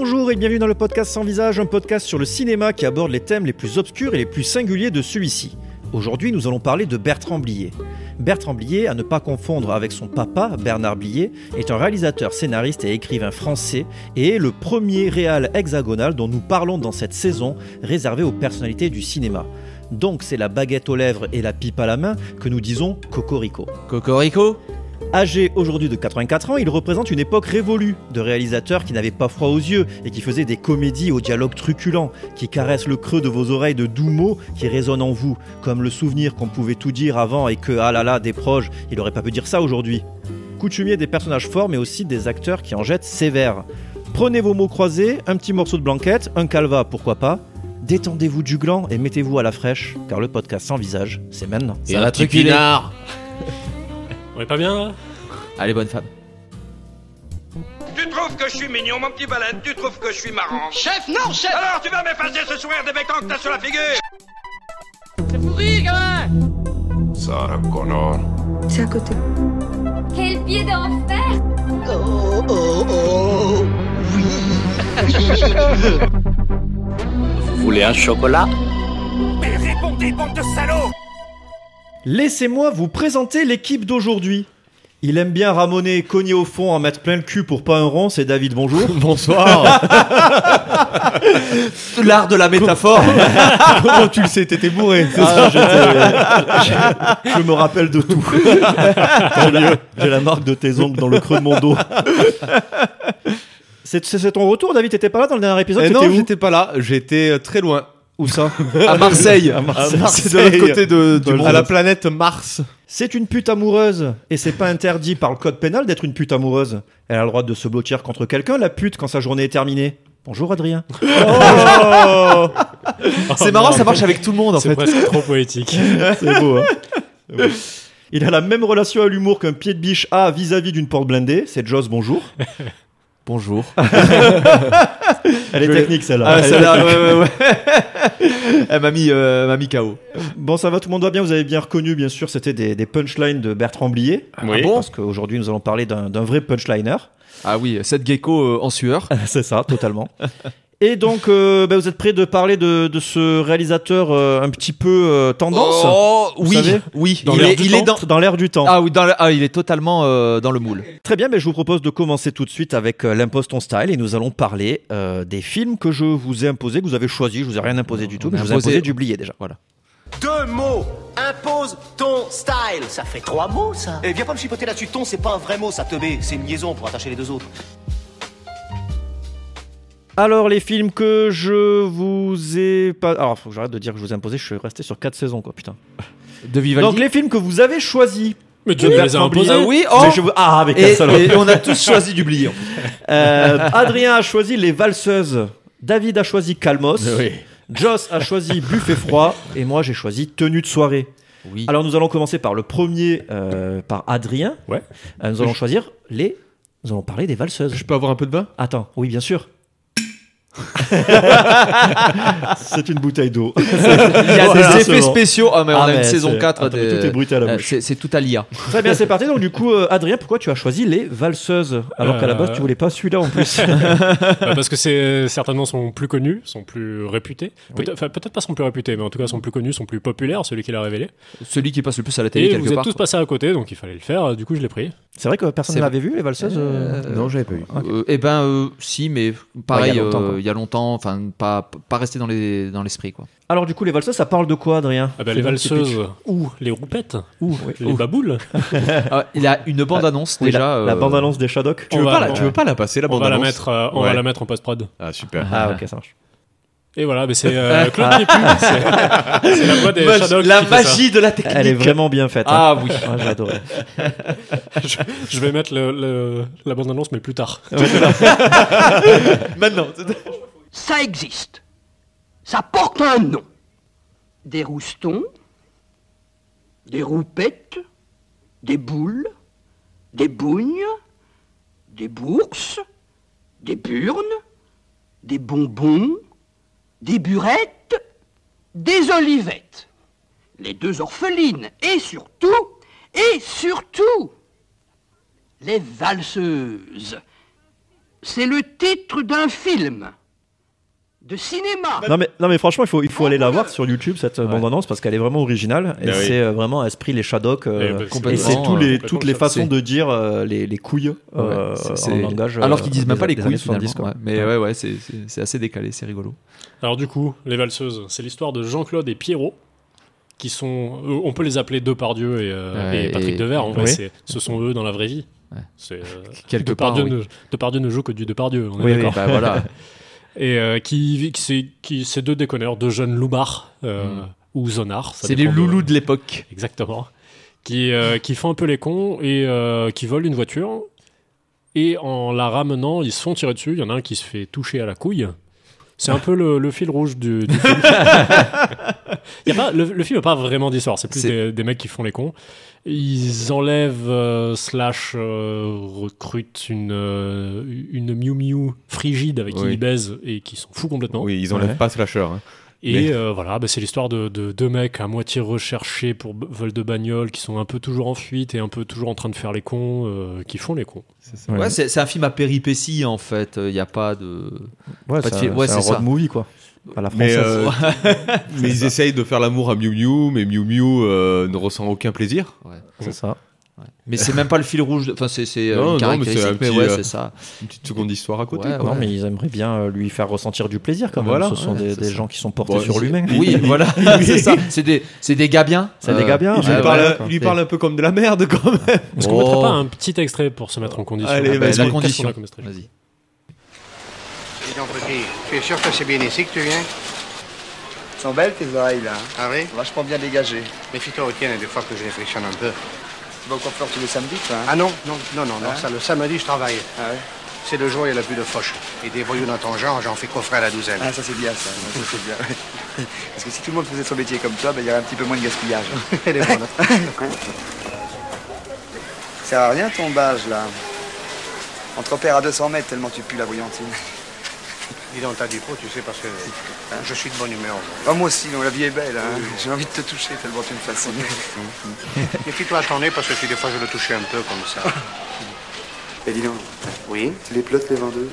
Bonjour et bienvenue dans le podcast Sans Visage, un podcast sur le cinéma qui aborde les thèmes les plus obscurs et les plus singuliers de celui-ci. Aujourd'hui, nous allons parler de Bertrand Blier. Bertrand Blier, à ne pas confondre avec son papa, Bernard Blier, est un réalisateur, scénariste et écrivain français et est le premier réal hexagonal dont nous parlons dans cette saison réservée aux personnalités du cinéma. Donc c'est la baguette aux lèvres et la pipe à la main que nous disons Cocorico. Cocorico? Âgé aujourd'hui de 84 ans, il représente une époque révolue de réalisateurs qui n'avaient pas froid aux yeux et qui faisaient des comédies au dialogue truculent, qui caressent le creux de vos oreilles de doux mots qui résonnent en vous, comme le souvenir qu'on pouvait tout dire avant et que, ah là là, des proches, il aurait pas pu dire ça aujourd'hui. Coutumier des personnages forts, mais aussi des acteurs qui en jettent sévères. Prenez vos mots croisés, un petit morceau de blanquette, un calva, pourquoi pas. Détendez-vous du gland et mettez-vous à la fraîche, car le podcast sans visage, c'est maintenant. Et un truculard On est pas bien là? Allez, bonne femme. Tu trouves que je suis mignon, mon petit baleine Tu trouves que je suis marrant? Chef, non, chef! Alors tu vas m'effacer ce sourire débectant que t'as sur la figure! C'est pourri, gamin! Sarah Connor. C'est à côté. Quel pied d'enfer! Vous voulez un chocolat? Mais répondez, bande de salauds! Laissez-moi vous présenter l'équipe d'aujourd'hui. Il aime bien ramoner cogner au fond, en mettre plein le cul pour pas un rond, c'est David, bonjour. Bonsoir. L'art de la métaphore. Comment tu le sais, t'étais bourré. Ah, je, je me rappelle de tout. J'ai la, j'ai la marque de tes ongles dans le creux de mon dos. C'est, ton retour, David? T'étais pas là dans le dernier épisode? Eh non, j'étais pas là, j'étais euh, très loin. Où ça À Marseille À Marseille. C'est de l'autre côté de, du monde. À la planète Mars. C'est une pute amoureuse, et c'est pas interdit par le code pénal d'être une pute amoureuse. Elle a le droit de se blottir contre quelqu'un, la pute, quand sa journée est terminée. Bonjour Adrien. C'est marrant, ça marche avec tout le monde en C'est fait. presque trop poétique. C'est beau, hein C'est beau. Il a la même relation à l'humour qu'un pied de biche a vis-à-vis d'une porte blindée. C'est Joss, bonjour. Bonjour. Elle est Je- technique celle-là. Ah, Elle est celle-là, ouais, ouais, ouais. Elle m'a mis, euh, m'a mis KO. Bon, ça va, tout le monde va bien. Vous avez bien reconnu, bien sûr, c'était des, des punchlines de Bertrand Blier. Oui. bon Parce qu'aujourd'hui, nous allons parler d'un d'un vrai punchliner. Ah oui, cette gecko euh, en sueur. C'est ça, totalement. Et donc, euh, bah, vous êtes prêts de parler de, de ce réalisateur euh, un petit peu euh, tendance Oh, Vous oui, savez oui. Dans il l'air est, du il temps. est dans. Dans l'air du temps. Ah oui, dans le- ah, il est totalement euh, dans le moule. Très bien, mais je vous propose de commencer tout de suite avec euh, l'impose ton style et nous allons parler euh, des films que je vous ai imposés, que vous avez choisis. Je vous ai rien imposé du tout, On mais a je vous ai imposé- imposé d'oublier déjà. Deux mots Impose ton style Ça fait trois mots, ça Et viens pas me chipoter là-dessus, ton c'est pas un vrai mot, ça teubé, c'est une liaison pour attacher les deux autres. Alors, les films que je vous ai pas. Alors, faut que j'arrête de dire que je vous ai imposé, je suis resté sur 4 saisons, quoi, putain. De Vivaldi. Donc, les films que vous avez choisis. Mais tu nous les as imposés. Ah oui, oh Mais je vous- Ah, avec et, on a tous choisi d'oublier. Euh, Adrien a choisi Les Valseuses. David a choisi Calmos. Joss a choisi Buffet froid. Et moi, j'ai choisi Tenue de soirée. Oui. Alors, nous allons commencer par le premier, euh, par Adrien. Ouais. Euh, nous allons choisir les. Nous allons parler des valseuses. Je peux avoir un peu de vin? Attends, oui, bien sûr. c'est une bouteille d'eau. Il y a Voilà, des effets spéciaux. Ah, mais on Ah, a mais une saison c'est- 4. Attends, des- tout est à la euh, bouche. c'est- C'est tout à l'IA. Très bien, c'est parti. Donc, du coup, euh, Adrien, pourquoi tu as choisi les valseuses Alors qu'à la base, Euh. tu voulais pas celui-là en plus. Bah, parce que c'est certainement sont plus connus, sont plus réputés. Peut-être pas sont plus réputés, mais en tout cas sont plus connus, sont plus populaires, celui qui l'a révélé. Celui qui passe le plus à la télé Et quelque vous êtes part. tous passés à côté, donc il fallait le faire. Du coup, je l'ai pris. C'est vrai que personne ne l'avait vu, les valseuses euh, Non, j'avais pas eu. Euh, eh ben, euh, si, mais pareil, il y a longtemps, euh, il y a longtemps, enfin, pas, pas resté dans les dans l'esprit, quoi. Alors, du coup, les valseuses, ça parle de quoi, Adrien? Ah bah, les valseuses, pitch. ou les roupettes, ou les Ouh. baboules. Ah, il a une bande annonce Oui, déjà. la, la euh, bande-annonce des Shadok. Tu veux, va- pas la, tu veux pas la passer, la On va la bande-annonce? mettre, euh, on Ouais. va la mettre en post-prod. Ah, super. Ah, ok, ça marche. Et voilà, mais c'est euh, Claude Niépus. C'est c'est la voix des Mag- la qui fait ça. magie de la technique. Elle est vraiment bien faite. hein. Ah oui. J'ai adoré. Je vais mettre le, le- la bande-annonce, mais plus tard. Maintenant. Ça existe. Ça porte un nom. Des roustons, des roupettes, des boules, des bougnes, des bourses, des burnes, des bonbons, des burettes, des olivettes. Les deux orphelines et surtout, et surtout, les valseuses. c'est le titre d'un film de cinéma. Non mais, non mais franchement, il faut, il faut aller la voir sur YouTube, cette bande-annonce, parce qu'elle est vraiment originale. Et Bah oui. c'est euh, vraiment esprit les Shadok. euh, Eh ben, et c'est tous euh, les, toutes les le façons de dire euh, les, les couilles euh, en langage. Alors euh, qu'ils disent même pas les couilles années 70, finalement. quoi. ouais. Mais ouais, ouais, c'est- assez décalé, c'est rigolo. Alors du coup, les valseuses, c'est l'histoire de Jean-Claude et Pierrot, qui sont, on peut les appeler Depardieu et, euh, Ouais, et Patrick et- Devers. En vrai, Oui. ce sont eux dans la vraie vie. Ouais. Euh, Quelque Depardieu, part, oui. ne, Depardieu ne joue que du Depardieu. On est Oui, oui. d'accord. Bah voilà. Et euh, qui, qui, c'est, qui, c'est deux déconneurs, deux jeunes loupards euh, ou zonards. C'est les dépend de- loulous de l'époque. Exactement. Qui, euh, qui font un peu les cons et qui volent une voiture. Et en la ramenant, ils se font tirer dessus. Il y en a un qui se fait toucher à la couille. C'est un peu le, le fil rouge du, du film. Il y a pas, le, le film n'a pas vraiment d'histoire. C'est plus des, des mecs qui font les cons. Ils enlèvent euh, slash euh, recrutent une, euh, une Miu Miu frigide avec qui Oui. ils baisent et qui s'en fout complètement. Oui, ils enlèvent Ouais. pas Slasher. hein. Et Mais- euh, voilà, bah, c'est l'histoire de, de deux mecs à moitié recherchés pour vol de bagnole, qui sont un peu toujours en fuite et un peu toujours en train de faire les cons, euh, qui font les cons. Ouais. Ouais, c'est c'est un film à péripéties en fait. Il n'y a pas de. Ouais, Pas de c'est un, Ouais, c'est un c'est road ça. movie quoi. À la Mais, française. euh, mais ils essayent de faire l'amour à Miu Miu, mais Miu Miu euh, ne ressent aucun plaisir. c'est ça. Mais c'est même pas le fil rouge. de- Enfin, c'est c'est, euh, Non, une non, mais c'est caractéristique, un mais, petit, ouais, euh, c'est ça. Une petite seconde histoire à côté. Ouais, quoi. Non, mais ils aimeraient bien euh, lui faire ressentir du plaisir quand même. Voilà, Ce sont ouais, des, gens qui sont portés Bon, sur c'est- lui-même. Oui, voilà, c'est ça. C'est des, c'est des gars bien. C'est des gars bien. Il lui, ouais, parle, il lui parle un peu comme de la merde quand même. Est-ce qu'on Oh. mettrait pas un petit extrait pour se mettre en condition Allez, Ah, vas-y. bah, la condition. comme extrait Vas-y. Dis donc, petit, tu es sûr que c'est bien ici que tu viens? Elles sont belles tes oreilles là. Ah oui? Vachement bien dégagées. Méfie-toi aux tiennes, des fois que je frictionne un peu. Tu vas au coiffeur tous les samedis toi hein Ah non, non, non, non, non, Ah. ça, le samedi, je travaille. Ah ouais C'est le jour où il y a plus de fauche. Et des voyous dans ton genre, j'en fais coffrer à la douzaine. Ah ça c'est bien ça, ça c'est bien. ouais. Parce que si tout le monde faisait son métier comme toi, ben, il y aurait un petit peu moins de gaspillage. Elle est bonne. Ça sert à rien ton badge là. On te repère à 200 mètres tellement tu pues la bouillantine. Dis donc, t'as du pot, tu sais, parce que je suis de bonne humeur. Ah, moi aussi, non, la vie est belle. Hein. J'ai envie de te toucher tellement tu me fascines. Méfie-toi à ton nez, parce que puis des fois, je le touchais un peu comme ça. Et dis donc, Oui tu les plottes les vendeuses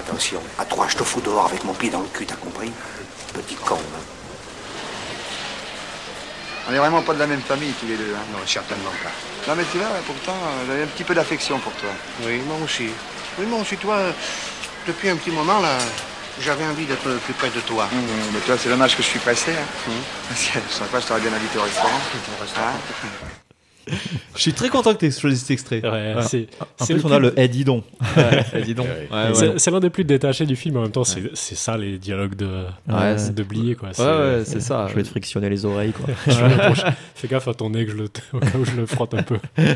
Attention, à trois, je te fous dehors avec mon pied dans le cul, t'as compris? Petit con. hein. On est vraiment pas de la même famille tous les deux. Hein. Non, certainement pas. Non mais tu vois, pourtant, euh, j'avais un petit peu d'affection pour toi. Oui, moi aussi. Oui, moi aussi, toi, euh, depuis un petit moment, là, j'avais envie d'être plus près de toi. Mmh, mais toi, c'est dommage que je suis pressé. Hein. Parce que je savais pas, je t'aurais bien invité au restaurant. Hein Je suis très content que tu aies choisi cet extrait. Ouais, c'est, En c'est plus, on a le Eh dis donc. Eh, dis c'est, c'est l'un des plus détachés du film. En même temps, c'est, c'est ça les dialogues de, Ouais, de Blier, quoi. Ouais, ouais, c'est ça. Je vais te frictionner les oreilles quoi. Fais gaffe à ton nez que je le, au cas où je le frotte un peu.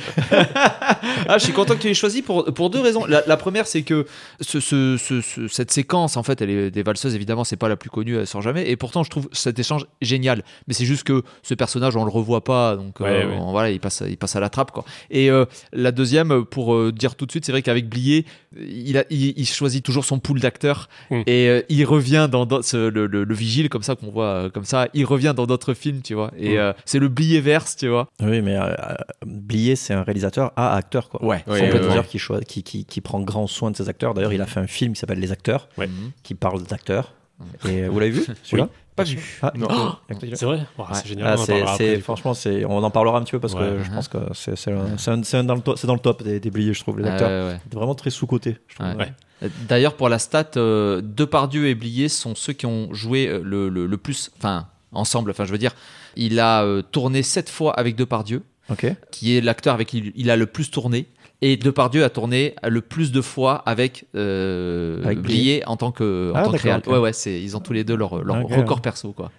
Ah, je suis content que tu l'aies choisi pour, pour deux raisons. La, la première, c'est que ce, ce- ce- ce- cette séquence, en fait, elle est des valseuses, évidemment, c'est pas la plus connue, elle sort jamais. Et pourtant, je trouve cet échange génial. Mais c'est juste que ce personnage, on le revoit pas, donc euh, Ouais, ouais. on- voilà, il passe, il passe à la quoi. Et euh, la deuxième, pour euh, dire tout de suite, c'est vrai qu'avec Blier, il, a, il, il choisit toujours son pool d'acteurs Mm. et euh, il revient dans, dans- ce- le, le- le vigile, comme ça qu'on voit, euh, comme ça, il revient dans d'autres films, tu vois. Et Mm. euh, c'est le Blier verse, tu vois. Oui, mais Blier, c'est un réalisateur à acteur quoi. Ouais, dire ouais. qu'il choi- qui, qui, qui prend grand soin de ses acteurs. D'ailleurs, il a fait un film qui s'appelle Les Acteurs, Ouais. qui parle d'acteurs. Et euh, vous l'avez vu? Celui-là? Pas vu. Ah, Non. oh C'est vrai Oh, C'est génial. Ah, on en après, franchement, c'est, on en parlera un petit peu parce Ouais. que je pense que c'est, c'est, un- c'est un- c'est un dans, le top, c'est dans le top des, des Blier, je trouve, les Ah, acteurs. ouais. Vraiment très sous-coté, je trouve. Ouais. D'ailleurs, pour la stat, euh, Depardieu et Blier sont ceux qui ont joué euh, le, le- le plus, enfin, ensemble, enfin, je veux dire, il a euh, tourné sept fois avec Depardieu, Ok. qui est l'acteur avec qui il a le plus tourné, et Depardieu a tourné le plus de fois avec, euh, Avec en tant que, en Ah, tant que réal. Ouais, ouais, c'est, ils ont tous les deux leur, record perso, quoi.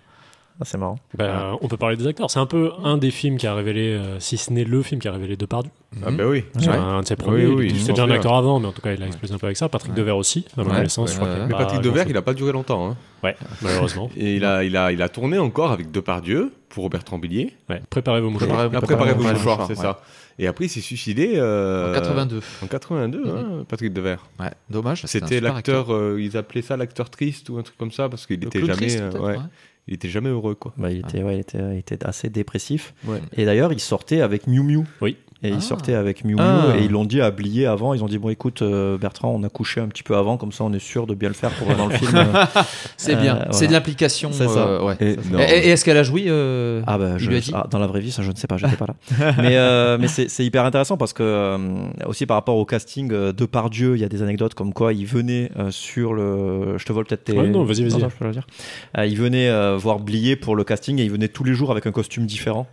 Ah, c'est marrant. Ben, on peut parler des acteurs. C'est un peu un des films qui a révélé, euh, si ce n'est le film qui a révélé Depardieu. Ah bah oui. C'est Ouais. un de ses premiers. Oui, oui, il était déjà un acteur avant, mais en tout cas, il a explosé un peu avec ça. Patrick Devers aussi, à ma Ouais, connaissance. je crois ouais, ouais. Mais Patrick Devers, il a pas duré longtemps. Hein. Ouais, malheureusement. Et il a, il, a, il a tourné encore avec Depardieu pour Robert Trambillier. Ouais. Préparez vos mouchoirs. Préparez- préparez vos Ouais, mouchoirs, c'est ouais. ça. Et après, il s'est suicidé. euh, En 82. En 82, hein, Patrick Devers. Ouais, dommage. C'était l'acteur, euh, ils appelaient ça l'acteur triste ou un truc comme ça parce qu'il était jamais, triste, euh, ouais, ouais. Il était jamais heureux quoi. Bah, il, était, ouais, il, était, il était assez dépressif. Ouais. Et d'ailleurs, il sortait avec Miu Miu. Oui. Et Ah. il sortait avec Miu Miu Ah. et ils l'ont dit à Blier avant. Ils ont dit bon écoute euh, Bertrand, on a couché un petit peu avant, comme ça on est sûr de bien le faire pour dans le film. C'est euh, bien. voilà. C'est de l'implication. C'est ça. euh, ouais. Et- est-ce qu'elle a joui Ah bah je, dit ah, dans la vraie vie ça je ne sais pas j'étais pas là mais mais c'est hyper intéressant parce que aussi par rapport au casting de Pardieu il y a des anecdotes comme quoi il venait sur le je te vole peut-être tes Ouais, non, vas-y, vas-y. je il venait voir Blier pour le casting et il venait tous les jours avec un costume différent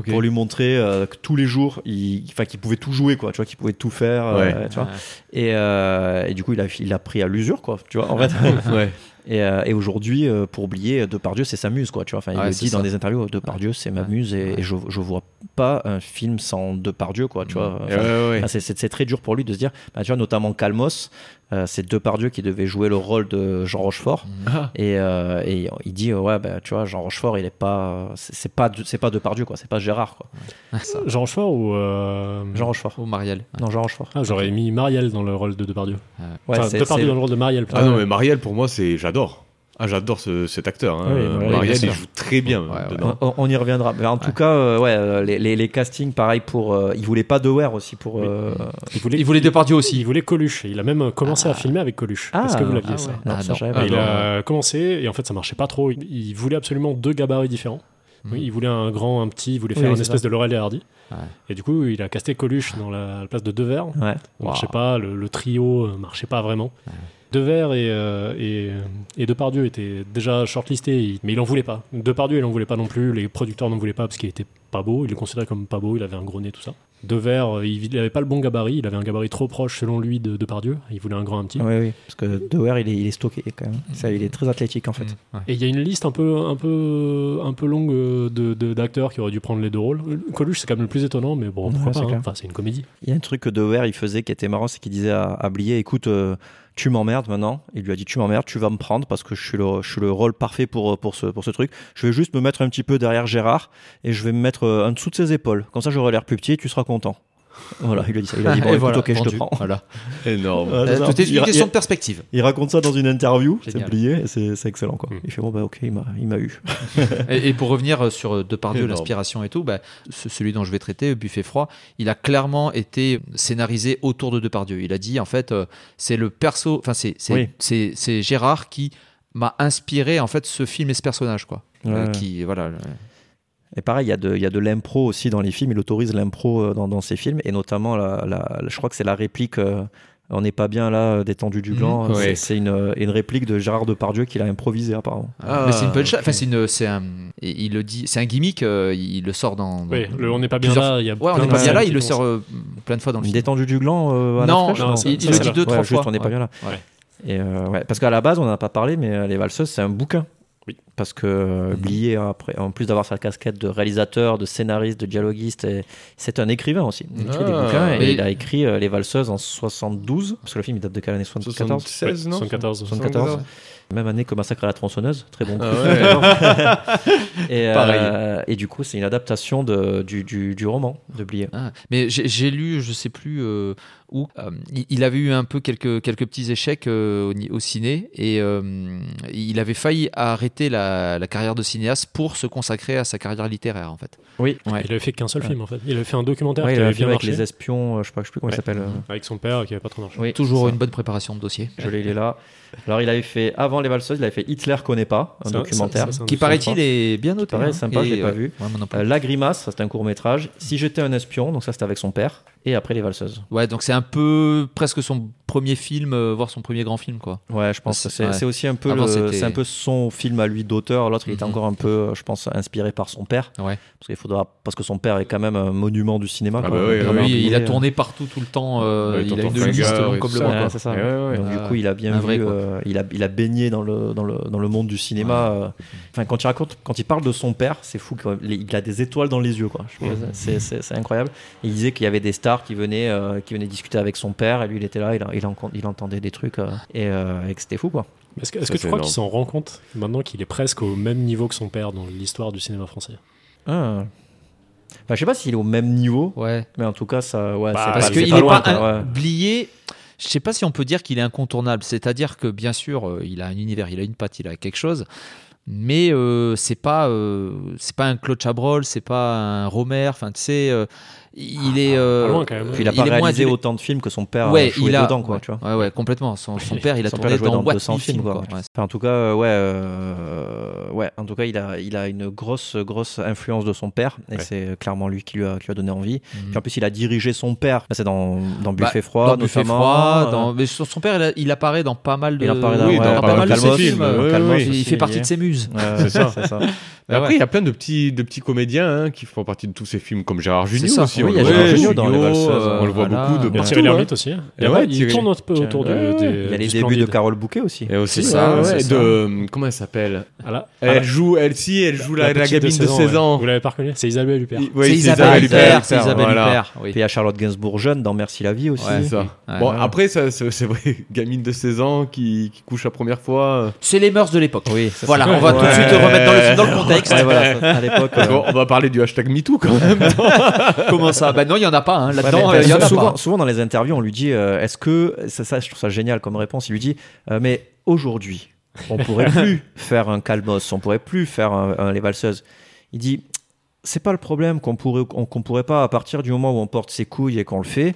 Pour lui montrer euh, que tous les jours il enfin qu'il pouvait tout jouer quoi tu vois qu'il pouvait tout faire euh, Ouais. tu vois et, euh, et du coup il a il a pris à l'usure quoi tu vois en fait Ouais. Et, euh, et aujourd'hui, euh, pour oublier, Depardieu, c'est sa muse, quoi. Tu vois, enfin, il Ouais, le dit dans des interviews, Depardieu, c'est ma muse, et, Ouais. et je, je vois pas un film sans Depardieu, quoi. Tu vois, Ouais, Enfin, ouais, ouais. enfin, c'est- très dur pour lui de se dire, bah, tu vois, notamment Calmos, euh, c'est Depardieu qui devait jouer le rôle de Jean Rochefort, Ah. et, euh, et il dit, euh, ouais, bah, tu vois, Jean Rochefort, il est pas, c'est c'est pas, c'est pas Depardieu, quoi. C'est pas Gérard, quoi. Ça. Jean Rochefort ou. euh, Jean Rochefort. Ou Marielle. Non, Jean Rochefort. Ah, j'aurais mis Marielle dans le rôle de Depardieu. Ouais, enfin, Depardieu dans le rôle de Marielle. Ah non, mais Marielle, pour moi, c'est j'adore. Ah, j'adore ce- cet acteur. hein. Oui, Marielle, bien il joue très bien Ouais, ouais. dedans. On, on y reviendra. Mais en tout cas, euh, ouais, euh, les, les, les castings, pareil pour. euh, il voulait pas de Ware aussi pour. euh, Il voulait, Il voulait Depardieu Il aussi. voulait Coluche. Il a même commencé à filmer avec Coluche. Est-ce que vous l'aviez ah ça ouais. Non, Ah, ça, non. Ah, pas. il a commencé et en fait ça marchait pas trop. Il, il voulait absolument deux gabarits différents. Oui, il voulait un grand, un petit, il voulait faire oui, une espèce ça. de Laurel et Hardy. Ouais. Et du coup, il a casté Coluche dans la, la place de Devers. Ouais. Ça marchait pas, le, le trio marchait pas vraiment. Devers et, euh, et, et Depardieu étaient déjà shortlistés, mais il en voulait pas. Depardieu, il en voulait pas non plus, les producteurs n'en voulaient pas parce qu'il était pas beau, il le considérait comme pas beau, il avait un gros nez, tout ça. Devers, euh, il avait pas le bon gabarit, il avait un gabarit trop proche selon lui de Depardieu, il voulait un grand, un petit. Oui, oui, parce que De Ware, il est, il est stocké quand même. Ça, il est très athlétique en fait. Et il y a une liste un peu, un peu, un peu longue euh, de, de- d'acteurs qui auraient dû prendre les deux rôles. Coluche, c'est quand même le plus étonnant, mais bon, Ouais, pourquoi c'est pas. hein. Enfin, c'est une comédie. Il y a un truc que De Ware, il faisait qui était marrant, c'est qu'il disait à, à Blier écoute, euh, tu m'emmerdes maintenant. Il lui a dit tu m'emmerdes, tu vas me prendre parce que je suis le, je suis le rôle parfait pour, pour, ce, pour ce truc. Je vais juste me mettre un petit peu derrière Gérard et je vais me mettre euh, en dessous de ses épaules. Comme ça, j'aurai l'air plus petit et tu seras content. Voilà, il a dit ça. Il a dit bon, Et écoute, voilà, ok, je te vendu. prends. Voilà. Énorme. Voilà, Euh, c'est une question il- de perspective. Il raconte ça dans une interview, c'est plié, c'est excellent quoi. Mm. Il fait bon bah ok, il m'a il m'a eu. Et, et pour revenir sur euh, Depardieu, l'inspiration et tout, bah, ce- celui dont je vais traiter, Buffet froid, il a clairement été scénarisé autour de Depardieu. Il a dit en fait, euh, c'est le perso, enfin c'est c'est Oui. Gérard qui m'a inspiré en fait ce film et ce personnage quoi. Ouais, Euh, qui voilà. Et pareil, il y a de, l'impro aussi dans les films. Il autorise l'impro euh, dans, dans ses films. Et notamment, la, la- je crois que c'est la réplique euh, On n'est pas bien là, euh, détendu du gland. C'est- Ouais. C'est une, une réplique de Gérard Depardieu qu'il a improvisé apparemment. Ah, Mais c'est une punch, ok. enfin c'est un, il il le dit, c'est un gimmick, euh, il le sort dans. Oui, dans- le on n'est pas bien là. Il y a Ouais, plein on n'est de pas bien scènes là, qui il le sort euh, plein de fois dans le film. Détendu du gland euh, à la Non, fraîche, non, il, le dit deux, Ouais, trois juste, fois. on n'est pas ouais. bien là. Ouais. Et euh, ouais, parce qu'à la base, on n'en a pas parlé, mais Les Valseuses, c'est un bouquin. Oui. Parce que euh, Blier, après, en plus d'avoir sa casquette de réalisateur, de scénariste, de dialoguiste, c'est un écrivain aussi. Il écrit des Ah. bouquins et Mais- il a écrit euh, Les Valseuses en 72, parce que le film il date de quelle année? 74 76, non? 74. 74. Même année que Massacre à la tronçonneuse, très bon. coup. Ah ouais. et, euh, et du coup, c'est une adaptation de, du, du, du roman de Blier. Ah, mais j'ai j'ai lu, je sais plus euh, où, euh, il, avait eu un peu quelques, quelques petits échecs euh, au, ciné et euh, il avait failli arrêter la, la carrière de cinéaste pour se consacrer à sa carrière littéraire en fait. Oui. Ouais. Il avait fait qu'un seul film en fait. Il avait fait un documentaire Ouais, qui il a avait fait bien avec marché. les espions, euh, je sais pas, je sais plus comment il s'appelle. euh. Avec son père qui avait pas trop marché. Oui, Toujours une bonne préparation de dossier. Je l'ai, il est là. Alors, il avait fait, avant Les Valseuses, il avait fait Hitler connaît pas, un Ça, documentaire. ça, ça, ça, Qui paraît-il est bien noté. Pareil, hein. sympa, je l'ai pas vu. Euh, La Grimace, ça c'était un court métrage. Si j'étais un espion, donc ça c'était avec son père. Et après Les Valseuses. Ouais, donc c'est un peu presque son premier film, euh, voire son premier grand film quoi. Ouais, je pense que c'est Ouais. aussi un peu, c'est un peu son film à lui d'auteur. L'autre, il était Mhm. encore un peu, euh, je pense, inspiré par son père. Ouais. Parce qu'il faudra, parce que son père est quand même un monument du cinéma. Ah quoi. bah oui, Vraiment oui, Lui, il a oublié. tourné partout tout le temps. euh, Ouais, il a une liste longue comme le c'est ça. Donc, Ah, du coup, il a bien vu, euh, il, a, il a baigné dans le, dans le, dans le monde du cinéma. euh. Enfin, quand il raconte, quand il parle de son père, c'est fou. Il a des étoiles dans les yeux, quoi. C'est- incroyable. Il disait qu'il y avait des stars qui venaient, euh, qui venaient discuter avec son père, et lui, il était là, il, il, en- il entendait des trucs, euh, et, euh, et que c'était fou, quoi. Est-ce que, est-ce Ça, que tu crois énorme. qu'il s'en rend compte maintenant qu'il est presque au même niveau que son père dans l'histoire du cinéma français? Ah. Enfin, je sais pas s'il est au même niveau, Ouais. mais en tout cas, ça, ouais, Bah, c'est Parce pas- qu'il n'est pas ouais. oublié. Je sais pas si on peut dire qu'il est incontournable. C'est-à-dire que bien sûr, euh, il a un univers, il a une patte, il a quelque chose. mais euh, c'est pas euh, c'est pas un Claude Chabrol, c'est pas un Romer. Enfin, tu sais, euh, il est. euh, loin, quand même. Puis il a il pas moins réalisé autant de films que son père Ouais, a joué il a- dedans, quoi, ouais. tu vois. Ouais, ouais, complètement. Son, son père, il a Son tourné père joué dans, dans what 200 if films, quoi. Ouais. Enfin, en tout cas, euh, ouais, euh, ouais. En tout cas, il a, il a une grosse, grosse influence de son père, et Ouais. c'est clairement lui qui lui a, qui lui a donné envie. Mhm. Puis en plus, il a dirigé son père. C'est dans, dans Bah, Buffet froid, dans Buffet froid, dans- mais son, père, il, a- il apparaît dans pas mal de, Il apparaît dans- Oui, ouais, dans dans pas mal de ses films, il aussi, fait il partie de ses muses. C'est ça. Mais après, il y a plein de petits, de petits comédiens hein, qui font partie de tous ces films, comme Gérard Jugnot ça. Aussi. Oui, on il y a Gérard Jugnot dans Les Valseuses, euh, On le voit voilà. beaucoup de Il y a partout. Thierry hein. Lhermitte aussi. hein. Il, tourne un peu autour du, Ouais, des. Il y a les débuts de. Carole Bouquet aussi. Et aussi, ça, de comment elle s'appelle? Ah ah Elle là. joue, elle si, elle joue la, gamine de 16 ans. ouais. Vous l'avez pas reconnue C'est Isabelle Huppert. C'est Isabelle Huppert. C'est Isabelle. Huppert. Puis il y a Charlotte Gainsbourg jeune dans Merci la vie aussi. Bon, après, c'est c'est vrai, gamine de 16 ans qui, qui couche la première fois. C'est les mœurs de l'époque. Oui, Voilà, on va tout de suite remettre dans le contexte. À l'époque. Euh, on va parler du hashtag MeToo quand même. Comment ça Bah non, il y en a pas. Hein. Là-dedans, euh, il y en a souvent, pas. souvent dans les interviews, on lui dit euh, est-ce que ça, ça, je trouve ça génial comme réponse. Il lui dit euh, mais aujourd'hui, on pourrait plus faire un Calmos, on pourrait plus faire un, un Les Valseuses. Il dit c'est pas le problème qu'on pourrait qu'on pourrait pas à partir du moment où on porte ses couilles et qu'on le fait.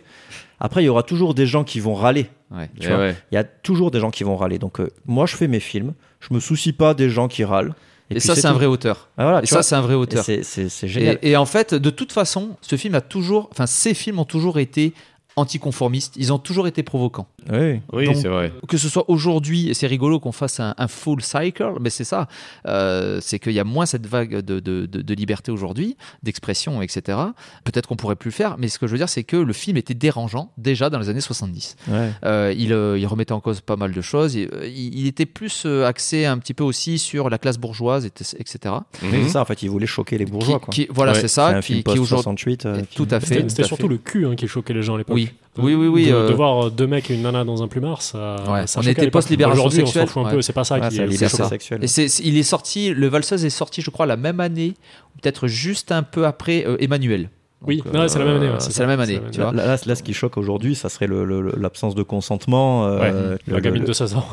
Après, il y aura toujours des gens qui vont râler. Ouais. Tu vois? Il y a toujours des gens qui vont râler. Donc euh, moi, je fais mes films, je me soucie pas des gens qui râlent. Et, ça, c'est un vrai auteur. Ah, voilà, Et ça, c'est un vrai auteur. c'est génial. Et, et en fait, de toute façon, ce film a toujours, enfin, ces films ont toujours été anticonformistes. Ils ont toujours été provocants. Oui. Oui, Donc, c'est vrai. Que ce soit aujourd'hui, et c'est rigolo qu'on fasse un, un full cycle, mais c'est ça. Euh, c'est qu'il y a moins cette vague de, de- de- de liberté aujourd'hui, d'expression, etc. Peut-être qu'on pourrait plus le faire, mais ce que je veux dire, c'est que le film était dérangeant déjà dans les années 70. Ouais. Euh, il, euh, il remettait en cause pas mal de choses. Il, était plus axé un petit peu aussi sur la classe bourgeoise, et- etc. C'est ça, en fait, il voulait choquer les bourgeois. Qui- quoi. qui- voilà, Ouais, c'est C'est ça. un Qui, film qui aujourd'hui. post-68. euh, qui- Tout à fait. C'était surtout fait. le cul hein, qui choquait les gens à l'époque. Oui. Oui, oui, oui, De, euh, de voir deux mecs et une nana dans un plumard, ça. Ouais, ça on était post-libération Aujourd'hui, on s'en sexuelle, fout un ouais. peu, c'est pas ça Ouais, qui est. c'est ça. sexuelle. Et c'est, c'est- il est sorti, le Valseuse est sorti, je crois, la même année, ou peut-être juste un peu après euh, Emmanuel. Oui, non, c'est la même année, ouais, euh, c'est la même année, tu vois. Là, là, là, ce qui choque aujourd'hui, ça serait le- le- le- l'absence de consentement. euh, Ouais, le- la gamine le- de 16 ans.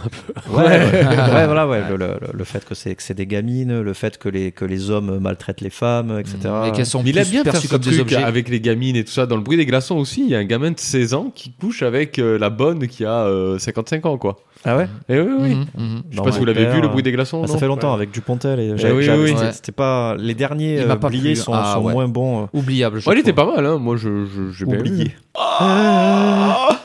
Ouais, ouais, ouais, voilà, ouais, le, le- le fait que c'est que c'est des gamines, le fait que les que les hommes maltraitent les femmes, etc. Et qu'elles sont il a plus bien perçues comme des objets. avec les gamines et tout ça. Dans le bruit des glaçons aussi, il y a un gamin de 16 ans qui couche avec euh, la bonne qui a euh, 55 ans, quoi. Ah ouais? Et oui, oui. Mhm, mhm. Je sais pas si vous l'avez vu, le bruit des glaçons. Ah, ça fait longtemps Ouais. avec Dupontel et Eh j'avais- oui, oui. c'était- pas les derniers euh, oubliés sont, Ah, moins bons. euh, Oubliable. je était pas mal, hein. Moi, je, je, j'ai bien aimé.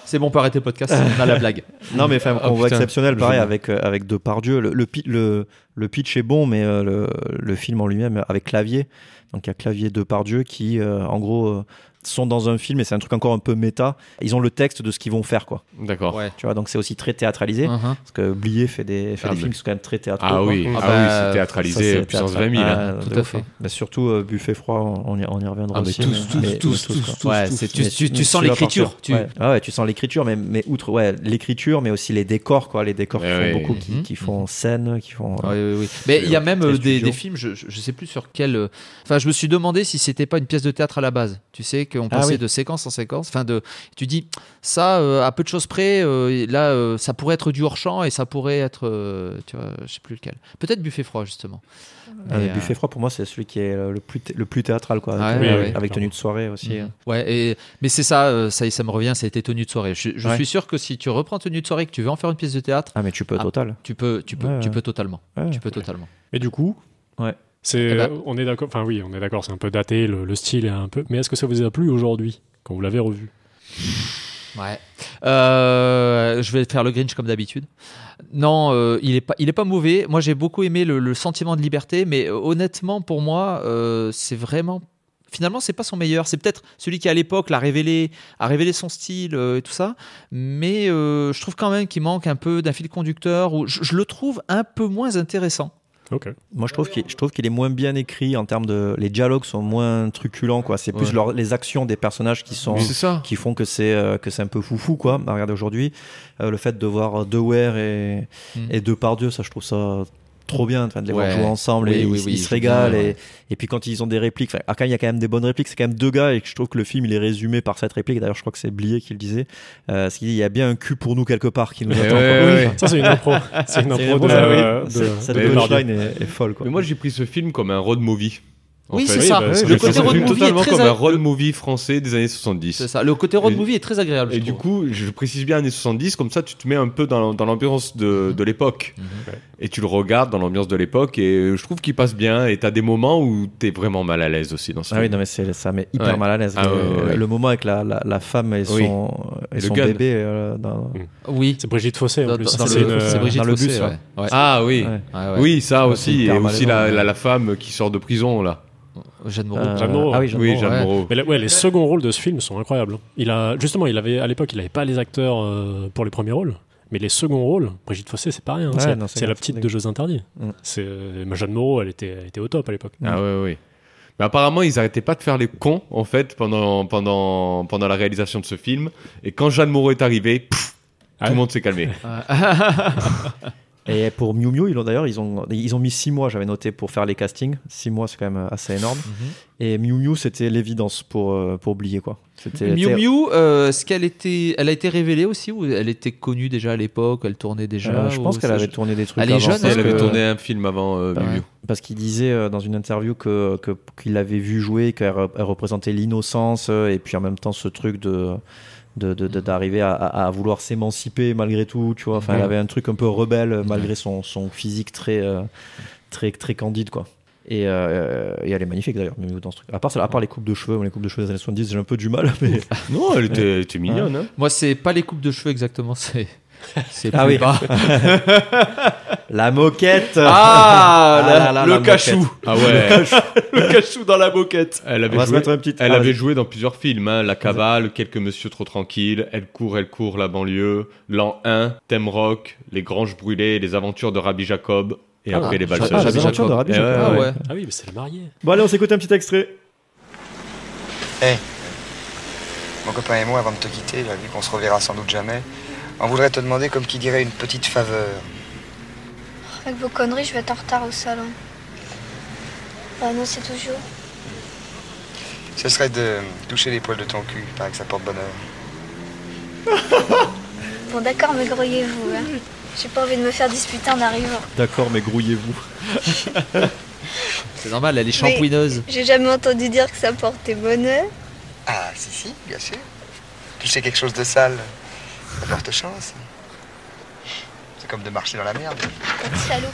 C'est bon, on peut arrêter le podcast. on a la blague. Non mais enfin, Ah, on voit putain. exceptionnel, pareil avec euh, avec Depardieu. Le, le, pi- le le pitch est bon, mais euh, le, le film en lui-même avec Clavier. Donc il y a Clavier Depardieu qui, euh, en gros, euh, sont dans un film et c'est un truc encore un peu méta. Ils ont le texte de ce qu'ils vont faire, quoi. D'accord. Ouais. Tu vois, donc c'est aussi très théâtralisé. Mhm. Parce que Blier fait des, fait Ah, des mais- films qui sont quand même très théâtraux. Ah quoi. oui, Ah ah bah, oui, c'est Ça, théâtralisé c'est puissance théâtral. 20 000. Ah, hein. Tout à ouf, fait. hein. Mais surtout euh, Buffet froid, on y, on y reviendra Ah, mais aussi. tous, mais- tous, mais- tous, mais tous, quoi. tous. Ouais, c'est- tu, Mais- tu, tu mais sens l'écriture. Ah ouais, tu sens l'écriture, mais, mais outre ouais, l'écriture, mais aussi les décors, quoi, les décors qui font beaucoup, qui, Mhm. qui font scène, qui font. Oui, oui, oui. Mais il y a même euh, des, films, je, je je sais plus sur quel. euh, Enfin, je me suis demandé si c'était pas une pièce de théâtre à la base. Tu sais, qu'on Ah passait oui. de séquence en séquence. Enfin, de, tu dis, ça, euh, à peu de choses près, euh, là, euh, ça pourrait être du hors-champ et ça pourrait être. euh, tu vois, je sais plus lequel. Peut-être Buffet Froid, justement. Ah, mais euh, Buffet froid pour moi c'est celui qui est le plus thé- le plus théâtral quoi, Ouais, avec, ouais, ouais. avec tenue de soirée aussi. Mhm. Ouais, et, mais c'est ça, euh, ça, me revient, ça a été tenue de soirée. Je, je Ouais. suis sûr que si tu reprends tenue de soirée et que tu veux en faire une pièce de théâtre, Ah mais tu peux Ah. total. tu peux, tu peux, Ouais, tu ouais. peux totalement. Ouais. Tu peux totalement. Et du coup, Ouais. C'est, Eh ben- on est d'accord. Enfin oui, on est d'accord. C'est un peu daté, le, le style est un peu. Mais est-ce que ça vous a plu aujourd'hui quand vous l'avez revu? Ouais. Euh, je vais faire le Grinch comme d'habitude. Non, euh, il est pas, il est pas mauvais. Moi, j'ai beaucoup aimé le, le sentiment de liberté, mais euh, honnêtement, pour moi, euh, c'est vraiment. Finalement, c'est pas son meilleur. C'est peut-être celui qui à l'époque l'a révélé, a révélé son style euh, et tout ça. Mais euh, je trouve quand même qu'il manque un peu d'un fil conducteur. Ou je, je le trouve un peu moins intéressant. Moi je trouve qu'il je trouve qu'il est moins bien écrit en termes de les dialogues sont moins truculents quoi. C'est plus Ouais. leur- les actions des personnages qui sont ça. qui font que c'est euh, que c'est un peu foufou quoi. À regarder aujourd'hui, Euh, le fait de voir Dewey et Mm. et Depardieu, ça je trouve ça trop bien enfin, de les voir jouer ensemble Oui, et oui, ils, oui, ils ils se régalent bien, et, ouais. et puis quand ils ont des répliques enfin, quand il y a quand même des bonnes répliques c'est quand même deux gars et je trouve que le film il est résumé par cette réplique d'ailleurs je crois que c'est Blier qui le disait euh, qu'il y a bien un cul pour nous quelque part qui nous attend ouais, ouais. Ça, c'est une impro. C'est une impro de, de- cette de punchline Barbier. est, est folle quoi Mais moi, j'ai pris ce film comme un road movie. Oui, fait. c'est ça. bah, le côté road film movie est totalement très comme a- un road movie français des années 70. C'est ça. Le côté road Et- movie est très agréable. Et du coup, je précise bien années 70, comme ça tu te mets un peu dans, dans l'ambiance de, de l'époque. Mhm. Et tu le regardes dans l'ambiance de l'époque, et je trouve qu'il passe bien. Et t'as des moments où t'es vraiment mal à l'aise aussi dans ce ah oui non mais c'est ça met hyper Ouais. mal à l'aise Ah le, ouais, ouais, ouais. le moment avec la, la, la femme et son, Oui. et Le son gun. bébé euh, dans- Oui. C'est Brigitte Fossé en plus. dans Ça, le- c'est euh, Brigitte bus, Fossé. Ah oui. Oui, ça aussi. Et aussi la femme qui sort de prison, là. Jeanne Moreau. Euh, Jeanne Moreau. ah oui Jeanne oui, Moreau, Jeanne ouais. Moreau. Mais ouais, les seconds rôles de ce film sont incroyables. Il a justement, il avait à l'époque, il avait pas les acteurs euh, pour les premiers rôles, mais les seconds rôles, Brigitte Fossé, c'est pareil. hein, Ouais, c'est la petite de Jeux interdits. Mm. C'est euh, Jeanne Moreau, elle était, elle était au top à l'époque. Ah ouais, ouais. Mais apparemment, ils arrêtaient pas de faire les cons, en fait, pendant, pendant, pendant la réalisation de ce film. Et quand Jeanne Moreau est arrivée, pff, Ah tout le monde s'est calmé. Et pour Miu Miu, ils ont d'ailleurs ils ont ils ont mis six mois, j'avais noté pour faire les castings. Six mois, c'est quand même assez énorme. Et Miu Miu, c'était l'évidence pour euh, pour oublier quoi. C'était Miu Miu, euh, est-ce qu'elle était, elle a été révélée aussi ou elle était connue déjà à l'époque, elle tournait déjà Euh, je pense qu'elle avait tourné des trucs. Elle est avant jeune, ça, elle avait que- tourné un film avant euh. Miu Miu. Parce qu'il disait euh, dans une interview que qu'il l'avait vu jouer, qu'elle re- elle représentait l'innocence et puis en même temps ce truc de de- de- de- d'arriver à, vouloir s'émanciper malgré tout, tu vois. Enfin, elle avait un truc un peu rebelle malgré son, son physique très euh, très très candide quoi. Et, euh, et elle est magnifique d'ailleurs, dans ce truc. À part, à part les coupes de cheveux, les coupes de cheveux des années 70, j'ai un peu du mal. Mais... Non, elle était, elle était mignonne. Hein. Moi, c'est pas les coupes de cheveux exactement, c'est. C'est Ah plus oui. bas. La moquette Ah, la- là, le la cachou. moquette. Ah ouais. le cachou dans la moquette. Elle avait joué, elle Ah, avait joué dans plusieurs films. hein. La Cavale, Quelques Monsieur Trop Tranquilles, Elle court, elle court, la banlieue, L'an 1, Thème Rock, Les Granges brûlées, Les aventures de Rabbi Jacob, et Ah, après Les Ah, Valseuses. les aventures de Rabbi Eh Jacob. ouais, Ah ouais. ouais. Ah oui, mais c'est le marié. Bon allez, on s'écoute un petit extrait. Mon copain et moi, avant de te quitter, vu qu'on se reverra sans doute jamais, on voudrait te demander, comme qui dirait, une petite faveur. Avec vos conneries, je vais être en retard au salon. Bah non, c'est toujours. Ce serait de toucher les poils de ton cul, il paraît que ça porte bonheur. Bon d'accord, mais grouillez-vous. Hein. J'ai pas envie de me faire disputer en arrivant. D'accord, mais grouillez-vous. C'est normal, elle est shampouineuse. J'ai jamais entendu dire que ça portait bonheur. Ah, si, si, bien sûr. Toucher quelque chose de sale, ça porte chance. C'est comme de marcher dans la merde. Salaud.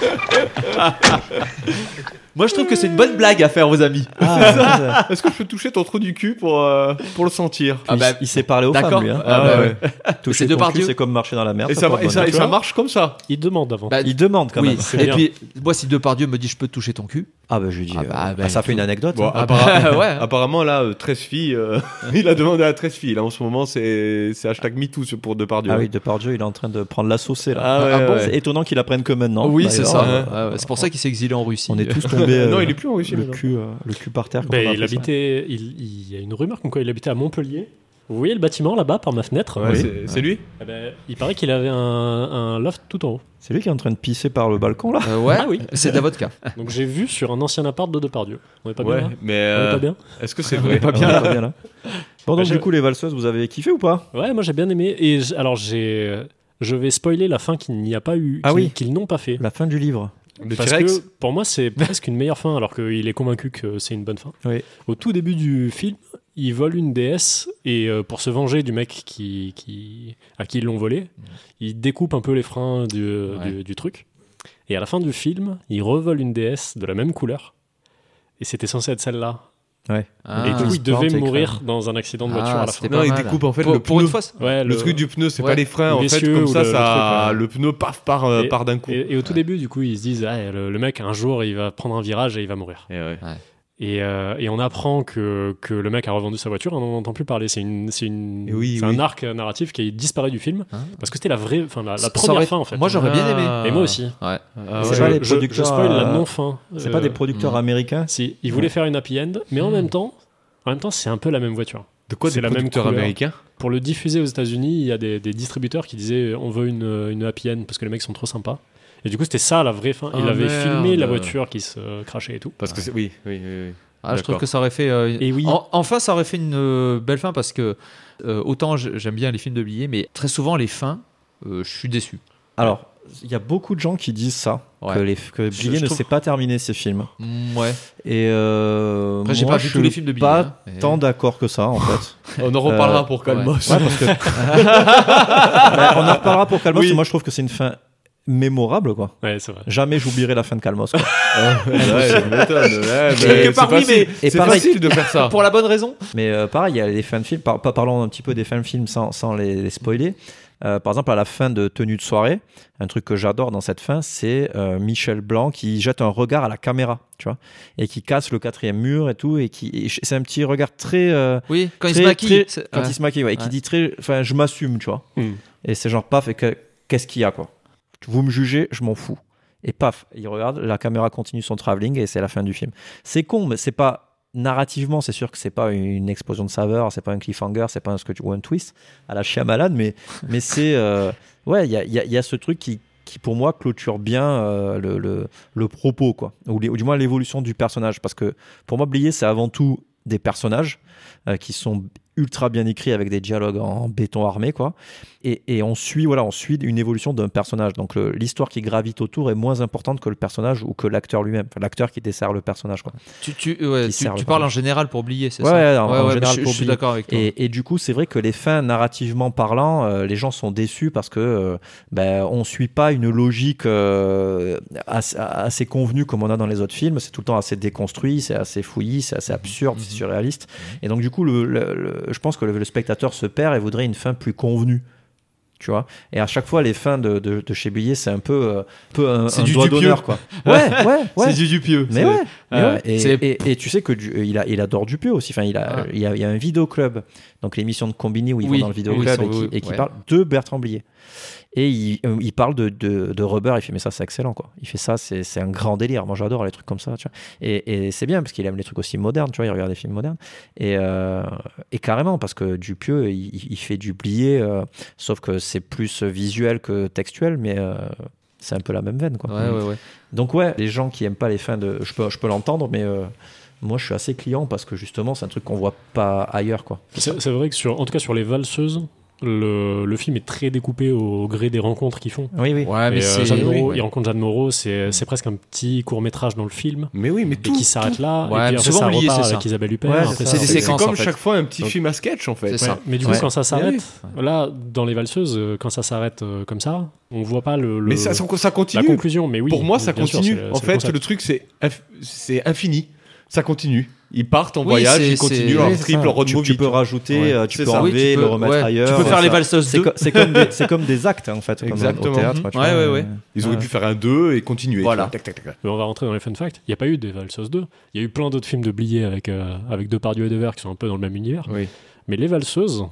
Moi, je trouve que c'est une bonne blague à faire aux amis. Ah, Est-ce que je peux toucher ton trou du cul pour, euh, pour le sentir Ah bah, il s'est parlé aux femmes, lui. Hein. Ah bah ouais. Toucher C'est ton Depardieu. cul, c'est comme marcher dans la merde. Et ça, et et marche comme ça. Il demande avant. Bah, Il demande quand oui. même. Et bien. puis, moi, si Depardieu me dit je peux toucher ton cul. Ah bah je lui dis. Ah bah, euh, bah, ah, ça fait une anecdote. Bon, hein. apparemment, ouais. apparemment, là, euh, 13 filles, euh, il a demandé à 13 filles. Là, en ce moment, c'est c'est hashtag MeToo pour Depardieu. Ah oui, Depardieu, il est en train de prendre la saucée là. Ah ouais, bon, ouais. C'est étonnant qu'il apprenne que maintenant. oui, c'est ça. Euh, Ouais, ouais. C'est pour ça qu'il s'est exilé en Russie. On est tous tombés. euh, Non, il est plus en Russie, Le maintenant. cul, euh, le cul par terre. quand Ben, on a il habitait. Il, il y a une rumeur comme quoi il habitait à Montpellier. Vous voyez le bâtiment là-bas par ma fenêtre Ouais, Oui. c'est- lui Eh ben, Il paraît qu'il avait un, un loft tout en haut. C'est lui qui est en train de pisser par le balcon là. Euh, ouais, Ah oui. c'est de la vodka. Donc j'ai vu sur un ancien appart de Depardieu. On est pas Ouais, bien là mais On est pas bien est-ce que c'est On vrai est pas bien là. pas bien là. Bon donc Bah, du coup les valseuses, vous avez kiffé ou pas Ouais, moi j'ai bien aimé. Et alors j'ai. Je vais spoiler la fin qu'il n'y a pas eu, Ah qu'ils- oui. qu'ils n'ont pas fait. La fin du livre. Le Parce que pour moi, c'est presque une meilleure fin, alors qu'il est convaincu que c'est une bonne fin. Oui. Au tout début du film, il vole une déesse et euh, pour se venger du mec qui, qui, à qui ils l'ont volé, il découpe un peu les freins du, Ouais. du, du truc. Et à la fin du film, il revole une déesse de la même couleur. Et c'était censé être celle-là. Ouais. Ah. et du coup, il devait mourir dans un accident de Ah, voiture à la fin. Non, il découpe en fait pour, le pour pneu. une fois. Ouais, Le, truc du pneu, c'est Ouais. pas les freins en fait, comme ça, le- le ça, truc, ouais. le pneu paf part, euh, part d'un coup. Et, et au tout début, du coup, ils se disent ah, le, le mec, un jour, il va prendre un virage et il va mourir. Et ouais. Et, euh, et on apprend que, que le mec a revendu sa voiture on n'en entend plus parler. C'est une, c'est une, Et oui, c'est oui. un arc narratif qui a disparu du film Hein parce que c'était la vraie, enfin la, première aurait- fin en fait. Moi, j'aurais bien aimé. Ah. Et moi aussi. Ouais. Ah C'est ouais. pas les je, je producteurs, spoil la euh, non fin. C'est pas des producteurs américains Si, ils voulaient faire une happy end, mais en Mm. même temps, en même temps, c'est un peu la même voiture. De quoi C'est des la même producteurs couleur. américains Pour le diffuser aux États-Unis, il y a des, des distributeurs qui disaient on veut une, une happy end parce que les mecs sont trop sympas. Et du coup, c'était ça la vraie fin. Il Ah, avait merde. filmé la voiture qui se crachait et tout. Parce que c'est- oui, oui, oui. oui. Ah, je trouve que ça aurait fait. euh, Et oui. en- enfin, ça aurait fait une euh, belle fin parce que euh, autant j- j'aime bien les films de billets, mais très souvent les fins, euh, je suis déçu. Alors, il y a beaucoup de gens qui disent ça, Ouais. que, les, que Je- je ne trouve- s'est pas terminé ses films. Mm, ouais. Et euh, Après, j'ai moi, pas je vu suis tous les films de Pas hein, mais- tant d'accord que ça, en fait. On en reparlera Euh, pour Calmos. Ouais, parce que- on en reparlera pour Calmos. Oui. et Moi, je trouve que c'est une fin mémorable, quoi. Ouais, c'est vrai. Jamais j'oublierai la fin de Calmos. quoi. Ouais. Ouais, mais Quelque part, c'est oui, facile- mais- et c'est pareil- facile de faire ça. Pour la bonne raison. Mais euh, pareil, il y a les fins de films. Par, pas parlons un petit peu des fins de films sans, sans les, les spoiler. Euh, par exemple, à la fin de Tenue de soirée, un truc que j'adore dans cette fin, c'est euh, Michel Blanc qui jette un regard à la caméra, tu vois, et qui casse le quatrième mur et tout, et qui, et c'est un petit regard très, euh, Oui, quand il se maquille. très- quand ouais. il se maquille, ouais, et qui dit très, enfin, je m'assume, tu vois, Hmm. et c'est genre paf, et que- qu'est-ce qu'il y a, quoi. Vous me jugez, je m'en fous. Et paf, il regarde, la caméra continue son travelling et c'est la fin du film. C'est con, mais c'est pas narrativement, c'est sûr que c'est pas une explosion de saveur, c'est pas un cliffhanger, c'est pas un sketch ou un twist à la chia malade, mais mais c'est euh, ouais, il y a, il y a- il y a ce truc qui qui pour moi clôture bien euh, le, le, le propos quoi, ou, les- ou du moins l'évolution du personnage, parce que pour moi Blier c'est avant tout des personnages euh, qui sont ultra bien écrits avec des dialogues en béton armé quoi et, et on suit voilà on suit une évolution d'un personnage donc l'histoire qui gravite autour est moins importante que le personnage ou que l'acteur lui-même Enfin, l'acteur qui dessert le personnage quoi Tu, tu, ouais, Qui tu, sert tu le parles en général pour oublier, c'est Ouais, ça ouais, en- en mais général je, pour je suis d'accord avec toi. Et, et du coup, c'est vrai que les fins, narrativement parlant, euh, les gens sont déçus parce que euh, ben, on suit pas une logique euh, assez, assez convenue comme on a dans les autres films. C'est tout le temps assez déconstruit, c'est assez fouillis, c'est assez absurde, c'est surréaliste. Et donc, du coup, le, le- le- je pense que le spectateur se perd et voudrait une fin plus convenue. Tu vois et à chaque fois, les fins de, de, de chez Billet, c'est un peu, euh, peu un, un du doigt d'honneur, quoi. Ouais, ouais, ouais. C'est du Dupieux. Mais ouais, Ouais. ouais. Et, C'est- et- et tu sais que du- il, a, il adore Dupieux aussi. Enfin, il a, Ouais. il, y a, il y a un vidéoclub, donc l'émission de Combini où ils Oui, vont dans le vidéoclub et qui, oui, et qui ouais. parle de Bertrand Blier. Et il, euh, il parle de, de, de Rubber, il fait mais ça c'est excellent quoi. Il fait ça, c'est c'est un grand délire. Moi j'adore les trucs comme ça, tu vois. Et, et c'est bien parce qu'il aime les trucs aussi modernes, tu vois. Il regarde des films modernes. Et, euh, et carrément parce que Dupieux, il, il fait du Blier, euh, sauf que c'est plus visuel que textuel, mais euh, c'est un peu la même veine quoi. Ouais, ouais, ouais. Donc ouais, les gens qui aiment pas les fins de, je peux, je peux l'entendre, mais euh, moi je suis assez client parce que justement c'est un truc qu'on voit pas ailleurs quoi. C'est vrai que sur, en tout cas sur les valseuses, le, le film est très découpé au gré des rencontres qu'ils font. Oui oui. Ouais, mais euh. Jeanne Moreau, oui. Il rencontre Jeanne Moreau, c'est c'est presque un petit court métrage dans le film. Mais oui, mais Et tout. qui s'arrête là, Ouais, et puis après souvent ça oublié, repart c'est avec ça. Isabelle Huppert. Ouais, c'est des comme en fait. chaque fois un petit Donc- film à sketch en fait. C'est ça. Mais du coup, Ouais. quand ça s'arrête, là, dans les valseuses, euh, quand ça s'arrête euh, comme ça, on voit pas le, le- Mais ça, ça la continue. conclusion. Mais oui, Pour moi, ça sûr, continue. en fait, le truc, c'est infini. Ça continue. Ils partent en Oui, voyage, ils continuent leur Oui, triple road tu, movie. tu peux rajouter, Ouais, euh, tu peux ça. enlever, Oui, tu le remettre ouais, tu ailleurs. peux faire les valseuses C'est deux. co- c'est comme, des- comme actes en fait, comme Exactement. au théâtre. tu Ouais, vois. ouais, ouais. Ils auraient pu faire un 2 et continuer. Voilà. Tac, tac, tac, tac. Mais on va rentrer dans les fun facts. Il n'y a pas eu des Valseuses 2. Il y a eu plein d'autres films de Blier avec, euh, avec Depardieu et Devers qui sont un peu dans le même univers. Oui. Mais Les Valseuses,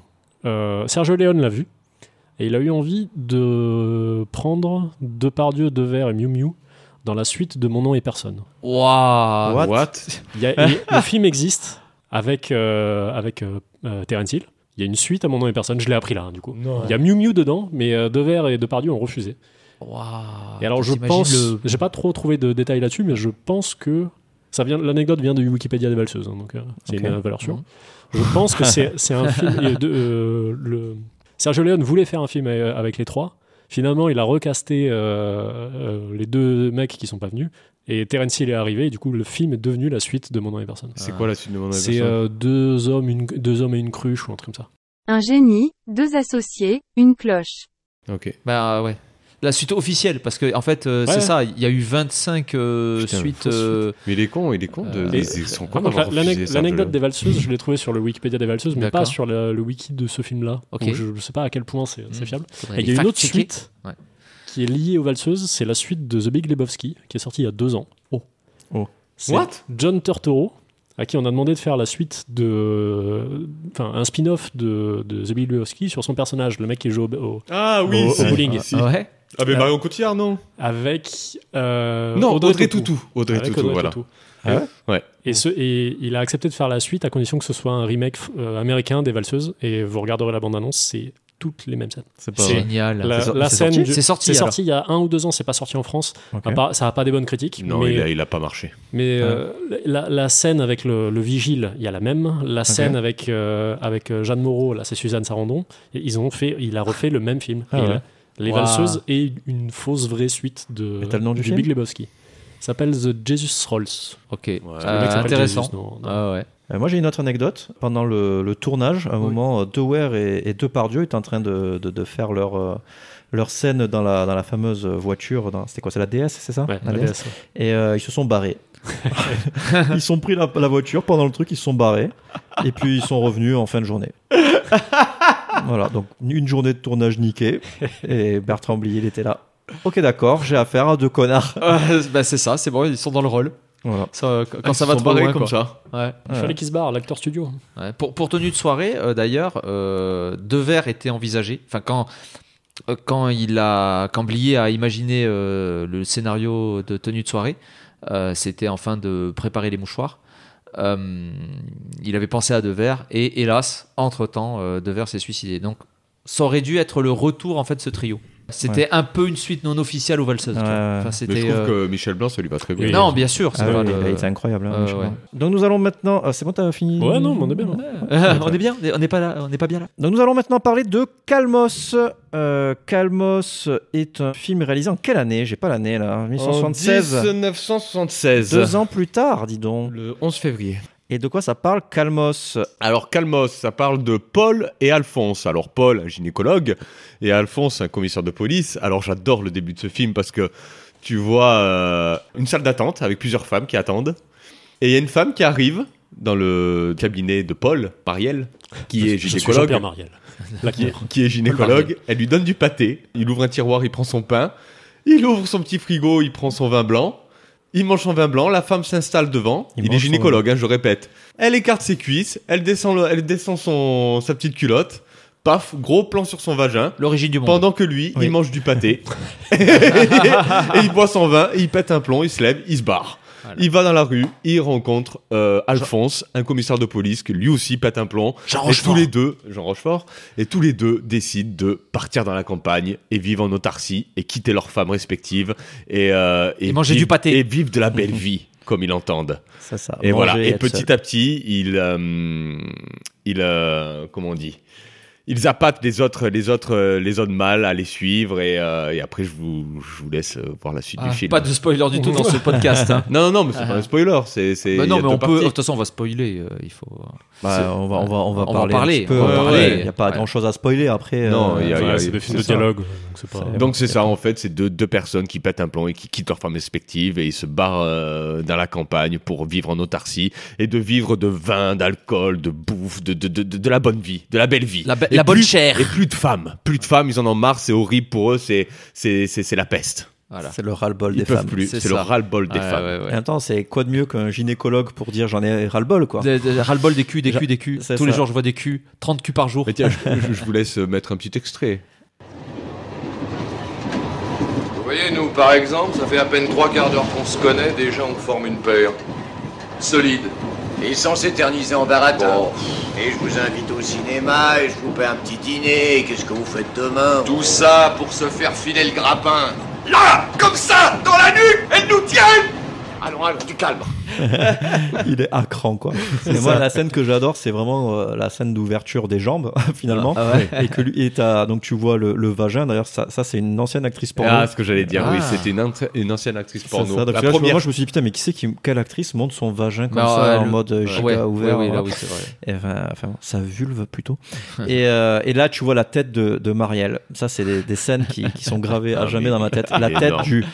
euh, Sergio Leone l'a vu. Et il a eu envie de prendre Depardieu, Devers et Miu Miu dans la suite de Mon nom et personne. Waouh. What? What? Il y a- il- le film existe avec, euh, avec euh, euh, Terence Hill. Il y a une suite à Mon nom et personne. Je l'ai appris là, hein, du coup. Il y a Miu Miu dedans, mais euh, Devers et Depardieu ont refusé. Waouh. Et alors je pense, le- j'ai pas trop trouvé de détails là-dessus, mais je pense que ça vient, l'anecdote vient de Wikipédia des valseuses, hein, donc euh, c'est une valeur sûre. Mhm. Je pense que c'est, c'est un film. de- euh, le, Sergio Leone voulait faire un film avec les trois. Finalement, il a recasté euh, euh, les deux mecs qui sont pas venus. Et Terence Hill est arrivé, et du coup, le film est devenu la suite de Mon nom et personne. C'est quoi la suite de mon C'est euh, deux, hommes, une, deux hommes et une cruche, ou un truc comme ça. Un génie, deux associés, une cloche. Ok. Bah ouais. La suite officielle, parce que en fait, euh, Ouais. c'est ça, il y a eu 25 euh, Putain, suites. euh, Mais il est con, il est con. De, Euh, ils- sont cons l'anecdote des valseuses, je l'ai trouvé sur le Wikipédia des valseuses, mais pas sur le, le wiki de ce film-là. Ok. Donc je, je sais pas à quel point c'est Hmm. fiable. il y a les une autre suite Ouais. qui est liée aux valseuses, c'est la suite de The Big Lebowski, qui est sortie il y a deux ans. Oh. Oh. C'est What? John Turturro, à qui on a demandé de faire la suite de. Enfin, un spin-off de, de The Big Lebowski sur son personnage, le mec qui joue au. au- Ah oui, au- au si. bowling. Si. Ouais. Ah, mais Euh, Marion Cotillard, non? Avec. euh, Non, Audrey Tautou. Audrey Avec Tautou, Audrey voilà. Tautou. Ah ouais? Ouais. Et, ce, et il a accepté de faire la suite à condition que ce soit un remake euh, américain des valseuses. Et vous regarderez la bande-annonce, c'est toutes les mêmes scènes. C'est. Génial. La, scène sorti du- C'est sorti, C'est sorti il y a un ou deux ans. C'est pas sorti en France. Ça a pas des bonnes critiques. Non, mais, il, a, il a pas marché. mais euh, la, la scène avec le, le vigile, il y a la même. La scène avec euh, avec Jeanne Moreau, là, c'est Suzanne Sarandon. Et ils ont fait, il a refait le même film. Ah Et ouais. Les Waouh. valseuses et une fausse vraie suite de le nom du film Big Lebowski. Ça s'appelle The Jesus Rolls. Ok. Euh, mec s'appelle intéressant. Jesus, non, non. Ah ouais. Euh, moi j'ai une autre anecdote. Pendant le, le tournage, à un Oui. moment, euh, Dewey et, et Depardieu étaient en train de, de, de faire leur, leur scène dans la, dans la fameuse voiture. C'était quoi C'est la DS, c'est ça? Ouais, La la DS. DS, ouais. Et euh, ils se sont barrés. ils sont pris la, la voiture pendant le truc, ils se sont barrés. Et puis ils sont revenus en fin de journée. voilà, donc une journée de tournage niquée. Et Bertrand Blier, il était là. Ok, d'accord, j'ai affaire à deux connards. Euh, bah, c'est ça, c'est bon, ils sont dans le rôle. Voilà. Ça, quand Ah, ça va trop loin, comme quoi. ça. Ouais. Il fallait qu'il se barre, l'acteur studio. Ouais. Pour, pour tenue de soirée, euh, d'ailleurs, euh, Devers était envisagé. Enfin, quand, euh, quand, il a, quand Blier a imaginé euh, le scénario de tenue de soirée, euh, c'était enfin de préparer les mouchoirs. Euh, il avait pensé à Devers et hélas, entre-temps, euh, Devers s'est suicidé. Donc, ça aurait dû être le retour en fait de ce trio. C'était un peu une suite non officielle tu vois. Ouais. Enfin, Mais je trouve euh, que Michel Blanc, ça lui va très bien. Oui. Non, bien sûr, c'est Ah oui, le- incroyable. hein, Euh, ouais. Donc nous allons maintenant. ah, c'est bon, t'as fini Ouais, non, on est bien, là. Euh, on est bien, on n'est pas là, on n'est pas bien là. Donc nous allons maintenant parler de Calmos. Euh, Calmos est un film réalisé en quelle année? J'ai pas l'année là. 1976. En 1976. Deux ans plus tard, dis donc. Le 11 février. Et de quoi ça parle Calmos? Alors Calmos, ça parle de Paul et Alphonse. Alors Paul, un gynécologue, et Alphonse, un commissaire de police. Alors j'adore le début de ce film parce que tu vois euh, une salle d'attente avec plusieurs femmes qui attendent. Et il y a une femme qui arrive dans le cabinet de Paul, Marielle, qui est Je gynécologue. Jean-Pierre Mariel. L'acteur. qui est gynécologue. Elle lui donne du pâté. Il ouvre un tiroir, il prend son pain. Il ouvre son petit frigo, il prend son vin blanc. Il mange son vin blanc. La femme s'installe devant. Il Il, est gynécologue, hein, je répète. Elle écarte ses cuisses. Elle descend, le- elle descend son, sa petite culotte. Paf, gros plan sur son vagin. L'origine du monde. Pendant que lui, Oui. il mange du pâté. et il boit son vin, et il pète un plomb, il se lève, il se barre. Il va dans la rue, il rencontre euh, Alphonse, un commissaire de police qui lui aussi pète un plomb. Jean et Rochefort. tous les deux, Jean Rochefort, et tous les deux décident de partir dans la campagne et vivre en autarcie et quitter leurs femmes respectives et, euh, Et manger vivre- du pâté. et vivre de la belle vie comme ils l'entendent. C'est ça. Et manger voilà. Et petit seul. à petit, il, euh, il, euh, comment on dit, ils appâtent les autres, les autres, euh, les autres mâles à les suivre et, euh, et après je vous, je vous laisse euh, voir la suite Ah, du film. pas de spoiler du tout dans ce podcast. hein. Non, non, non, mais c'est pas un spoiler. C'est, c'est. Bah non, mais on peut. De toute façon, on va spoiler. euh, il faut. Bah, on va, on va, on va On va parler. en parler, un petit peu, on va parler. Il n'y a pas Ouais. grand chose à spoiler après. Non, euh, il y a- Ouais, il y a- c'est des films de ça. dialogue. Donc c'est pas. Donc c'est ça en fait, c'est deux, deux personnes qui pètent un plomb et qui quittent leurs femmes respectives et ils se barrent euh, dans la campagne pour vivre en autarcie et de vivre de vin, d'alcool, de bouffe, de, de, de, de- de la bonne vie, de la belle vie. La be- Et la bonne chair. Et plus de femmes, plus de femmes, ils en ont marre, c'est horrible pour eux, c'est, c'est, c'est, c'est la peste. Voilà. C'est le ras-le-bol Ils des peuvent femmes. plus, C'est c'est, le ras-le-bol des femmes. ouais, Et ouais. en même temps, c'est quoi de mieux qu'un gynécologue pour dire j'en ai ras-le-bol quoi De- de- Ras-le-bol des culs, des culs, des culs. Tous les jours, je vois des culs. 30 culs par jour. Mais tiens, je, je- je vous laisse mettre un petit extrait. Vous voyez, nous, par exemple, ça fait à peine trois quarts d'heure qu'on se connaît, déjà on forme une paire. Solide. Ils sont s'éterniser en baratin. Bon. Et je vous invite au cinéma et je vous paie un petit dîner. Qu'est-ce que vous faites demain? Tout ça pour se faire filer le grappin. Là Comme ça Dans la nuque Elle nous tienne Allons, allons, du calme. Il est à cran quoi. Et moi la scène que j'adore c'est vraiment euh, la scène d'ouverture des jambes finalement Ah ouais. et que lui et t'as- donc tu vois le, le vagin d'ailleurs ça, ça c'est une ancienne actrice porno. Ah, ce que j'allais dire, oui, Ah. c'était une, ancienne actrice porno. ça, donc la là, première moi je me suis dit putain mais qui c'est qui quelle actrice monte son vagin comme ça ouais, en le- mode euh, giga Ouais, ouvert ouais, oui, là, oui, c'est vrai. Et, enfin, enfin, sa vulve plutôt. et, euh, et là, tu vois la tête de, de Marielle. Ça, c'est des, des scènes qui, qui sont gravées à Ah, jamais mais dans ma tête. La tête du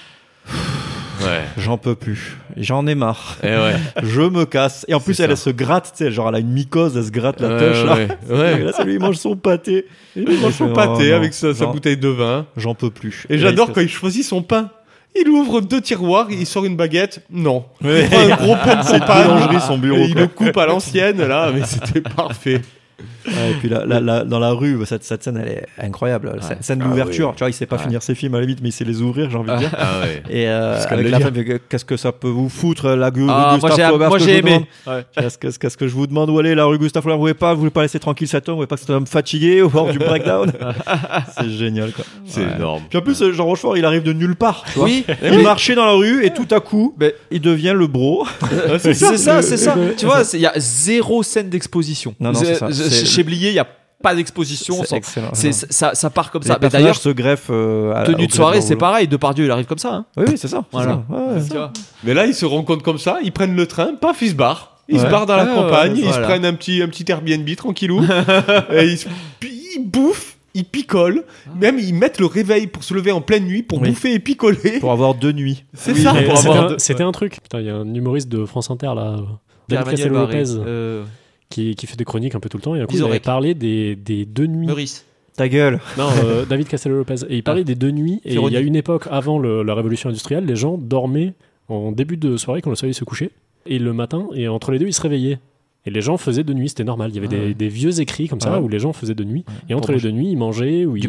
Ouais. j'en peux plus, j'en ai marre, Eh ouais. je me casse. Et en plus, elle, se gratte, tu sais, genre elle a une mycose, elle se gratte la tâche là. ouais. Et là, ça lui mange son pâté. Il mange son pâté non. avec sa, bouteille de vin. J'en peux plus. Et là, j'adore quand il choisit son pain. Il ouvre deux tiroirs, il sort une baguette. Non. Il prend un gros pain de son bureau, Et il le coupe à l'ancienne, là, mais c'était parfait. Ouais, et puis là, dans la rue, cette, cette scène, elle est incroyable. Cette scène Ah d'ouverture, oui. tu vois, il sait pas Ouais. finir ses films à la limite, mais il sait les ouvrir, j'ai envie de dire. Ah ouais. Et euh, avec la euh, qu'est-ce que ça peut vous foutre, la rue Ah, Gustave moi, j'ai je vous aimé. Qu'est-ce que, qu'est-ce que je vous demande où aller La rue Gustave Flaubert, vous voulez pas, vous voulez pas laisser tranquille cet homme, vous voulez pas que cet homme fatigué au bord du breakdown C'est génial, quoi. C'est Ouais. énorme. Puis en plus, Jean Rochefort, il arrive de nulle part. Tu vois Oui. il marchait dans la rue et tout à coup, il devient le bro. C'est ça, c'est ça. Tu vois, il y a zéro scène d'exposition. Non, non, c'est ça. Chez Blier, il y a pas d'exposition. C'est sans- excellent. c'est- Non. ça, ça part comme Les ça. Mais d'ailleurs, se greffent euh, tenue de soirée, c'est pareil. Depardieu, il arrive comme ça. hein. Oui, oui, c'est ça. c'est Voilà. ça. Ouais, ouais. Tu vois. Mais là, ils se rendent compte comme ça, ils prennent le train, paf, ils se barrent. Ils se barrent dans la Ah, campagne, ouais, ils se prennent un petit, un petit Airbnb tranquillou, et ils, se- ils bouffent, ils picolent, même ils mettent le réveil pour se lever en pleine nuit, pour Oui. bouffer et picoler. Pour avoir deux nuits. C'est Oui, ça, C'était avoir un, deux- c'était un truc. Putain, Il y a un humoriste de France Inter là, David Lopez, euh, qui, qui fait des chroniques un peu tout le temps. Et un coup, il avait parlé des, des deux nuits. Meurice. Ta gueule. Non, euh, David Castello Lopez. Et il parlait des deux nuits. Et il y a une époque avant le- la révolution industrielle, les gens dormaient en début de soirée quand le soleil se couchait. Et le matin, et entre les deux, ils se réveillaient. Et les gens faisaient de nuit, c'était normal. Il y avait Ah des, ouais. des vieux écrits comme ça Ah ouais. où les gens faisaient de nuit. Et entre Pour les deux nuits, ils mangeaient ou ils,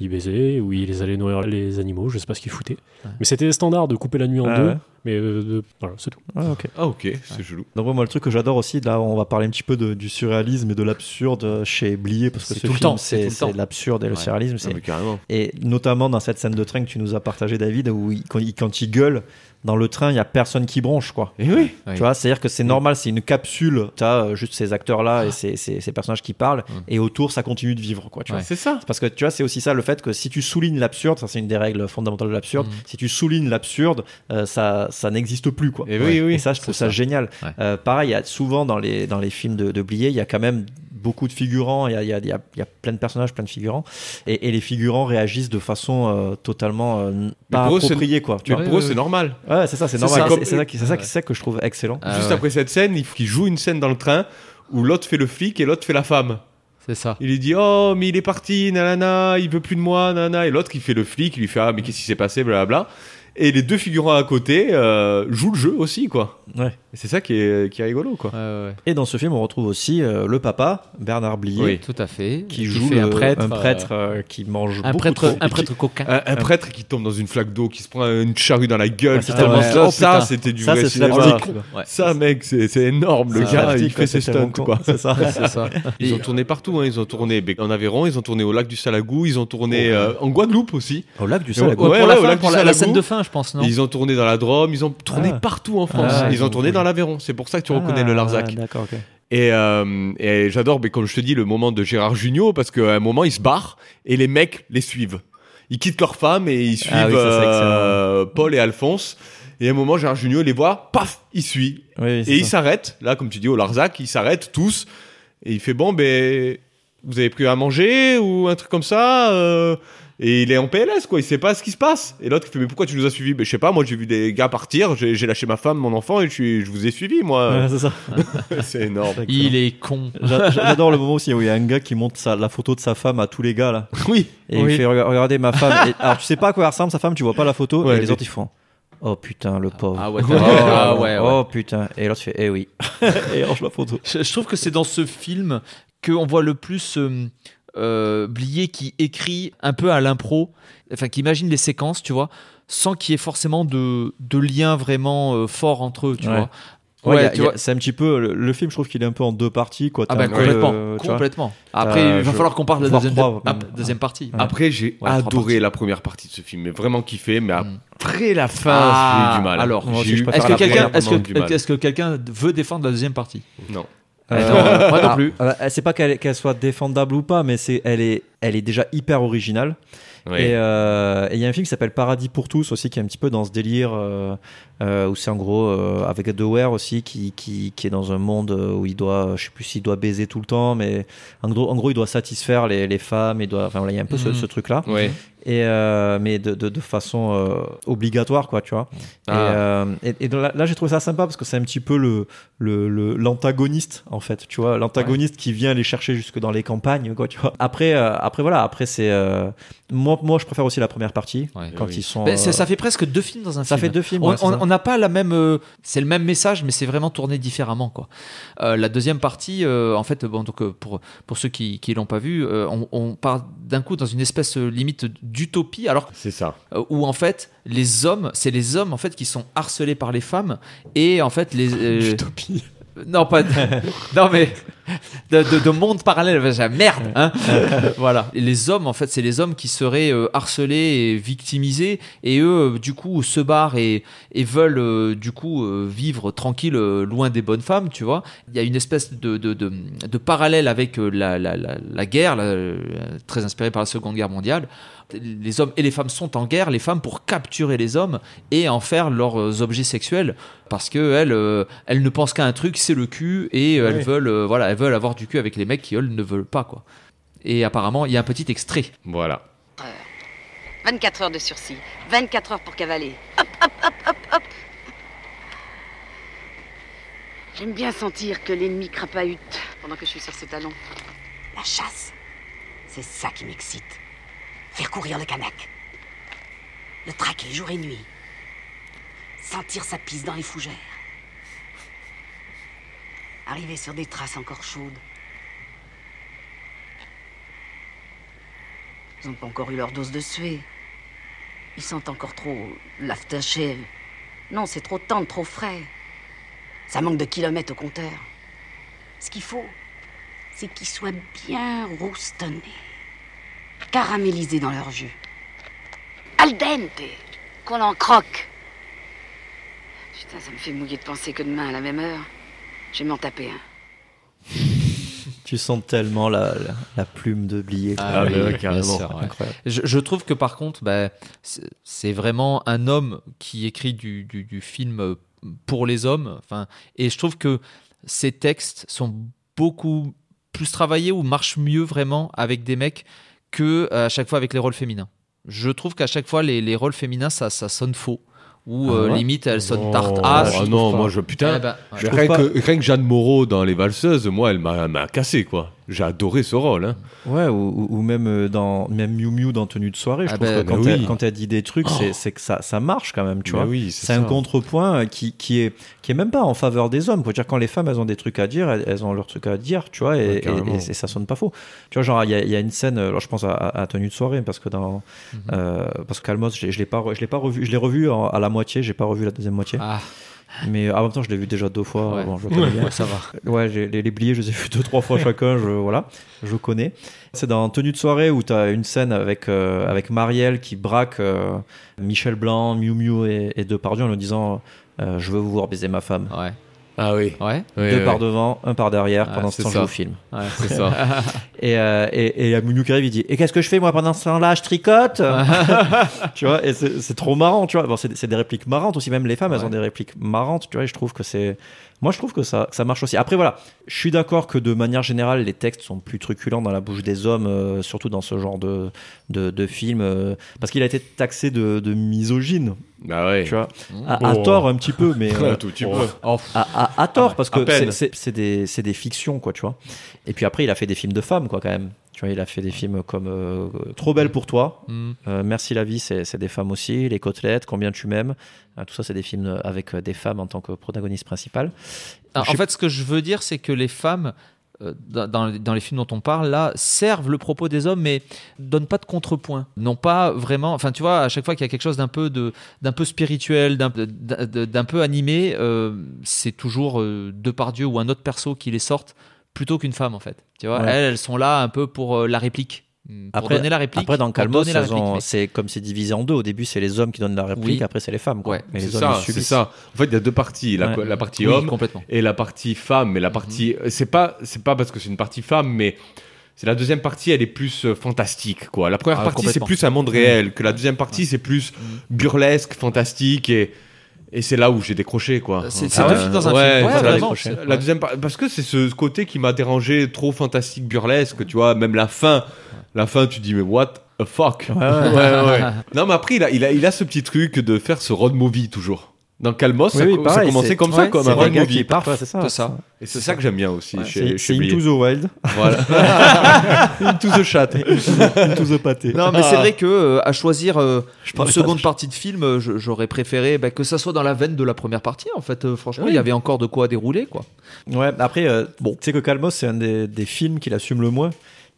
ils baisaient ou ils allaient nourrir les animaux. Je sais pas ce qu'ils foutaient. Ouais. Mais c'était standard de couper la nuit en Ah deux. Ouais. Mais euh, voilà, c'est tout. Ah, ok. Ah ok, c'est chelou. Donc moi le truc que j'adore aussi, là on va parler un petit peu de- du surréalisme et de l'absurde chez Blier parce que C'est ce tout le film temps, c'est c'est le c'est temps. l'absurde et le Ouais. surréalisme. Ah, c'est carrément. Et notamment dans cette scène de train que tu nous as partagé David où il- quand, il, quand il gueule dans le train il y a personne qui bronche quoi. Et oui. Oui. Tu vois, c'est-à-dire que c'est normal, c'est une capsule, tu as juste ces acteurs-là et ces, ces- ces personnages qui parlent, et autour, ça continue de vivre, quoi, tu Ouais. vois. C'est ça. Parce que tu vois, c'est aussi ça le fait que si tu soulignes l'absurde, ça c'est une des règles fondamentales de l'absurde, Mhm. si tu soulignes l'absurde, euh, ça, ça n'existe plus, quoi. Et oui, oui. Et ça, je trouve ça, ça. génial. Ouais. Euh, pareil, il y a souvent dans les, dans les films de, de Blier, il y a quand même beaucoup de figurants, il y a, il y, a, il y a- il y a plein de personnages, plein de figurants, et, et les figurants réagissent de façon euh, totalement euh, pas pour eux, c'est- appropriée, quoi. Tu Mais vois pour eux, c'est normal. Ouais, c'est ça, c'est normal. C'est ça, qui- c'est ça, qui- que je trouve excellent. Ah Juste ouais. après cette scène, il faut qu'il joue une scène dans le train où l'autre fait le flic et l'autre fait la femme. C'est ça. Il lui dit Oh, mais il est parti, nanana, il veut plus de moi, nanana. Et l'autre, il fait le flic, il lui fait Ah, mais qu'est-ce qui s'est passé, blablabla. Et les deux figurants à côté euh, jouent le jeu aussi, quoi. Ouais. C'est ça qui est, qui est rigolo, quoi. Ouais, ouais, ouais. Et dans ce film, on retrouve aussi euh, le papa, Bernard Blier, Oui. Tout à fait. qui joue fait le- un prêtre. euh, qui mange un beaucoup prêtre, trop. un prêtre coquin. Un, un prêtre qui tombe dans une flaque d'eau, qui se prend une charrue dans la gueule. Ouais, c'est c'est tellement vrai. ça, Oh, ça, c'était du Ça, vrai cinéma. Ouais. Ça, mec, c'est c'est énorme. Le gars, il fait ses stunts, quoi. C'est ça. Ils ont tourné partout. hein. Ils ont tourné en Aveyron, ils ont tourné au lac du Salagou, ils ont tourné en Guadeloupe aussi. Au lac du Ouais, Salagou. ouais, pour la, au lac du scène de fin, je pense, non Ils ont tourné dans la Drôme, ils ont tourné Ah. partout en France. Ah, ils ont tourné dans l'Aveyron. C'est pour ça que tu reconnais le Larzac. Ah, D'accord, ok. Et, euh, et j'adore, mais comme je te dis, le moment de Gérard Jugnot, parce qu'à un moment, ils se barrent et les mecs les suivent. Ils quittent leur femme et ils suivent Ah oui, euh, Paul et Alphonse. Et à un moment, Gérard Jugnot les voit, paf, il suit. Oui, oui, c'est Et il s'arrête, là, comme tu dis, au Larzac, ils s'arrêtent tous. Et il fait, bon, ben, vous avez pris à manger ou un truc comme ça euh, Et il est en PLS, quoi, il sait pas ce qui se passe. Et l'autre, il fait, mais pourquoi tu nous as suivis? Ben, je sais pas, moi, j'ai vu des gars partir, j'ai lâché ma femme, mon enfant, et je, suis, je vous ai suivi, moi. Ouais, c'est ça. c'est énorme. Il est con. J'a- J'adore le moment aussi où il y a un gars qui montre sa- la photo de sa femme à tous les gars là. Oui. Et Oui. il fait Rega- regardez ma femme. Et- alors tu sais pas à quoi elle ressemble sa femme, tu vois pas la photo. Ouais, et les autres ils font Oh putain, le pauvre. Ah ouais, oh, ah ouais, ouais. oh, putain. Et l'autre fait Eh oui. et il range la photo. Je, je trouve que c'est dans ce film qu'on voit le plus euh, euh, Blier qui écrit un peu à l'impro, enfin qui imagine les séquences, tu vois, sans qu'il y ait forcément de, de lien vraiment euh, fort entre eux, tu Ouais. vois. Ouais, Ouais, il y a- tu il y a- vois. c'est un petit peu. Le, le film, je trouve qu'il est un peu en deux parties. Quoi. Ah bah complètement, euh, complètement. Après, il va je- falloir qu'on parle de la deuxième, trois, ah, même. deuxième partie. Après, j'ai Ouais, adoré la première partie de ce film, mais vraiment kiffé, mais Mm. après la fin, Ah, j'ai eu du mal. alors, Est-ce que quelqu'un que, est-ce que quelqu'un veut défendre la deuxième partie? Non. Euh, moi non alors, plus. euh, c'est pas qu'elle soit défendable ou pas, mais c'est elle est elle est déjà hyper originale. Et euh, il y a un film qui s'appelle Paradis pour tous aussi, qui est un petit peu dans ce délire euh, euh, où c'est en gros euh, avec The Ware aussi, qui, qui, qui est dans un monde euh, où il doit, je sais plus s'il doit baiser tout le temps, mais en gros, en gros il doit satisfaire les, les femmes, il doit, enfin il y a un peu ce, Mhm. ce truc là. Et euh, mais de, de, de façon euh, obligatoire, quoi, tu vois. Et, Ah. euh, et, et donc là, là, j'ai trouvé ça sympa parce que c'est un petit peu le le- le- l'antagoniste, en fait, tu vois. L'antagoniste qui vient les chercher jusque dans les campagnes, quoi, tu vois. Après, euh, après voilà, après, c'est. euh, moi, moi, je préfère aussi la première partie quand Oui. ils sont. Ça, euh, ça fait presque deux films dans un ça film. fait deux films, On ouais, n'a pas la même. euh, c'est le même message, mais c'est vraiment tourné différemment, quoi. Euh, la deuxième partie, euh, en fait, bon, donc euh, pour pour ceux qui qui l'ont pas vu, euh, on, on part d'un coup dans une espèce limite d'utopie, alors c'est ça. où en fait les hommes, c'est les hommes en fait qui sont harcelés par les femmes et en fait les. euh, Utopie. Non, pas. de- non, mais. De, de- de monde parallèle. Enfin, Merde, hein. voilà. Et les hommes, en fait, c'est les hommes qui seraient euh, harcelés et victimisés. Et eux, euh, du coup, se barrent et, et veulent, euh, du coup, euh, vivre tranquille, euh, loin des bonnes femmes, tu vois. Il y a une espèce de, de, parallèle avec euh, la, la, la, la guerre, euh, très inspirée par la Seconde Guerre mondiale. Les hommes et les femmes sont en guerre, les femmes pour capturer les hommes et en faire leurs euh, objets sexuels parce que elles, euh, elles ne pensent qu'à un truc, c'est le cul et euh, elles Oui. veulent, euh, voilà, elles veulent avoir du cul avec les mecs qui eux ne veulent pas quoi. Et apparemment, il y a un petit extrait. Voilà. 24 heures de sursis, 24 heures pour cavaler. Hop, hop, hop, hop, hop. J'aime bien sentir que l'ennemi crapahute pendant que je suis sur ses talons. La chasse, c'est ça qui m'excite. Faire courir le canac. Le traquer jour et nuit. Sentir sa pisse dans les fougères. Arriver sur des traces encore chaudes. Ils n'ont pas encore eu leur dose de suée. Ils sentent encore trop l'aftershave. Non, c'est trop tendre, trop frais. Ça manque de kilomètres au compteur. Ce qu'il faut, c'est qu'ils soient bien roustonnés. Caramélisés dans leur jus. Al dente, qu'on en croque. Putain, ça me fait mouiller de penser que demain, à la même heure, je vais m'en taper un. Tu sens tellement la, la, la plume de Blier. Ah oui, carrément. sûr, ouais. Incroyable. Je, je trouve que par contre, bah, c'est- vraiment un homme qui écrit du, du- du film euh, pour les hommes. Enfin, et je trouve que ses textes sont beaucoup plus travaillés ou marchent mieux vraiment avec des mecs que euh, à chaque fois avec les rôles féminins. Je trouve qu'à chaque fois les, les rôles féminins ça, ça sonne faux ou Ah euh, ouais limite elles sonnent tarte. ah, je trouve non, pas. moi je putain. Eh ben, ouais. Mais rien, que, rien que Jeanne Moreau dans Les Valseuses, moi elle m'a m'a cassé quoi. J'ai adoré ce rôle. Hein. Ouais, ou, même euh, dans même Miu Miu dans tenue de soirée, je Ah trouve ben, que quand, elle, oui. quand elle dit des trucs, c'est- c'est que ça, ça marche quand même, tu Mais vois. oui, c'est un contrepoint euh, qui, qui est qui est même pas en faveur des hommes. Faut dire quand les femmes elles ont des trucs à dire, elles, elles ont leurs trucs à dire, tu vois, et, Ouais, et- carrément. et- et ça sonne pas faux. Tu vois, genre il y, a- il y a une scène, alors je pense à, à- à tenue de soirée parce que dans euh, parce que Calmos, je, l'ai pas je l'ai pas revu, je l'ai revu en- à la moitié, j'ai pas revu la deuxième moitié. Ah. Mais en même temps, je l'ai vu déjà deux fois. Ouais. Bon, je connais bien. Ouais, ça va. Ouais, les, les bliés, je les ai vus deux, trois fois chacun. Je, voilà, je connais. C'est dans Tenue de soirée où tu as une scène avec, euh, avec Marielle qui braque euh, Michel Blanc, Miu Miu et, et Depardieu en lui disant euh, Je veux vous voir baiser ma femme. Ouais. Ah oui. Ouais. Deux par devant, un par derrière. Ouais, pendant ce temps, je joue au film. Ouais, c'est ça. et, euh, et, et arrive, il dit Et qu'est-ce que je fais moi pendant ce temps-là? Je tricote? Tu vois, et c'est trop marrant, tu vois. Bon, c'est c'est des répliques marrantes aussi, même les femmes, elles ont des répliques marrantes, tu vois, et je trouve que c'est. Moi, je trouve que ça, que ça marche aussi. Après, voilà, je suis d'accord que de manière générale, les textes sont plus truculents dans la bouche des hommes, euh, surtout dans ce genre de, de, de film, euh, parce qu'il a été taxé de, de misogyne. Bah ouais. Tu vois, à, à Oh. tort un petit peu, mais. Un tout petit peu. À, à- à tort, parce À que c'est- c'est c'est des, c'est des fictions, quoi, tu vois. Et puis après, il a fait des films de femmes, quoi, quand même. Tu vois, il a fait des films comme euh, Trop belle pour toi, Mm. euh, Merci la vie, c'est des femmes aussi, Les côtelettes, Combien tu m'aimes. Euh, tout ça, c'est des films avec euh, des femmes en tant que protagonistes principales. Ah, en fait, ce que je veux dire, c'est que les femmes, euh, dans, les films dont on parle, là, servent le propos des hommes, mais donnent pas de contrepoint. Non pas vraiment. Enfin, tu vois, à chaque fois qu'il y a quelque chose d'un peu, de, d'un peu spirituel, d'un, peu animé, euh, c'est toujours euh, Depardieu ou un autre perso qui les sortent plutôt qu'une femme, en fait. Tu vois, Ouais. elles, elles sont là un peu pour euh, la réplique. Pour donner la réplique. Après, dans Calmos, c'est comme c'est divisé en deux. Au début, c'est les hommes qui donnent la réplique, Oui. après, c'est les femmes. Quoi. Ouais. Mais les ça, c'est ça. En fait, il y a deux parties. La, Ouais. la partie Oui, homme complètement. Mhm. et la partie femme. Mais la partie, c'est pas, c'est pas parce que c'est une partie femme, mais c'est la deuxième partie, elle est plus euh, fantastique, quoi. La première Ah, partie, c'est plus un monde Mm. réel. Que la deuxième partie, c'est plus burlesque, fantastique et. Et c'est là où j'ai décroché, quoi. C'est- c'est Enfin, deux films dans un ouais, film. Ouais, la- vraiment, deuxième par- parce que c'est ce côté qui m'a dérangé, trop fantastique, burlesque, tu vois. Même la fin, la fin, tu dis mais what A fuck? Ouais, ouais. non, mais après, il a, il, a, il a ce petit truc de faire ce road movie toujours. Dans Calmos, ça, Oui, ça pareil, commençait c'est- comme ça, comme c'est un road movie. ouais, c'est ça. Ça. Et c'est ça que j'aime bien aussi Ouais, chez, chez. Into the Wild. Voilà. Into the chat. Into the pâté. Non, mais c'est vrai que euh, à choisir euh, une seconde de- partie de film, euh, j'aurais préféré bah, que ça soit dans la veine de la première partie. En fait, Euh, franchement, Oui. il y avait encore de quoi dérouler, quoi. Ouais, après, euh, bon, tu sais que Calmos, c'est un des, des films qu'il assume le moins.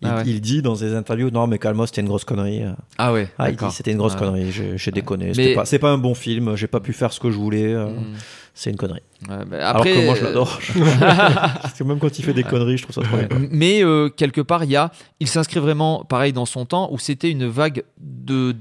Il, Ah ouais. il dit dans des interviews, non, mais Calmos, c'était une grosse connerie. Ah ouais, Ah, il dit, c'était une grosse Ouais. connerie, j'ai déconné. Mais- pas- C'est pas, un bon film, j'ai pas pu faire ce que je voulais. euh, Mm. C'est une connerie. Ouais, Alors que moi, je euh, l'adore. Parce que même quand il fait des conneries, je trouve ça trop bien. Mais euh, quelque part, il y a, il s'inscrit vraiment, pareil, dans son temps où c'était une vague de-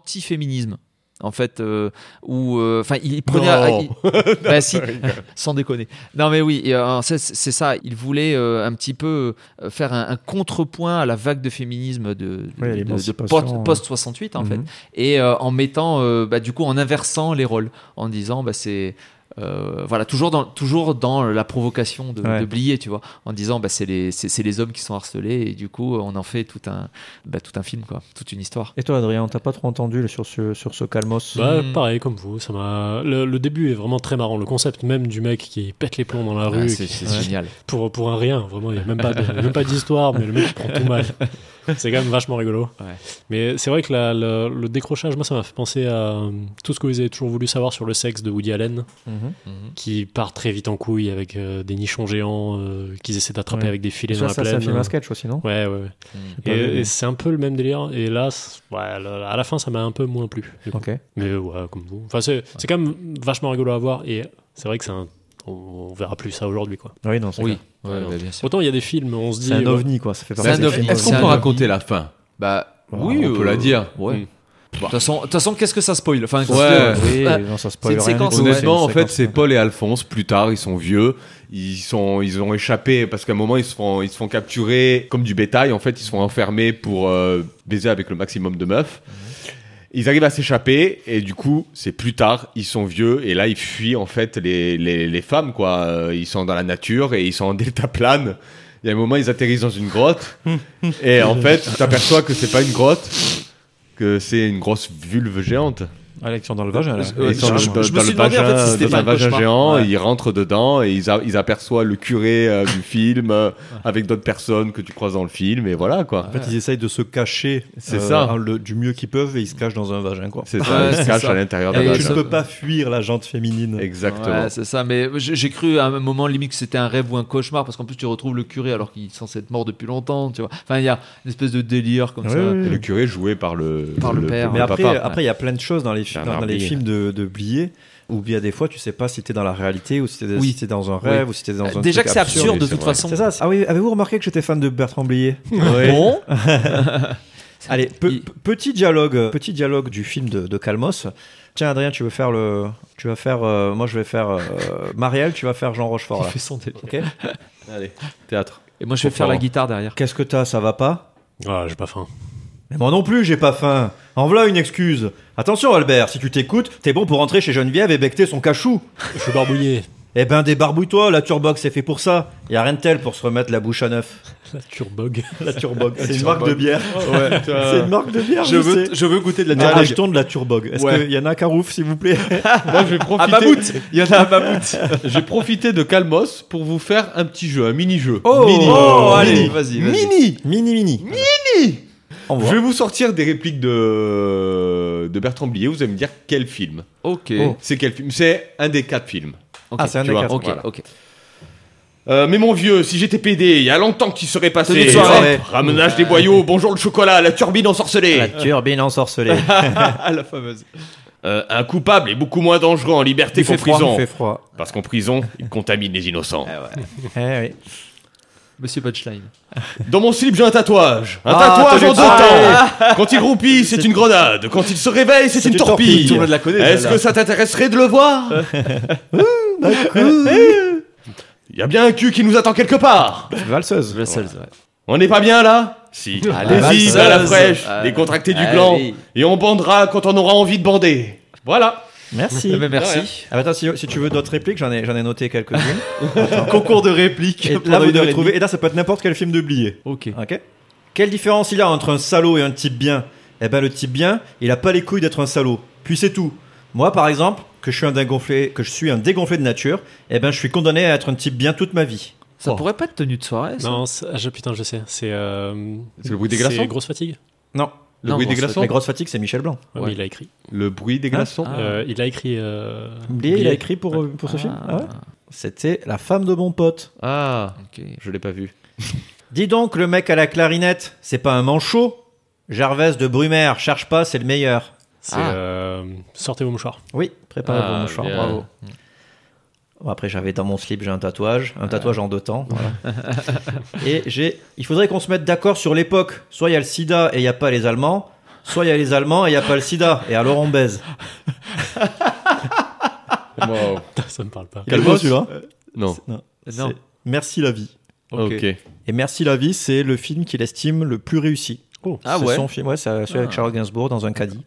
d'anti-féminisme. En fait, euh, où, euh, enfin, il prenait, Non. il- bah, si, sans déconner. Non, mais oui, et, euh, c'est ça. Il voulait euh, un petit peu faire un, un contrepoint à la vague de féminisme de, l'émancipation, post 68 en Mhm. fait, et euh, en mettant, bah, du coup, en inversant les rôles, en disant, bah, c'est euh, voilà, toujours dans, toujours dans la provocation de, Ouais. de Blier, tu vois, en disant bah, c'est les, les hommes qui sont harcelés et du coup on en fait tout un, bah, tout un film, quoi, toute une histoire. Et toi, Adrien, t'as pas trop entendu là, sur ce, sur ce Calmos? Bah, Mm. pareil, comme vous. Ça m'a... Le, le début est vraiment très marrant. Le concept même du mec qui pète les plombs dans la Ouais, rue. c'est- qui- génial. Pour, pour un rien, vraiment. Il n'y a même pas, de- il y a même pas d'histoire, mais le mec il prend tout mal. C'est quand même vachement rigolo. Ouais. Mais c'est vrai que la- le, le décrochage, moi, ça m'a fait penser à euh, tout ce que vous avez toujours voulu savoir sur le sexe de Woody Allen, Mhm. qui part très vite en couille avec euh, des nichons géants euh, qu'ils essaient d'attraper Ouais. avec des filets Ça, dans la ça, c'est plaine. un film à sketch aussi, non? Ouais, ouais, pas Et, et c'est un peu le même délire. Et là, là, à la fin, ça m'a un peu moins plu. du coup. Ok. Mais ouais, comme vous. Enfin, c'est c'est quand même vachement rigolo à voir. Et c'est vrai que c'est un. On, on verra plus ça aujourd'hui, quoi. Oui, non, c'est Oui, clair. ouais, non. bah, bien sûr. Autant il y a des films, on se dit. C'est un ouais, ovni, quoi. Ça fait C'est partie Est-ce C'est qu'on peut raconter la fin? Bah Bon, oui, on peut euh, la dire. Ouais. Mm. De toute façon, de toute façon, qu'est-ce que ça spoil? Enfin, Ouais. qu'est-ce que- Oui, non, ça c'est spoil une rien du séquence. Honnêtement, en c'est fait, c'est. Paul et Alphonse. Plus tard, ils sont vieux. Ils sont, ils ont échappé parce qu'à un moment, ils se font, ils se font capturer comme du bétail. En fait, ils se font enfermer pour euh, baiser avec le maximum de meufs. Ils arrivent à s'échapper et du coup, c'est plus tard. Ils sont vieux et là, ils fuient en fait les, les, les femmes quoi. Euh, Ils sont dans la nature et ils sont en deltaplane. Il y a un moment, ils atterrissent dans une grotte et en fait, tu t'aperçois que c'est pas une grotte, que c'est une grosse vulve géante. Alex, ils sont dans le vagin, là. Euh, Ils sont je- dans, je me dans suis le demandé, en fait, vagin, si c'était pas un vagin géant, Ouais. et ils rentrent dedans et ils, a- ils aperçoivent le curé euh, du film euh, avec d'autres personnes que tu croises dans le film et voilà quoi. En fait, ils essayent de se cacher C'est euh, ça. le- du mieux qu'ils peuvent et ils se cachent dans un vagin, quoi. C'est Ouais, ça, ils c'est se cachent ça. à l'intérieur d'un Tu ne vagin. peux pas fuir la jante féminine. Exactement. Ouais, c'est ça, mais j'ai cru à un moment limite que c'était un rêve ou un cauchemar parce qu'en plus tu retrouves le curé alors qu'il est censé être mort depuis longtemps, tu vois. Enfin, il y a une espèce de délire comme ça. le curé joué par le, Par le père. Mais après, après, il y a plein de choses dans les, dans, dans les films de, de Blier où il y a des fois, tu sais pas si t'es dans la réalité ou si t'es Oui. si dans un rêve Oui. ou si t'es dans Euh, un déjà truc que c'est absurde de toute vrai. façon. C'est ça. Ah oui, avez-vous remarqué que j'étais fan de Bertrand Blier Bon. Allez, pe- Il- pe- petit dialogue, petit dialogue du film de, de Calmos. Tiens, Adrien, tu veux faire le, tu vas faire, euh, moi je vais faire euh, Marielle, tu vas faire Jean Rochefort là. fait son. Ok. Allez, théâtre. Et moi je vais faire la guitare derrière. Qu'est-ce que t'as Ça va pas? Ah, j'ai pas faim. Mais moi non plus, j'ai pas faim. En voilà une excuse. Attention, Albert, si tu t'écoutes, t'es bon pour rentrer chez Geneviève et becter son cachou. Je suis barbouillé. Eh ben, débarbouille-toi, la turbox c'est fait pour ça. Y a rien de tel pour se remettre la bouche à neuf. La turbog. La turbox, c'est une marque de bière. Ouais, C'est une marque de bière. Je veux, sais. je veux goûter de la Ah, turbogue. achetons de la turbog. Est-ce Ouais. qu'il y en a qu'à Rouf, s'il vous plaît Moi, je vais À profiter. Mammouth Il y en a à Mammouth J'ai profité de Calmos pour vous faire un petit jeu, un mini-jeu. Oh, mini. Oh, allez, Mini. vas-y. Mini. Mini, mini. Mini. On Je vais vous sortir des répliques de, de Bertrand Blier. Vous allez me dire quel film. Ok. Oh. C'est quel film? C'est un des quatre films. Ah, c'est un tu des vois, quatre. Ok, Voilà. ok. Euh, mais mon vieux, si j'étais pédé, il y a longtemps qu'il serait passé. De soirée. Ramenage des boyaux, bonjour le chocolat, la turbine ensorcelée. La turbine ensorcelée. Ah, la fameuse. Euh, un coupable est beaucoup moins dangereux en liberté Il qu'en fait froid, prison. il fait froid. Parce qu'en prison, il contamine les innocents. Eh oui. Monsieur Punchline. Dans mon slip, j'ai un tatouage. Un Ah, tatouage en deux temps. Quand il roupille, c'est une grenade. Quand il se réveille, c'est une torpille. torpille. Tout le monde la connaît, Est-ce que ça t'intéresserait de le voir Il y a bien un cul qui nous attend quelque part. Valseuse. On n'est pas bien là Si. Allez-y, valseuse. va la fraîche, Ah. décontracté du Ah gland. Et on bandera quand on aura envie de bander. Voilà. Merci. Eh ben, merci. Ah, bah, attends, si, si tu veux d'autres répliques, j'en ai, j'en ai noté quelques-unes. Concours de répliques. Et là, vous devez et trouver. Et là, ça peut être n'importe quel film de Blier. Ok. Ok Quelle différence il y a entre un salaud et un type bien? Eh ben le type bien, il a pas les couilles d'être un salaud. Puis c'est tout. Moi, par exemple, que je suis un dégonflé, que je suis un dégonflé de nature, eh ben je suis condamné à être un type bien toute ma vie. Ça Oh. pourrait pas être tenue de soirée, ça? Non, c'est- ah, je- putain, je sais. C'est euh, C'est le bruit des glaçons? C'est grosse fatigue? Non. Le bruit des glaçons La grosse fatigue, c'est Michel Blanc. Ouais, mais il a écrit. Le bruit des glaçons Euh, il a écrit. Euh, Oublié, il a écrit pour, euh, pour ce film Ah ouais C'était La femme de mon pote. Ah, je l'ai pas vu. Dis donc, le mec à la clarinette, c'est pas un manchot? Gervaise de Brumaire, cherche pas, c'est le meilleur. C'est euh, Sortez vos mouchoirs. Oui, préparez Ah, vos mouchoirs, bien. bravo. Bon, après, j'avais dans mon slip, j'ai un tatouage, un tatouage en deux temps. voilà. et j'ai, il faudrait qu'on se mette d'accord sur l'époque. Soit il y a le sida et il n'y a pas les Allemands, soit il y a les Allemands et il n'y a pas le sida. Et alors on baise. Wow. Ça me parle pas. Est beau celui-là Euh, non. Non. Non. Merci la vie. Ok. Et Merci la vie, c'est le film qu'il estime le plus réussi. Ah c'est ouais son film, ouais, c'est celui avec Ah. Charles Gainsbourg dans un caddie.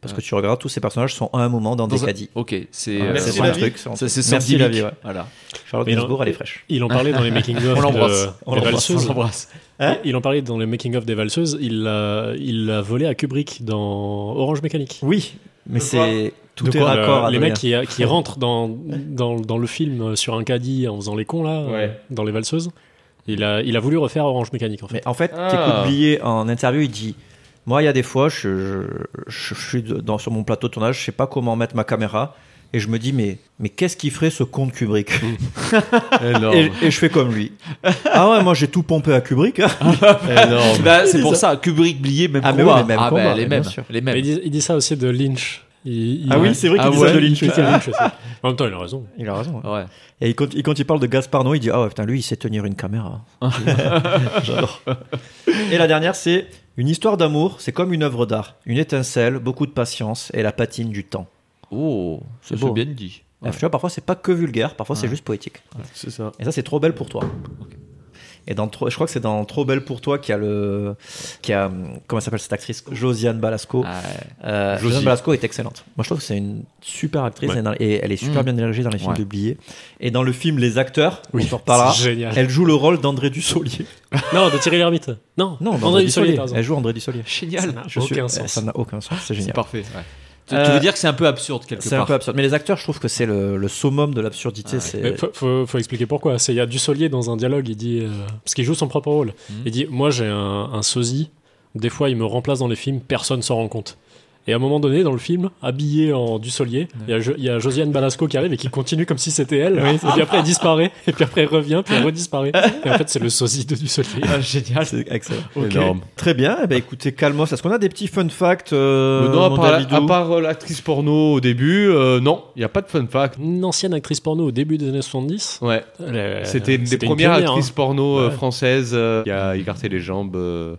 Parce que tu regardes, tous ces personnages sont à un moment dans, Dans des un- caddies. Ok, c'est Ouais, euh, son la truc. c'est son c'est Merci la vie, ouais. Voilà. En- Gainsbourg, elle est fraîche. Il en parlait dans les. On l'embrasse. de- On des l'embrasse. valseuses. On l'embrasse. Hein il en parlait dans les making-of des valseuses. Il l'a il l'a volé à Kubrick dans Orange Mécanique. Oui, mais c'est tout est raccord. le- les mecs qui, qui rentrent dans, dans, dans le film sur un caddie en faisant les cons, là, Ouais. dans les valseuses. Il a, il a voulu refaire Orange Mécanique, en fait. Mais en fait, Ah. t'écoutes Blier en interview, il dit Moi, il y a des fois, je, je, je suis dans, sur mon plateau de tournage, je sais pas comment mettre ma caméra. Et je me dis, mais, mais qu'est-ce qu'il ferait ce con de Kubrick Énorme. et, et je fais comme lui. ah ouais, moi j'ai tout pompé à Kubrick. Bah, c'est pour ça, Kubrick, Blier, même Ah, combat. les mêmes ah, bah, combats, les bien mêmes. sûr. Les Mais mêmes. il, dit, il dit ça aussi de Lynch. Il- il- Ah oui, c'est vrai qu'il Ah dit ouais. ça de Lynch. En même temps, il a raison. Il a raison. ouais. Ouais. Et quand, il- quand il parle de Gaspard Noé, il dit Ah ouais, putain, lui, il sait tenir une caméra. J'adore. Et la dernière, c'est Une histoire d'amour, c'est comme une œuvre d'art. Une étincelle, beaucoup de patience et la patine du temps. Oh, C'est bien dit. Tu vois, parfois, c'est pas que vulgaire, parfois, c'est juste poétique. C'est ça. Et ça, c'est trop belle pour toi. Et dans je crois que c'est dans Trop belle pour toi qu'il y a le, qu'il y a, comment s'appelle cette actrice, Josiane Balasco. Ah, ouais. Euh. Josiane Balasco est excellente. Moi, je trouve que c'est une super actrice Ouais. et dans- et elle est super Mm. bien dirigée dans les films Ouais. Et dans le film Les Acteurs, Oui, on en reparlera, c'est elle joue le rôle d'André Dussolier. Non, de Thierry Lhermitte. Non, Non, André Dussolier, t'as raison. Elle joue André Dussolier. Génial. Ça n'a aucun suis- sens. Ça n'a aucun sens, c'est C'est génial. parfait. ouais. Tu, Euh, veux dire que c'est un peu absurde quelque C'est part. un peu absurde. Mais les acteurs, je trouve que c'est le, le summum de l'absurdité. Ouais. c'est Mais faut, faut, faut expliquer pourquoi. C'est il y a Dussolier dans un dialogue, il dit euh, parce qu'il joue son propre rôle. Mhm. Il dit moi j'ai un, un sosie. Des fois il me remplace dans les films, personne s'en rend compte. Et à un moment donné, dans le film, habillé en Dussolier, il y a Jo- il y, a Josiane Balasco qui arrive et qui continue comme si c'était elle. et puis après elle disparaît. Et puis après elle revient, puis elle redisparaît. Et en fait c'est le sosie de Dussolier. Ah, génial. c'est excellent. Énorme. Très bien. Eh ben, écoutez, calmos. Est-ce qu'on a des petits fun facts euh, Mais non, à part, à part, euh, l'actrice porno au début, euh, non, il n'y a pas de fun fact. Une ancienne actrice porno au début des années 70. Ouais. C'était une des premières pionnière, actrices hein. porno euh, Ouais. françaises euh, qui a écarté les jambes euh,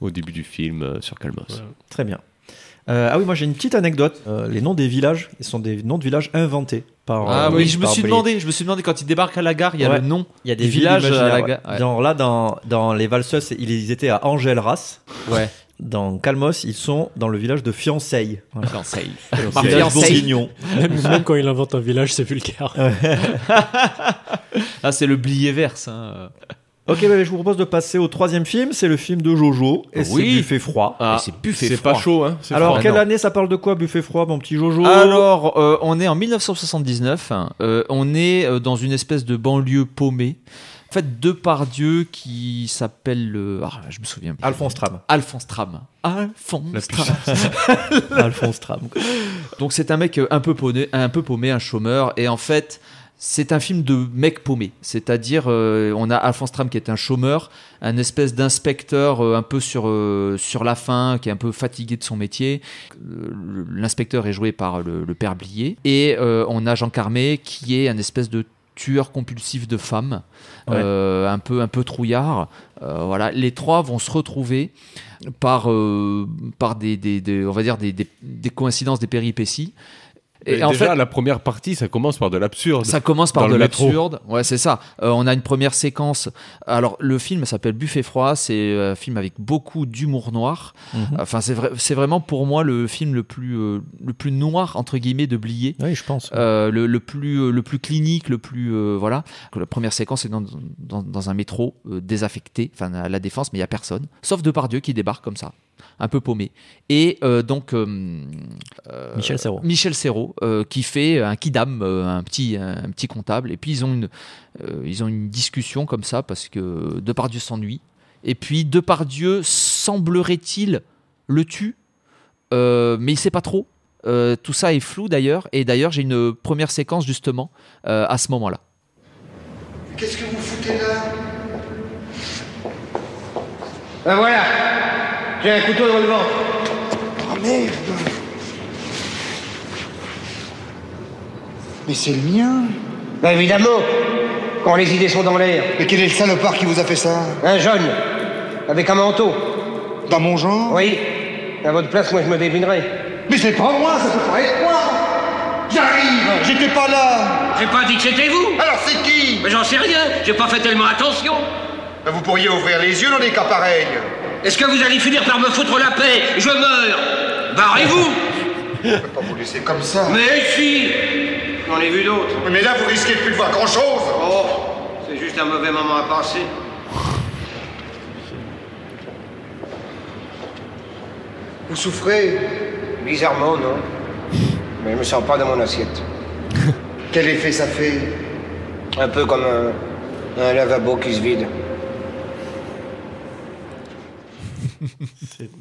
au début du film euh, sur Calmos. Ouais. Très bien. Euh, ah oui, moi j'ai une petite anecdote. Euh, les noms des villages, ils sont des noms de villages inventés par. Ah euh, oui, je me suis demandé, je me suis demandé quand il débarque à la gare, il y a Ouais. le nom. Il y a des villages village à la imaginaires. gare. Ouais. Dans, là, dans, dans les valseuses, ils étaient à Angèle-Ras. Ouais. Dans Calmos, ils sont dans le village de Fiançailles. Voilà. Village fiancée. bourguignon. Même, même quand il invente un village, c'est vulgaire. Ah, c'est le blier verse. hein. Ok, bah, je vous propose de passer au troisième film. C'est le film de Jojo. Et c'est Oui. Buffet froid. Et c'est buffet C'est froid. pas chaud, hein. c'est Alors, froid. quelle non. année ça parle de quoi, Buffet froid, mon petit Jojo? Alors, euh, on est en 1979. hein. Euh, on est euh, dans une espèce de banlieue paumée. En fait, deux par Dieu qui s'appelle. euh, ah, je me souviens. plus. Alphonse Tram. Alphonse Tram. Alphonse La Tram. Alphonse Tram. quoi. Donc c'est un mec euh, un peu paumé, un peu paumé, un chômeur, et en fait c'est un film de mec paumé. C'est-à-dire euh, on a Alphonse Tram qui est un chômeur, un espèce d'inspecteur euh, un peu sur euh, sur la fin, qui est un peu fatigué de son métier. L'inspecteur est joué par le, le père Blier, et on a Jean Carmé qui est un espèce de tueur compulsif de femmes, Ouais. un peu un peu trouillard. Voilà, les trois vont se retrouver par par des, des- des- on va dire des- des coïncidences, des péripéties. Et en déjà, fait, la première partie, ça commence par de l'absurde. ça commence par de l'absurde. Ouais, c'est ça. Euh, on a une première séquence. Alors, le film s'appelle Buffet froid. C'est un film avec beaucoup d'humour noir. Mhm. Enfin, c'est vrai, c'est vraiment pour moi le film le plus, euh, le plus noir entre guillemets de Blier. Oui, je pense. Euh, le, le plus, euh, le plus clinique, le plus euh, voilà. La première séquence est dans, dans, dans un métro euh, désaffecté, enfin à la défense, mais il y a personne, sauf Depardieu qui débarque comme ça. Un peu paumé. Et euh, donc euh, euh, Michel Serrault. Michel Serrault, euh, qui fait un kidam, euh, un petit un petit comptable. Et puis ils ont une euh, ils ont une discussion comme ça parce que Depardieu s'ennuie. Et puis Depardieu semblerait-il le tue, euh, mais il sait pas trop. Euh, tout ça est flou d'ailleurs. Et d'ailleurs j'ai une première séquence justement euh, à ce moment-là. Qu'est-ce que vous foutez là? Ben voilà J'ai un couteau dans le ventre. Oh merde Mais c'est le mien Ben évidemment Quand les idées sont dans l'air. Mais quel est le salopard qui vous a fait ça Un jeune Avec un manteau. Dans mon genre Oui. À votre place, moi je me débinerais. Mais c'est pas moi, ça peut pas être moi J'arrive J'étais pas là J'ai pas dit que c'était vous Alors c'est qui Mais j'en sais rien, j'ai pas fait tellement attention. Ben, Vous pourriez ouvrir les yeux dans des cas pareils Est-ce que vous allez finir par me foutre la paix? Je meurs. Barrez-vous. Je peux pas vous laisser comme ça. Mais si. J'en ai vu d'autres. Mais là, vous risquez de plus de voir grand-chose. Oh, c'est juste un mauvais moment à passer. Vous souffrez? Bizarrement, non. Mais je me sens pas dans mon assiette. Quel effet ça fait? Un peu comme un, un lavabo qui se vide.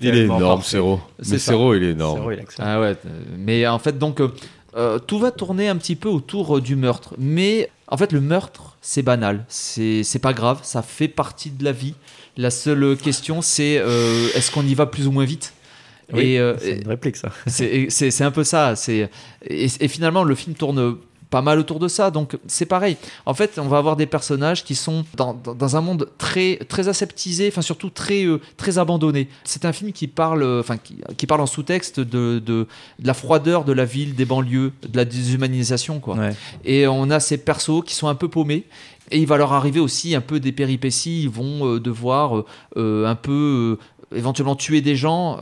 Il est énorme. Serrault. C'est. Serrault, il est énorme. Il. Ah ouais, mais en fait, donc, euh, euh, tout va tourner un petit peu autour euh, du meurtre. Mais en fait, le meurtre, c'est banal. C'est c'est pas grave, ça fait partie de la vie. La seule question, c'est euh, est-ce qu'on y va plus ou moins vite? Oui, euh, c'est une réplique ça. c'est un peu ça. C'est et, et finalement le film tourne pas mal autour de ça. Donc c'est pareil. En fait, on va avoir des personnages qui sont dans, dans- dans un monde très très aseptisé, enfin surtout très euh, très abandonné. C'est un film qui parle, euh, enfin qui, qui parle en sous-texte de, de de la froideur de la ville, des banlieues, de la déshumanisation quoi. Ouais. Et on a ces persos qui sont un peu paumés. Et il va leur arriver aussi un peu des péripéties. Ils vont euh, devoir euh, un peu euh, éventuellement tuer des gens.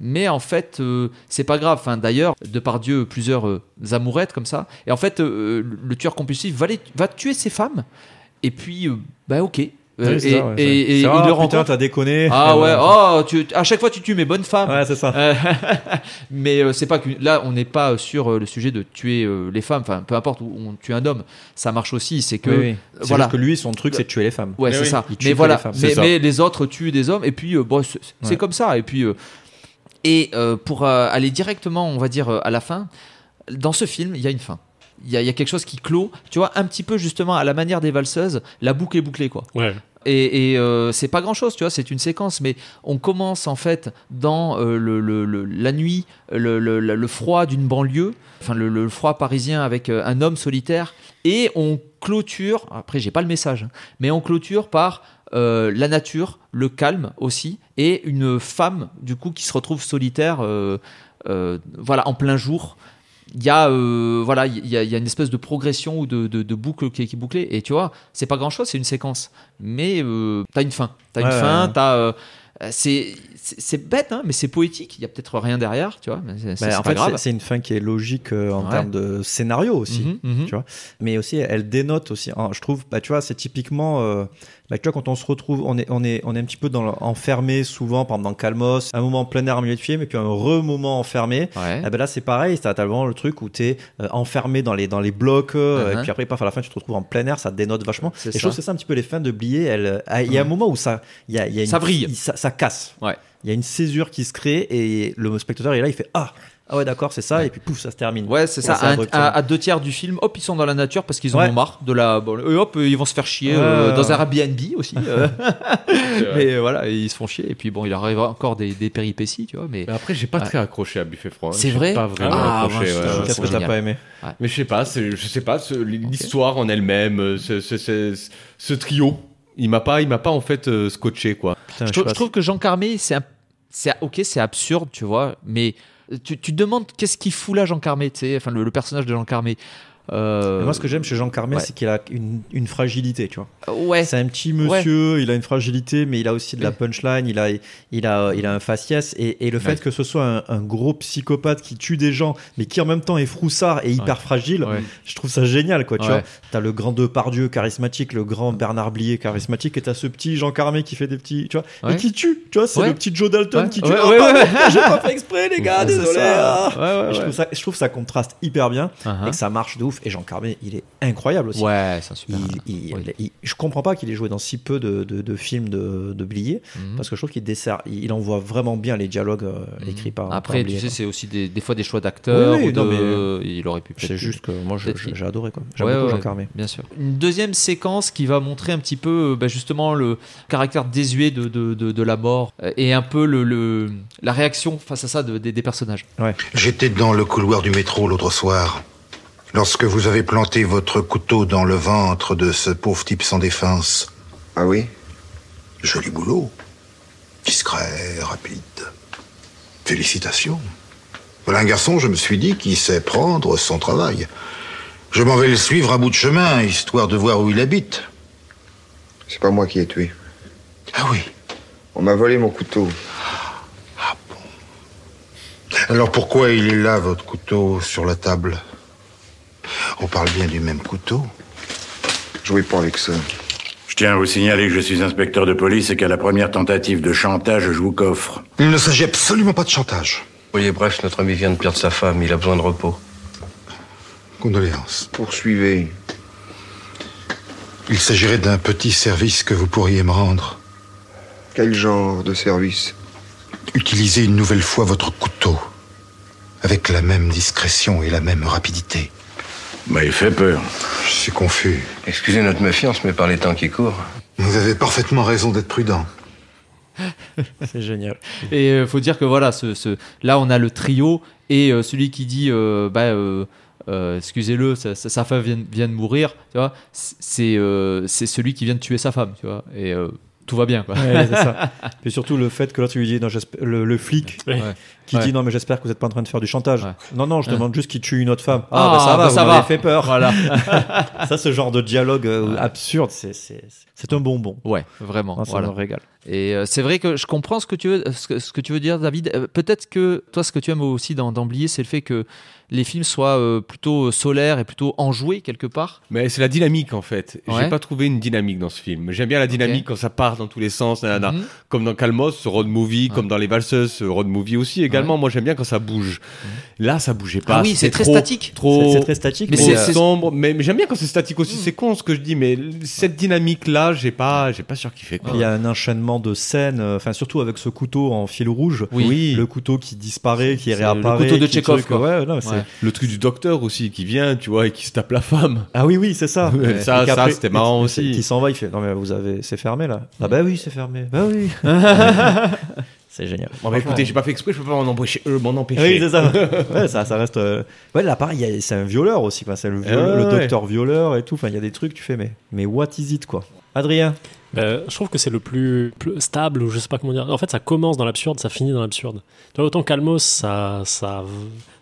Mais en fait, euh, c'est pas grave. Enfin, D'ailleurs, de par Dieu, plusieurs euh, amourettes comme ça. Et en fait, euh, le tueur compulsif va, les- va tuer ses femmes. Et puis, euh, bah ok. Euh, Oui, c'est et, ça, ouais, et- et il ah, le rencontre. t'as déconné. Ah ouais, oh, tu, à chaque fois tu tues mes bonnes femmes. Ouais, c'est ça. Mais euh, c'est pas que là, on n'est pas sur euh, le sujet de tuer euh, les femmes. Enfin, peu importe où on tue un homme, ça marche aussi. C'est que Oui, oui. C'est voilà. juste que lui, son truc, c'est de tuer les femmes. Ouais, c'est oui. ça. Il tue Mais voilà, les mais, les autres tuent des hommes et puis euh, bon, c'est c'est Ouais. comme ça. Et puis euh, et euh, pour euh, aller directement, on va dire euh, à la fin, dans ce film, il y a une fin. Il y, a, il y a quelque chose qui clôt, tu vois, un petit peu justement à la manière des valseuses, la boucle est bouclée, quoi. Ouais. Et, et, euh, c'est pas grand chose, tu vois, c'est une séquence, mais on commence en fait dans euh, le, le- le- la nuit, le, le- le- le froid d'une banlieue, enfin le, le froid parisien avec euh, un homme solitaire, et on clôture, après j'ai pas le message, hein, mais on clôture par euh, la nature, le calme aussi, et une femme du coup qui se retrouve solitaire, euh, euh, voilà, en plein jour il y a voilà il y, a- il y a une espèce de progression ou de, de, de boucle qui est, qui est bouclée et tu vois c'est pas grand chose c'est une séquence mais t'as une fin t'as une fin ouais. t'as c'est c'est bête hein, mais c'est poétique il y a peut-être rien derrière tu vois mais Bah, en pas fait, grave c'est- une fin qui est logique euh, en Ouais. termes de scénario aussi, Mhm, mhm. tu vois. Mais aussi, elle dénote aussi. Je trouve, bah, tu vois, c'est typiquement, euh, bah, tu vois, quand on se retrouve, on est, on est, on est un petit peu dans le- enfermé souvent, par exemple dans Calmos, un moment en plein air en milieu de film, et puis un re-moment enfermé. Ouais. Eh ben là, c'est pareil. T'as vraiment le truc où t'es euh, enfermé dans les, dans les blocs, euh, et puis après, paf, à la fin, tu te retrouves en plein air, ça dénote vachement. C'est Et je ça. trouve que c'est un petit peu les fins de Blier. Elle, ah, il y a un Ouais. moment où ça, y a, y a une- Ça vrille. il- ça, ça casse. Ouais. Il y a une césure qui se crée et le spectateur est là, il fait ah ah ouais d'accord c'est ça et puis pouf ça se termine. Ouais, c'est ça. c'est À, abrupt. à- à deux tiers du film, hop, ils sont dans la nature parce qu'ils en Ouais. ont marre de la. bon, et hop, ils vont se faire chier euh, dans un Airbnb aussi. euh. mais euh, voilà, ils se font chier. Et puis bon, il arrive encore des, des péripéties, tu vois. Mais, Mais après, j'ai pas très accroché à Buffet Froid. C'est J'ai vrai Pas vraiment Ah, accroché. Qu'est-ce que t'as pas aimé Mais je sais pas, c'est- je sais pas, l'histoire en elle-même, ce, trio, il m'a pas, il m'a pas en fait euh, scotché quoi. Putain, je, trouve que Jean Carmé, c'est un- c'est ok, c'est absurde, tu vois, mais tu, tu demandes qu'est-ce qu'il fout là, Jean Carmé, enfin le, le personnage de Jean Carmé. Euh, moi, ce que j'aime chez Jean Carmet, ouais. c'est qu'il a une, une fragilité, tu vois. Ouais. C'est un petit monsieur, il a une fragilité, mais il a aussi de la Ouais. punchline, il a, il a, il a un faciès. Et, et le fait que ce soit un, un gros psychopathe qui tue des gens, mais qui en même temps est froussard et hyper fragile, je trouve ça génial, quoi. Tu vois, t'as le grand Depardieu charismatique, le grand Bernard Blier charismatique, et t'as ce petit Jean Carmet qui fait des petits, tu vois, et qui tue. Tu vois, c'est le petit Joe Dalton qui tue. Ah, pardon. J'ai pas fait exprès, les gars, désolé. ah. Et je, trouve ça, je trouve ça contraste hyper bien Uh-huh. et que ça marche de ouf. Et Jean Carmet, il est incroyable aussi. Ouais, c'est un super. Il- il- il- je comprends pas qu'il ait joué dans si peu de, de- de films de, de Blier, Mhm. parce que je trouve qu'il dessert, il il envoie vraiment bien les dialogues euh, écrits par. par Après, tu Blier, sais, c'est aussi des, des fois des choix d'acteurs. Oui, oui, Il aurait pu. c'est juste que moi, j'ai adoré, quoi. J'aime Ouais, beaucoup ouais, Jean Carmet. Bien sûr. Une deuxième séquence qui va montrer un petit peu, euh, bah, justement, le caractère désuet de, de, de, de la mort euh, et un peu le, le- la réaction face à ça de- des- des personnages. J'étais dans le couloir du métro l'autre soir, lorsque vous avez planté votre couteau dans le ventre de ce pauvre type sans défense. Ah oui? Joli boulot. Discret, rapide. Félicitations. Voilà un garçon, je me suis dit, qui sait prendre son travail. Je m'en vais le suivre à bout de chemin, histoire de voir où il habite. C'est pas moi qui ai tué. Ah oui. On m'a volé mon couteau. Alors pourquoi il est là, votre couteau, sur la table? On parle bien du même couteau Jouez pas avec ça. Je tiens à vous signaler que je suis inspecteur de police et qu'à la première tentative de chantage, je vous coffre. Il ne s'agit absolument pas de chantage. Oui, bref, notre ami vient de perdre sa femme, il a besoin de repos. Condoléances. Poursuivez. Il s'agirait d'un petit service que vous pourriez me rendre. Quel genre de service? Utilisez une nouvelle fois votre couteau. Avec la même discrétion et la même rapidité. Bah, il fait peur. Je suis confus. Excusez notre méfiance, mais par les temps qui courent. Vous avez parfaitement raison d'être prudent. C'est génial. Et euh, faut dire que voilà, ce, ce- là on a le trio et euh, celui qui dit euh, bah euh, euh, excusez-le, sa, sa- sa femme vient, vient de mourir, tu vois, c'est euh, c'est celui qui vient de tuer sa femme, tu vois, et euh, tout va bien quoi. Ouais, c'est ça. Et surtout le fait que là tu lui dis non, le, le flic Ouais. qui Ouais. dit non mais j'espère que vous n'êtes pas en train de faire du chantage. Non non, je demande juste qu'il tue une autre femme. Ah, Ah, bah ça va, bah, vous ça va. fait peur. Voilà. ça ce genre de dialogue euh, absurde, c'est c'est c'est un bonbon. Ouais, vraiment. Ça voilà. me régale. Et euh, c'est vrai que je comprends ce que tu veux, ce que, ce que tu veux dire, David. Euh, Peut-être que toi, ce que tu aimes aussi dans d'Amblier, c'est le fait que les films soient euh, plutôt solaires et plutôt enjoués quelque part? Mais c'est la dynamique en fait. Ouais. J'ai pas trouvé une dynamique dans ce film. J'aime bien la dynamique quand ça part dans tous les sens, nanana. Mhm. comme dans Calmos, ce road movie, comme dans Les Valseuses, ce road movie aussi. Également, moi j'aime bien quand ça bouge. Là, ça bougeait pas. Ah oui, c'est très trop- statique. Trop, C'est- c'est très statique, mais c'est c'est- sombre. Mais, mais j'aime bien quand c'est statique aussi. C'est con ce que je dis, mais cette dynamique là, j'ai pas, j'ai pas surkiffé. Quoi. Il y a un enchaînement de scènes, euh, enfin surtout avec ce couteau en fil rouge. Oui. Le couteau qui disparaît, qui C'est le réapparaît. couteau de Tchekhov. Ouais, non, c'est- Ouais. Le truc du docteur aussi qui vient, tu vois, et qui se tape la femme. Ah oui, oui, c'est ça. Ouais, ça- ça, c'était marrant et- aussi. Qui s'en va, il fait Non, mais vous avez. C'est fermé là. Ah bah oui, c'est fermé. Bah oui. c'est génial. Bon, bah, écoutez, j'ai pas fait exprès, je peux pas m'en empêcher. euh, m'en empêcher. Oui, c'est ça. ouais, ça, ça reste. euh, Ouais, là, pareil, il y a- c'est un violeur aussi. quoi. C'est le, viol- le ouais. docteur violeur et tout. Enfin, il y a des trucs, tu fais, mais, mais what is it, quoi? Adrien? Ben, je trouve que c'est le plus, plus stable, ou je sais pas comment dire. En fait, ça commence dans l'absurde, ça finit dans l'absurde. Autant Calmos, ça, ça,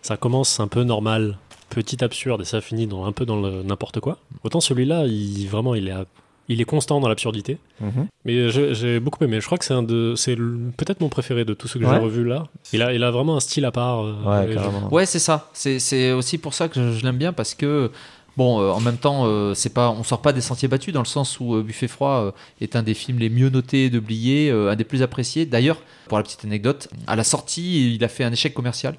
ça commence un peu normal, petit absurde, et ça finit dans, un peu dans le n'importe quoi. Autant celui-là, il, vraiment, il est, à- il est constant dans l'absurdité. Mhm. Mais j'ai beaucoup aimé. Je crois que c'est un de, c'est le- peut-être mon préféré de tous ceux que Ouais. j'ai revus là. Il a, il a vraiment un style à part. euh, et je- Ouais, c'est ça. C'est c'est aussi pour ça que je, je l'aime bien parce que bon, euh, en même temps, euh, c'est pas, on sort pas des sentiers battus dans le sens où euh, Buffet froid euh, est un des films les mieux notés de Blier, euh, un des plus appréciés. D'ailleurs, pour la petite anecdote, à la sortie, il a fait un échec commercial.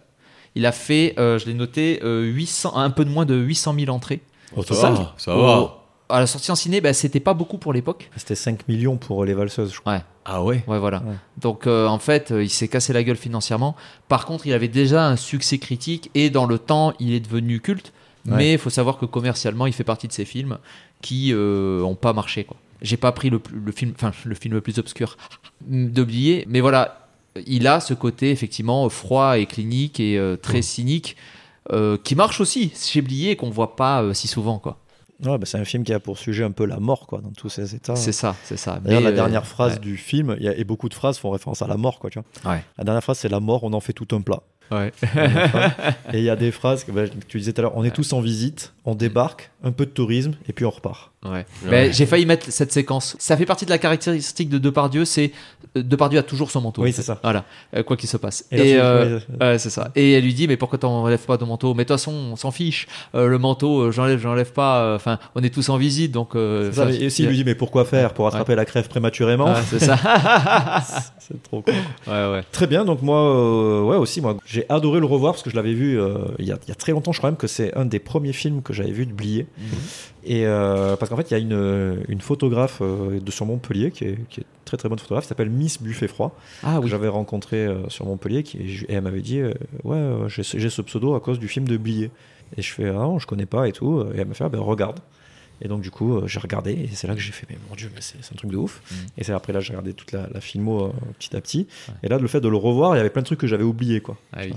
Il a fait, euh, je l'ai noté, euh, 800, un peu de moins de 800 000 entrées. Oh, ça Au- va, ça au- va. À la sortie en ciné, bah, c'était pas beaucoup pour l'époque. C'était 5 millions pour les valseuses, je crois. Ouais. Ah ouais Ouais, voilà. Ouais. Donc, euh, en fait, euh, il s'est cassé la gueule financièrement. Par contre, il avait déjà un succès critique et dans le temps, il est devenu culte. Ouais. Mais il faut savoir que commercialement, il fait partie de ces films qui n'ont pas marché. quoi. J'ai pas pris le, film, enfin le film le plus obscur d'oublier, mais voilà, il a ce côté effectivement froid et clinique et euh, très cynique euh, qui marche aussi chez Blier qu'on voit pas euh, si souvent quoi. Ouais, bah, c'est un film qui a pour sujet un peu la mort, quoi, dans tous ses états. C'est ça, c'est ça. D'ailleurs, Mais, la euh, dernière phrase ouais. du film, il y a, et beaucoup de phrases font référence à la mort, quoi, tu vois. Ouais. La dernière phrase, c'est la mort, on en fait tout un plat. Ouais. Et il y a des phrases que bah, tu disais tout à l'heure on est tous en visite, on débarque, un peu de tourisme, et puis on repart. Ouais. Mais j'ai failli mettre cette séquence. Ça fait partie de la caractéristique de Depardieu, c'est Depardieu a toujours son manteau. Oui, c'est ça. Voilà, euh, quoi qu'il se passe. Et euh, ouais, c'est ça. Et elle lui dit mais pourquoi t'enlèves pas ton manteau? Mais de toute façon, on s'en fiche. Euh, le manteau, euh, j'enlève, j'enlève pas. euh, Enfin, on est tous en visite, donc. euh, ça, et s'il lui dit mais pourquoi faire Pour attraper la crève prématurément c'est ça. C'est trop con. Ouais, ouais. Très bien, donc moi, euh, ouais aussi, moi, j'ai adoré le revoir parce que je l'avais vu euh, il, y a, il y a très longtemps, je crois même que c'est un des premiers films que j'avais vu de Blier. Et euh, parce qu'en fait, il y a une, une photographe euh, de sur Montpellier qui est, qui est très très bonne photographe, qui s'appelle Miss Buffet Froid, Ah que oui. j'avais rencontré euh, sur Montpellier, qui, et elle m'avait dit, ouais, j'ai ce j'ai ce pseudo à cause du film de Blier. Et je fais, ah non, je connais pas et tout. Et elle m'a fait, ah, ben regarde. Et donc, du coup, j'ai regardé et c'est là que j'ai fait, mais mon dieu, mais c'est c'est un truc de ouf. Et c'est après là, j'ai regardé toute la, la filmo petit à petit. Et là, le fait de le revoir, il y avait plein de trucs que j'avais oubliés, quoi. Ah oui.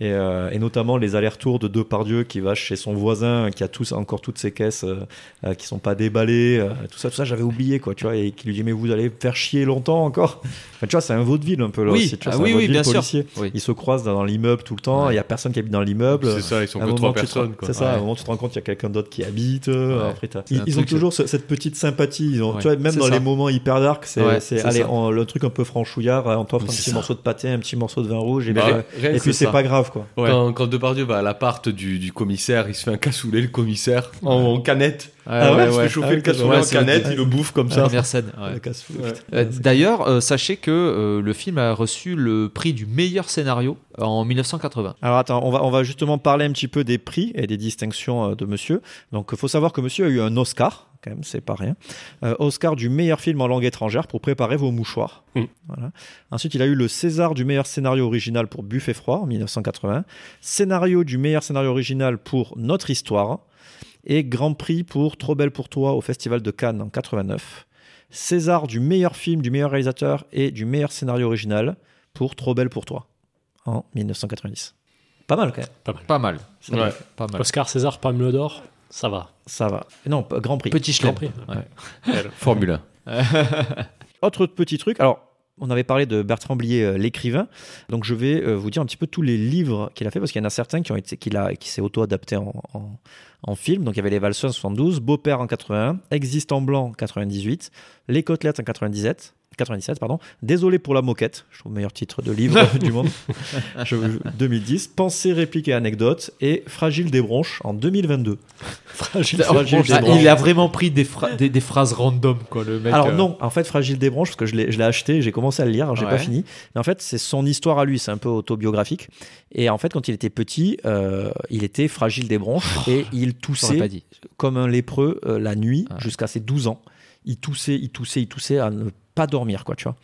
Et, euh, et notamment les allers-retours de Depardieu qui va chez son voisin, qui a tous, encore toutes ses caisses euh, euh, qui sont pas déballées, euh, tout ça, tout ça, j'avais oublié, quoi, tu vois, et qui lui dit, mais vous allez faire chier longtemps encore. Enfin, tu vois, c'est un vaudeville un peu là Oui. aussi, tu vois, Ah un oui, bien sûr. Oui. Ils se croisent dans l'immeuble tout le temps, il y a personne qui habite dans l'immeuble. C'est ça, ils sont À que moment, trois personnes. C'est ça, à un Ouais. moment, tu te rends compte qu'il y a quelqu'un d'autre qui habite. Ouais. après, ils, ont toujours ce- cette petite sympathie. Ils ont, Ouais. tu vois, même dans ça. les moments hyper dark, c'est, Ouais, allez, le truc un peu franchouillard, on t'offre un petit morceau de pâté, un petit morceau de vin rouge, et, puis, c'est pas grave, quoi. Quand, quand Depardieu va à l'appart du, du commissaire, il se fait un cassoulet, le commissaire, en, en canette. Ah ouais, il se ouais. fait chauffer Ah, le cassoulet ouais, en canette, il le bouffe comme ça. première scène. Euh, D'ailleurs, euh, sachez que euh, le film a reçu le prix du meilleur scénario en 1980. Alors attends, on va, on va justement parler un petit peu des prix et des distinctions euh, de monsieur. Donc il faut savoir que monsieur a eu un Oscar, quand même, c'est pas rien. Euh, Oscar du meilleur film en langue étrangère pour préparer vos mouchoirs. Mm. Voilà. Ensuite, il a eu le César du meilleur scénario original pour Buffet froid en 1980. Scénario du meilleur scénario original pour Notre histoire. Et Grand Prix pour Trop belle pour toi au Festival de Cannes en 89. César du meilleur film, du meilleur réalisateur et du meilleur scénario original pour Trop belle pour toi en 1990. Pas mal quand même. Pas mal. Pas mal. Pas mal. Oscar, César, Palme d'Or, ça va. Ça va. Non, Grand Prix. Petit Grand. Prix. Ouais. Formule 1. Autre petit truc. Alors, on avait parlé de Bertrand Blier, euh, l'écrivain. Donc, je vais euh, vous dire un petit peu tous les livres qu'il a fait, parce qu'il y en a certains qui ont été, qu'il a, qui s'est auto-adapté en, en, en film. Donc, il y avait Les Valseurs en 72, Beau-père en 81, Existe en blanc en 98, Les Côtelettes en 97. 97, pardon. Désolé pour la moquette, je trouve le meilleur titre de livre du monde. Je- 2010. Pensée, réplique et anecdote. Et Fragile des bronches en 2022. Fragile. Fragile des branches. il a vraiment pris des, phra- des, des phrases random, quoi, le mec. Alors euh. non, en fait, Fragile des branches, parce que je l'ai acheté, j'ai commencé à le lire, j'ai Ouais. pas fini. Mais en fait, c'est son histoire à lui, c'est un peu autobiographique. Et en fait, quand il était petit, euh, il était fragile des bronches et il toussait pas dit. comme un lépreux euh, la nuit jusqu'à ses 12 ans. Il toussait, il toussait, il toussait à ne pas dormir, quoi, tu vois.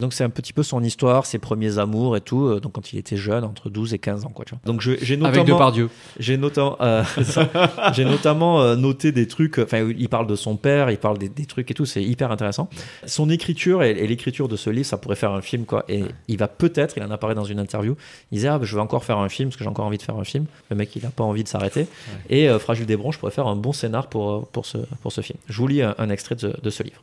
Donc c'est un petit peu son histoire, ses premiers amours et tout. euh, donc quand il était jeune, entre 12 et 15 ans, quoi, tu vois. Donc je- j'ai notamment... Avec Depardieu. J'ai notamment, euh, ça. j'ai notamment euh, noté des trucs. Enfin, il parle de son père, il parle des, des trucs et tout. C'est hyper intéressant. Son écriture et, et l'écriture de ce livre, ça pourrait faire un film, quoi. Et il va peut-être, il en a parlé dans une interview. Il disait, ah, bah, je vais encore faire un film parce que j'ai encore envie de faire un film. Le mec, il n'a pas envie de s'arrêter. Et euh, Fragile des branches pourrait faire un bon scénar pour euh, pour ce pour ce film. Je vous lis un, un extrait de, de ce livre.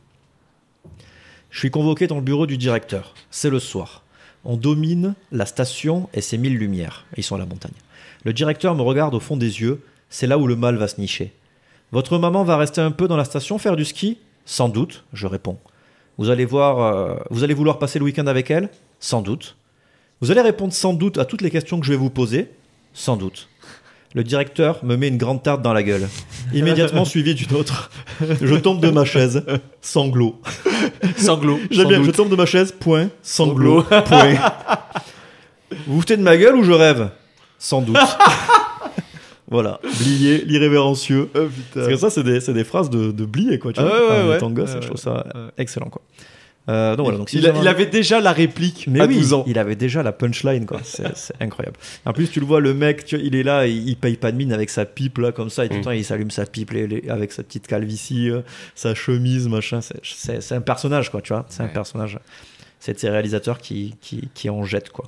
Je suis convoqué dans le bureau du directeur. C'est le soir. On domine la station et ses mille lumières. Ils sont à la montagne. Le directeur me regarde au fond des yeux. C'est là où le mal va se nicher. Votre maman va rester un peu dans la station faire du ski? Sans doute, je réponds. Vous allez voir, euh, vous allez vouloir passer le week-end avec elle? Sans doute. Vous allez répondre sans doute à toutes les questions que je vais vous poser? Sans doute. Le directeur me met une grande tarte dans la gueule. Immédiatement suivi d'une autre. Je tombe de ma chaise. Sanglot. Sanglot. J'aime bien. Je doute. tombe de ma chaise. Point. Sanglot. Point. Vous vous foutez de ma gueule ou je rêve? Sans doute. voilà. Blier, l'irrévérencieux. Parce que ça, c'est des, c'est des phrases de, de Blier, quoi. Tu Ah vois, ouais, ouais, en ouais. étant gosse, je trouve ça excellent, quoi. Euh, donc voilà, donc si il, a- avait déjà la réplique mais à oui, 12 ans. il avait déjà la punchline, quoi. C'est incroyable. En plus, tu le vois, le mec, tu il est là, il, il paye pas de mine avec sa pipe, là, comme ça, et tout le Mm. temps, il s'allume sa pipe les- les- avec sa petite calvitie, euh, sa chemise, machin. C'est- un personnage, quoi, tu vois. C'est un personnage. C'est de ces réalisateurs qui, qui, qui en jettent, quoi.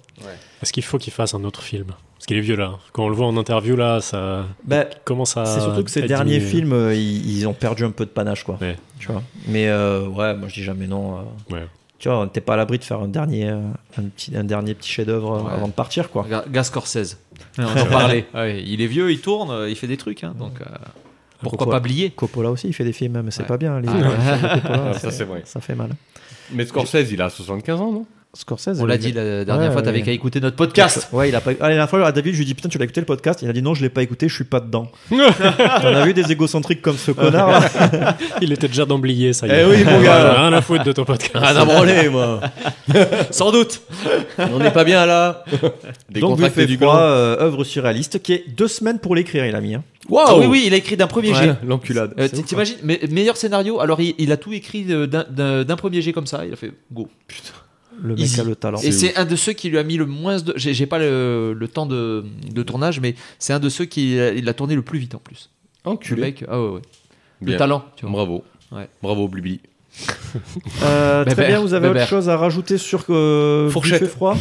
Est-ce qu'il faut qu'il fasse un autre film? Parce qu'il est vieux là. Quand on le voit en interview là, ça Bah, commence à. C'est surtout que ces derniers diminuer. films, euh, ils, ils ont perdu un peu de panache, quoi. Ouais. Tu vois. Mais euh, ouais, moi je dis jamais non. euh, Ouais. tu vois, on n'était pas à l'abri de faire un dernier, un petit, un dernier petit chef-d'œuvre avant de partir, quoi. Ga- Gas Scorsese. On en parlait. Ouais, il est vieux, il tourne, il fait des trucs. hein, donc euh, pourquoi Coppola- pas blier? Coppola aussi, il fait des films, mais c'est Ouais. pas bien. Les Ah, les ouais. films de Coppola, Ah, ça, c'est vrai. Ça fait mal. Mais Scorsese, il a 75 ans, non? Scorsese. On l'a dit la dernière Ouais, fois, t'avais ouais. qu'à écouter notre podcast. Ouais, il a pas. Ah, la dernière fois, à David, je lui ai dit Putain, tu l'as écouté le podcast? Il a dit Non, je l'ai pas écouté, je suis pas dedans. T'en as vu des égocentriques comme ce connard? Là Il était déjà d'emblié, ça y Eh est. oui, mon gars. Rien à foutre de ton podcast. Rien à branler, moi. Sans doute. On n'est pas bien là. Des Donc, Buffet du froid, euh, œuvre surréaliste, qui est deux semaines pour l'écrire, il a mis. hein. Ah oui, oui, il a écrit d'un premier jet. Ouais, L'enculade. Euh, ouf, T'imagines, mais meilleur scénario. Alors il, il a tout écrit d'un d'un premier jet comme ça. Il a fait go. Putain. Le mec a le talent. Et C'est un de ceux qui lui a mis le moins de. J'ai j'ai pas le, le temps de, de tournage, mais c'est un de ceux qui a- il a tourné le plus vite en plus. Enculé. Le mec, ah ouais, ouais. Le Bien. talent, tu vois. Bravo. Ouais. Bravo, Blibli. Euh, très Bébert, bien, vous avez Bébert. autre chose à rajouter sur euh, Fourchette. Buffet froid?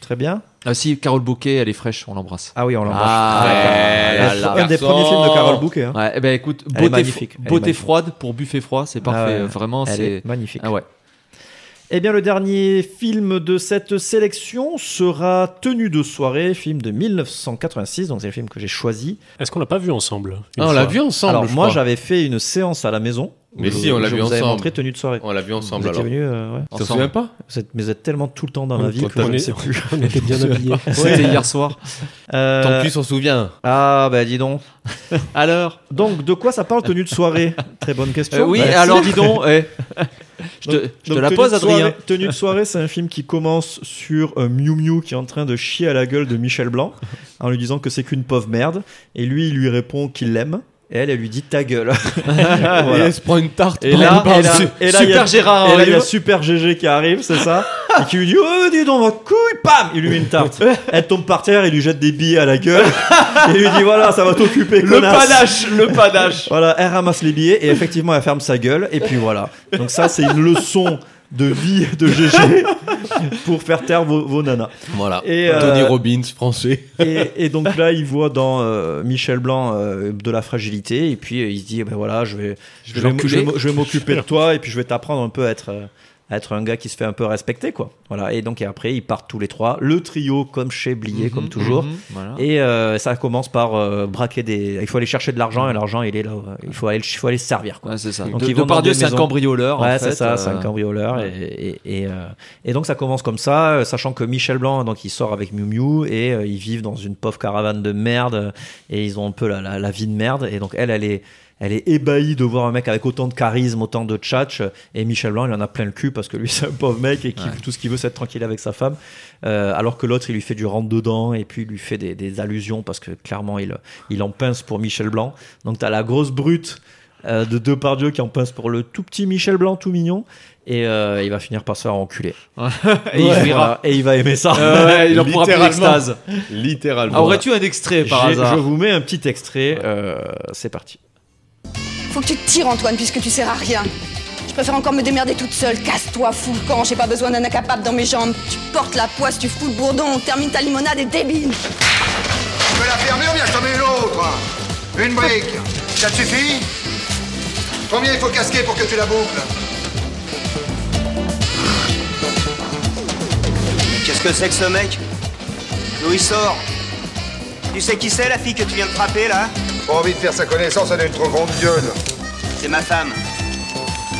Très bien. Ah si, Carole Bouquet, elle est fraîche, on l'embrasse. Ah oui, on l'embrasse. Ah, Ouais, là, ouais, là. un des premiers films de Carole Bouquet. hein. Ouais, eh ben écoute, beauté, magnifique, elle est beauté magnifique. froide pour buffet froid, c'est parfait. Ah ouais, Vraiment, elle c'est est magnifique. Ah ouais. Eh bien, le dernier film de cette sélection sera Tenue de soirée, film de 1986, donc c'est le film que j'ai choisi. Est-ce qu'on l'a pas vu ensemble Ah, on l'a vu ensemble. Alors je moi, crois. j'avais fait une séance à la maison. Mais si, on l'a je vu vous ensemble. montré Tenue de soirée. On l'a vu ensemble Vous étiez alors. venus, euh, ouais. Souviens pas? Vous êtes, mais vous êtes tellement tout le temps dans ma vie Quand que je on ne sais plus. on était bien habillés. C'était hier soir. Euh, Tant pis, s'en souvient. Ah, bah dis donc. Alors Donc, de quoi ça parle tenue de soirée? Très bonne question. Euh, Oui, Bah, alors dis donc. eh. Je te, Donc- je te donc, la Tenue pose, de Adrien. soirée- Tenue de soirée, c'est un film qui commence sur euh, Miu Miu qui est en train de chier à la gueule de Michel Blanc en lui disant que c'est qu'une pauvre merde. Et lui, il lui répond qu'il l'aime. Et elle, elle lui dit ta gueule. Voilà. Et elle se prend une tarte. Et là, et là- et là, il y a- Super Gérard et là, il y a. Super GG qui arrive, c'est ça Et qui lui dit Oh, dis donc, votre couille Pam Il lui met une tarte. Elle tombe par terre, il lui jette des billets à la gueule. Et lui dit Voilà, ça va t'occuper, Le connasse. panache, le panache. Voilà, elle ramasse les billets et effectivement, elle ferme sa gueule. Et puis voilà. Donc, ça, c'est une leçon de vie de GG pour faire taire vos, vos nanas. Voilà. Et, euh, Tony Robbins, français. Et, et donc là, il voit dans euh, Michel Blanc euh, de la fragilité, et puis il se dit, ben voilà, je vais, je vais je vais m'occuper de toi, et puis je vais t'apprendre un peu à être, être un gars qui se fait un peu respecter, quoi. Voilà. Et donc et après, ils partent tous les trois, le trio comme chez Blier, Mhm, comme toujours. mhm, voilà. Et euh, ça commence par euh, braquer des. Il faut aller chercher de l'argent, et l'argent, il est là. euh, Il faut aller, il faut aller se servir, quoi. Ouais, c'est ça. Donc, De- ils vont Depardieu, des c'est un cambrioleur, Ouais, c'est ça, c'est euh, un cambrioleur. Et, et, et, euh, et donc ça commence comme ça, euh, sachant que Michel Blanc, donc il sort avec Miu Miu et euh, ils vivent dans une pauvre caravane de merde euh, et ils ont un peu la, la, la vie de merde. Et donc elle, elle est, elle est ébahie de voir un mec avec autant de charisme, autant de tchatch. Et Michel Blanc, il en a plein le cul parce que lui, c'est un pauvre mec et qui Ouais. tout ce qu'il veut, c'est être tranquille avec sa femme. Euh, alors que l'autre, il lui fait du rentre dedans et puis il lui fait des, des allusions parce que clairement, il, il en pince pour Michel Blanc. Donc t'as la grosse brute euh, de Depardieu qui en pince pour le tout petit Michel Blanc tout mignon et euh, il va finir par se faire enculer Et il Ouais, jouira. voilà. et il va aimer ça Euh, ouais, il en pourra plus Littéralement. l'extase. Littéralement. Ah, Aurais-tu un extrait par hasard je vous mets un petit extrait euh, c'est parti Faut que tu te tires, Antoine, puisque tu sers à rien. Je préfère encore me démerder toute seule. Casse-toi, fous le camp. J'ai pas besoin d'un incapable dans mes jambes. Tu portes la poisse, tu fous le bourdon. Termine ta limonade et débile. Tu veux la fermer ou bien je t'en mets une autre hein Une brique. Ça te suffit Combien il faut casquer pour que tu la boucles Qu'est-ce que c'est que ce mec D'où il sort Tu sais qui c'est la fille que tu viens de frapper là Pas envie de faire sa connaissance, elle a une trop grande gueule. C'est ma femme.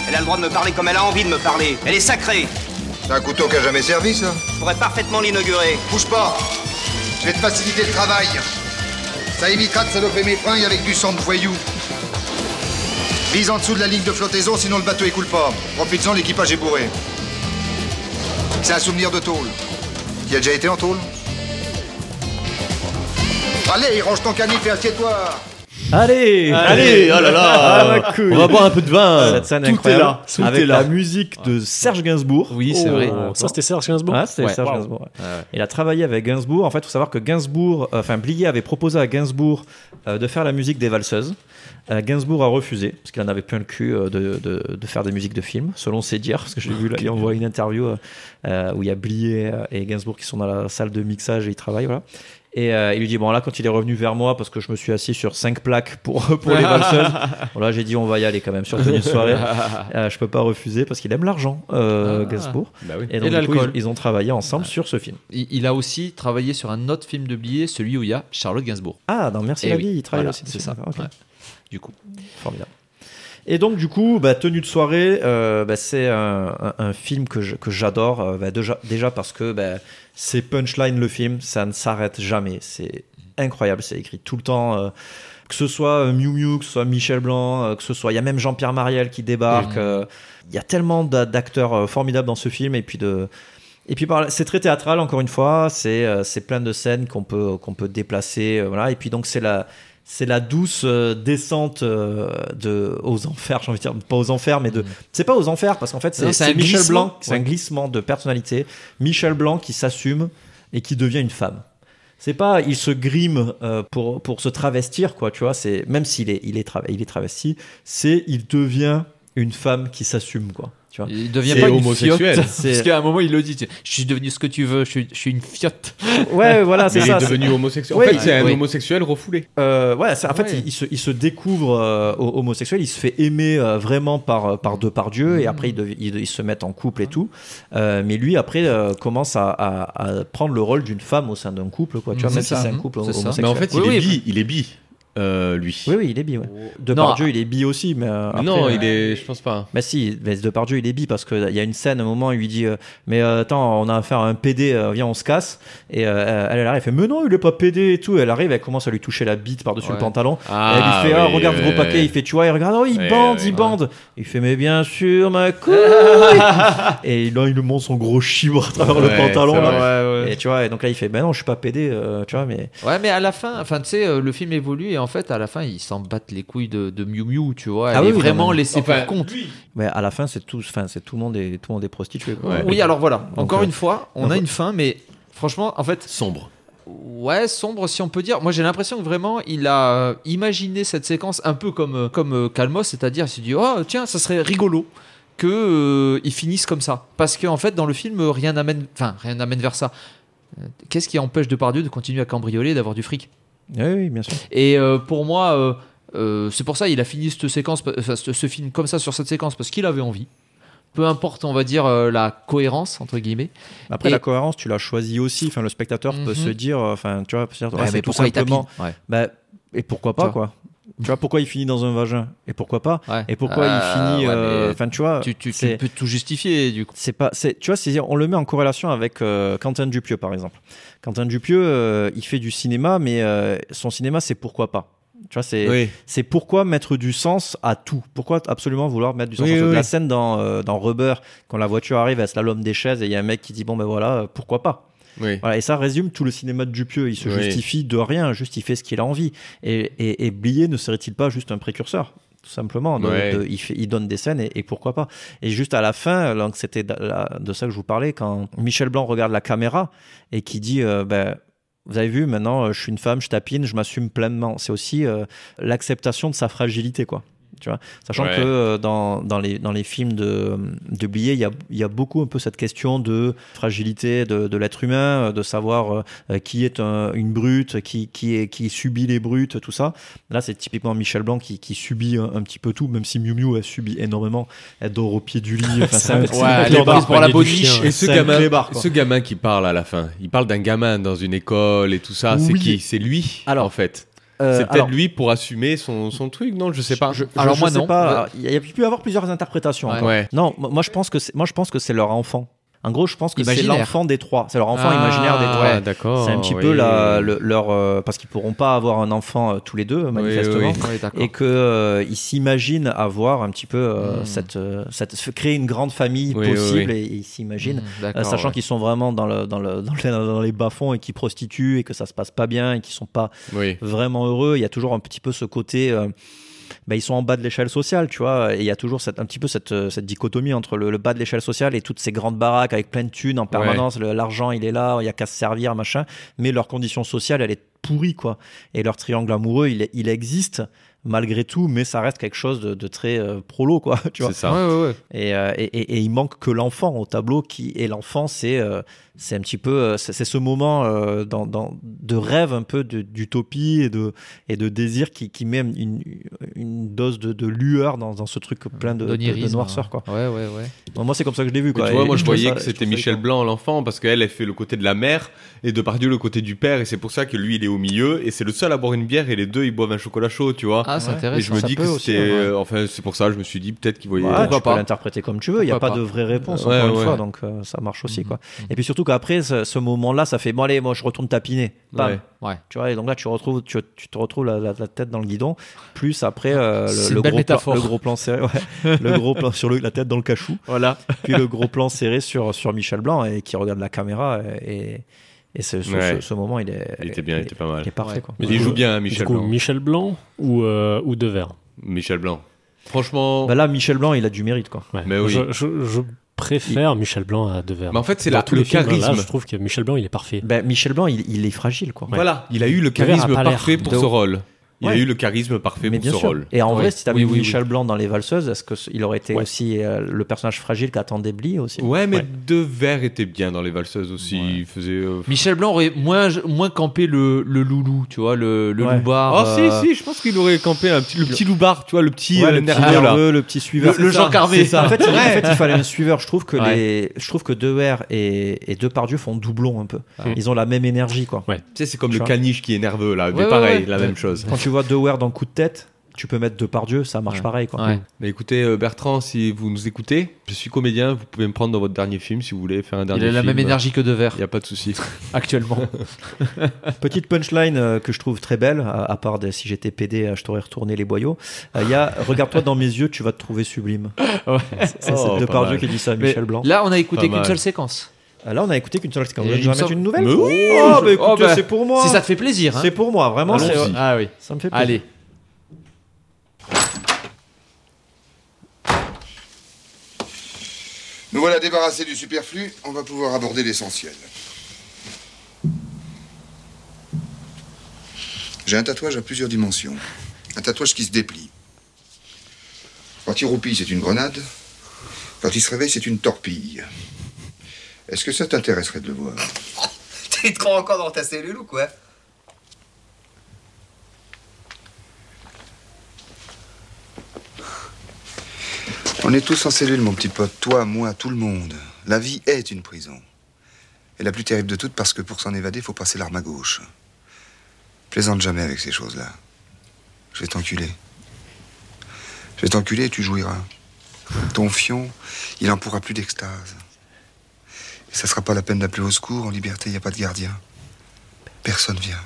Elle a le droit de me parler comme elle a envie de me parler. Elle est sacrée. C'est un couteau qui a jamais servi, ça Je pourrais parfaitement l'inaugurer. Bouge pas Je vais te faciliter le travail. Ça évitera de saloper mes fringues avec du sang de voyou. Vise en dessous de la ligne de flottaison, sinon le bateau écoule pas. Profites-en, l'équipage est bourré. C'est un souvenir de tôle. Y as déjà été en tôle? Allez, range ton canif et assieds-toi allez Allez, oh là là. Ah. On va boire un peu de vin. cette scène Tout est incroyable là, tout avec est là. la musique de Serge Gainsbourg Oui, c'est vrai. Oh, ça, c'était Serge Gainsbourg Ah, c'était Ouais. Serge Wow. Gainsbourg. ouais. Il a travaillé avec Gainsbourg. En fait, il faut savoir que Gainsbourg, euh, enfin Blier avait proposé à Gainsbourg euh, de faire la musique des valseuses. Euh, Gainsbourg a refusé parce qu'il en avait plein le cul euh, de, de- de faire des musiques de films, selon ses dires. Parce que j'ai vu là, il envoie une interview où il y a Blier et Gainsbourg qui sont dans la salle de mixage et ils travaillent. Voilà. Et euh, il lui dit bon là quand il est revenu vers moi parce que je me suis assis sur cinq plaques pour pour les valseuses. bon là j'ai dit on va y aller quand même sur tenue de soirée. Euh, je peux pas refuser parce qu'il aime l'argent, euh, Ah. Gainsbourg. Bah oui. Et Et donc du coup, ils, ils ont travaillé ensemble sur ce film. Il, il a aussi travaillé sur un autre film de Blier, celui où il y a Charlotte Gainsbourg. Ah, dans Merci Eh la oui, vie, il travaille voilà, aussi. C'est ça. d'accord, ok. ouais. Du coup. Formidable. Et donc, du coup, bah, Tenue de soirée, euh, bah, c'est un, un- un film que je- que j'adore. euh, bah, déjà, déjà parce que bah, c'est punchline le film, ça ne s'arrête jamais. C'est incroyable, c'est écrit tout le temps. euh, que ce soit Miu Miu, que ce soit Michel Blanc, que ce soit. Il y a même Jean-Pierre Mariel qui débarque. Il y a tellement d'a- d'acteurs formidables dans ce film. Et puis de. Et puis c'est très théâtral encore une fois, c'est plein de scènes qu'on peut qu'on peut déplacer, voilà. Et puis donc c'est la c'est la douce euh, descente euh, de aux enfers, j'ai envie de dire pas aux enfers, mais de c'est pas aux enfers parce qu'en fait c'est c'est c'est un Michel glissement. Blanc, c'est Ouais. un glissement de personnalité, Michel Blanc qui s'assume et qui devient une femme. C'est pas il se grime euh, pour pour se travestir quoi, tu vois, c'est même s'il est il est tra- il est travesti, c'est il devient une femme qui s'assume quoi. Tu vois. Il devient pas une homosexuel. fiotte. C'est- Parce qu'à un moment, il le dit tu sais, Je suis devenu ce que tu veux, je suis, je suis une fiotte. Ouais, voilà, c'est ça. il est devenu homosexuel. Ouais, en fait, c'est un homosexuel refoulé. Euh, ouais, en fait, Ouais. il, il se, il se découvre euh, ho- homosexuel, il se fait aimer euh, vraiment par, par deux par Dieu, et après, ils, se mettent en couple et tout. Euh, mais lui, après, euh, commence à, à- à prendre le rôle d'une femme au sein d'un couple, quoi. Tu vois, C'est même ça. si c'est un Mhm. couple homosexuel. Mais en fait, il Oui, est oui. bi. Il est bi. Euh, lui. Oui, oui, il est bi. Ouais. De Non, par Dieu, il est bi aussi, mais euh, après, non, euh, il est. Je pense pas. Mais si, mais de par Dieu, il est bi parce qu'il y a une scène, un moment, il lui dit euh, Mais euh, attends, on a affaire à un PD, euh, viens, on se casse. Et euh, elle, elle arrive, elle fait Mais non, il est pas PD et tout. Elle arrive, elle commence à lui toucher la bite par-dessus Ouais. le pantalon. Ah, et elle lui fait Ah, oui, regarde ce gros ouais, paquet. ouais. Il fait Tu vois, il regarde, oh, il bande, il bande. Il fait Mais bien sûr, ma couille Et là, il lui montre son gros chibre à travers le pantalon. là. vrai. Ouais, ouais. Et tu vois, et donc là, il fait Ben non, je suis pas PD, euh, tu vois, mais. Ouais, mais à la fin, enfin, tu sais, euh, le film évolue et en fait, à la fin, ils s'en battent les couilles de, de Miu Miu, tu vois. Elle Ah est oui, oui, vraiment laissée Enfin, pour compte. Mais à la fin, c'est tout, enfin, c'est tout le monde est, tout le monde est prostitué. quoi. Ouais. Oui, alors voilà, Donc, encore euh, une fois, on a une fin, mais franchement, en fait, Sombre. ouais, sombre si on peut dire. Moi, j'ai l'impression que vraiment, il a euh, imaginé cette séquence un peu comme, euh, comme euh, Calmos, c'est-à-dire, il s'est dit, oh, tiens, ça serait rigolo que euh, ils finissent comme ça. Parce qu'en fait, dans le film, euh, rien n'amène, enfin, rien n'amène vers ça. Euh, Qu'est-ce qui empêche Depardieu de continuer à cambrioler et d'avoir du fric? Oui, oui, bien sûr. Et euh, pour moi, euh, euh, c'est pour ça il a fini cette séquence, enfin, ce, film comme ça sur cette séquence parce qu'il avait envie. Peu importe, on va dire euh, la cohérence entre guillemets. Après, Et- la cohérence, tu l'as choisi aussi. Enfin, le spectateur peut Mhm. se dire, enfin, tu vois, dire, Ouais, c'est mais tout il simplement. Ouais. Bah, et pourquoi Tu pas, vois. quoi Tu vois, pourquoi il finit dans un vagin Et pourquoi pas Ouais. Et pourquoi Euh, il finit. ouais, euh, Enfin, tu vois. Tu, tu- tu peux tout justifier du coup. c'est pas c'est tu vois c'est on le met en corrélation avec Quentin Dupieux par exemple Quentin Dupieux euh, il fait du cinéma mais euh, son cinéma c'est pourquoi pas tu vois c'est Oui. c'est pourquoi mettre du sens à tout pourquoi absolument vouloir mettre du sens Oui, à tout? oui, la scène dans euh, dans Rubber quand la voiture arrive elle slalom des chaises et il y a un mec qui dit bon ben voilà pourquoi pas? Oui. voilà, et ça résume tout le cinéma de Dupieux. Il se Oui. justifie de rien, juste il fait ce qu'il a envie. Et, et, et Blier ne serait-il pas juste un précurseur? Tout simplement. de- Ouais. de- il, fait, il donne des scènes et, et pourquoi pas. Et juste à la fin, donc c'était de ça que je vous parlais, quand Michel Blanc regarde la caméra et qui dit euh, ben, Vous avez vu, maintenant euh, je suis une femme, je tapine, je m'assume pleinement. C'est aussi euh, l'acceptation de sa fragilité, quoi. Tu vois Sachant Ouais. que euh, dans, dans, les, dans les films de, de Blier, il y a, il y a beaucoup un peu cette question de fragilité de, de l'être humain, euh, de savoir euh, qui est un- une brute, qui, qui, est, qui subit les brutes, tout ça. Là, c'est typiquement Michel Blanc qui, qui subit un, un petit peu tout, même si Miu Miu a subi énormément. Elle dort au pied du lit. Enfin, c'est un- Ouais, elle est pour la boniche. Et ce gamin, clébard, ce gamin qui parle à la fin, il parle d'un gamin dans une école et tout ça. C'est qui? C'est lui, Alors, en fait. Euh, c'est peut-être lui pour assumer son, son truc, non? Je sais pas. Je- Alors je moi, sais non. Pas, il y a pu y avoir plusieurs interprétations. Ouais. Non, moi moi, je pense que c'est, moi je pense que c'est leur enfant. En gros, je pense que c'est l'enfant des trois. C'est leur enfant Ah, imaginaire des trois. ouais, d'accord, C'est un petit oui. peu la, le- leur euh, parce qu'ils pourront pas avoir un enfant euh, tous les deux manifestement, oui. Et que euh, ils s'imaginent avoir un petit peu euh, Hmm. cette, cette créer une grande famille possible et ils s'imaginent. Mmh, d'accord, sachant ouais. qu'ils sont vraiment dans, le, dans, le, dans, les, dans les bas-fonds et qui prostituent et que ça se passe pas bien et qu'ils sont pas vraiment heureux. Il y a toujours un petit peu ce côté. Bah, ils sont en bas de l'échelle sociale, tu vois. Et il y a toujours cette, un petit peu cette, euh, cette dichotomie entre le, le bas de l'échelle sociale et toutes ces grandes baraques avec plein de thunes en permanence. L'argent, il est là, il y a qu'à se servir, machin. Mais leur condition sociale, elle est pourrie, quoi. Et leur triangle amoureux, il, il existe, malgré tout, mais ça reste quelque chose de, de très euh, prolo, quoi. Tu vois. C'est ça. Ouais, ouais, ouais. Et, euh, et, et- et il manque que l'enfant au tableau qui et l'enfant c'est euh, c'est un petit peu euh, c'est ce moment euh, dans, dans- de rêve un peu de- d'utopie et de et de désir qui, qui met une, une dose de, de lueur dans, dans ce truc plein de, de, de noirceur quoi. Ouais, ouais, ouais. Moi c'est comme ça que je l'ai vu Mais quoi. tu vois, Et moi je voyais ça- que c'était Michel Blanc l'enfant parce qu'elle elle fait le côté de la mère et Depardieu le côté du père et c'est pour ça que lui il est au milieu et c'est le seul à boire une bière et les deux ils boivent un chocolat chaud tu vois. Ah, c'est Ouais. intéressant. Et je me Ça dis que c'était euh, enfin c'est pour ça je me suis dit peut-être qu'il voyait Ouais, Pourquoi tu peux pas? l'interpréter comme tu veux, il n'y a pas, pas? de vraie réponse, Ouais, encore une fois, donc euh, ça marche aussi. Quoi. Et puis surtout qu'après, ce, ce moment-là, ça fait bon, allez, moi je retourne tapiner. Bam. Ouais. Ouais. Tu vois, et donc là, tu, retrouves, tu, tu te retrouves la, la- la tête dans le guidon, plus après euh, C'est le, une le belle gros plan, métaphore. le gros plan serré, ouais. le gros plan sur le- la tête dans le cachou, Voilà. puis le gros plan serré sur, sur Michel Blanc et qui regarde la caméra. Et, et ce, ce- Ouais. ce- ce moment, il est, Il était bien, il était pas mal. il est parfait. Ouais. Quoi. Mais il joue bien hein, Du Michel coup, Blanc. Michel Blanc ou, euh, ou Devers? Michel Blanc. Franchement Bah là, Michel Blanc, il a du mérite. Quoi. Ouais. Mais oui. je, je- je préfère Michel Blanc à Devers. Mais en fait, c'est le films, là, je trouve que Michel Blanc, il est parfait. Ben, Michel Blanc, il, il est fragile. Quoi. Voilà, il a eu le charisme parfait pour de- ce rôle. Il a Ouais. eu le charisme parfait Mais pour bien ce sûr. rôle. Et en Ouais. vrai, si tu Oui, oui, Michel Blanc dans Les Valseuses, est-ce qu'il aurait été Ouais. aussi euh, le personnage fragile qu'attendait Bly aussi? Ouais, mais Ouais. Devers était bien dans les valseuses aussi. Il faisait. euh, Michel Blanc aurait moins, moins campé le, le loulou, tu vois, le, le Ouais. loupard. Oh, euh, si, si, je pense qu'il aurait campé un petit, le petit loupard, tu vois, le petit Ouais, le petit nerveux, le petit suiveur. Le- Jean Carmé. En fait, il- en fait, il fallait un suiveur. Je trouve que Ouais. les, je trouve que Deher et, et Depardieu font doublon un peu. Ils ont la même énergie, quoi. Tu sais, c'est comme le caniche qui est nerveux, là. Pareil, la même chose. Quand tu vois Deher dans Coup de tête, tu peux mettre Depardieu, ça marche Ouais. pareil, quoi. Ouais. Mais écoutez, euh, Bertrand, si vous nous écoutez, je suis comédien, vous pouvez me prendre dans votre dernier film si vous voulez faire un dernier Il a film. la même énergie que Devers, Il n'y a pas de souci. actuellement. Petite punchline euh, que je trouve très belle, à, à part de si j'étais PD, euh, je t'aurais retourné les boyaux. Euh, Il y a Regarde-toi dans mes yeux, tu vas te trouver sublime. Ouais. Ça, Oh, c'est pas Depardieu qui dit ça à Mais Michel Blanc. Là, on a écouté qu'une seule séquence. Ah, Là, on a écouté qu'une seule séquence. Et Vous il voulez me que je semble- remette une nouvelle Mais oui. Oh, bah écoute, Oh, bah, c'est pour moi. Si ça te fait plaisir. Hein. C'est pour moi, vraiment. Ah oui. Ça me fait plaisir. Allez. Nous voilà débarrassés du superflu, on va pouvoir aborder l'essentiel. J'ai un tatouage à plusieurs dimensions. Un tatouage qui se déplie. Quand il roupille, c'est une grenade. Quand il se réveille, c'est une torpille. Est-ce que ça t'intéresserait de le voir? Tu te crois encore dans ta cellule ou quoi? On est tous en cellule, mon petit pote. Toi, moi, tout le monde. La vie est une prison. Et la plus terrible de toutes parce que pour s'en évader, faut passer l'arme à gauche. Plaisante jamais avec ces choses-là. Je vais t'enculer. Je vais t'enculer et tu jouiras. Ton fion, il en pourra plus d'extase. Et ça sera pas la peine d'appeler au secours. En liberté, il n'y a pas de gardien. Personne vient.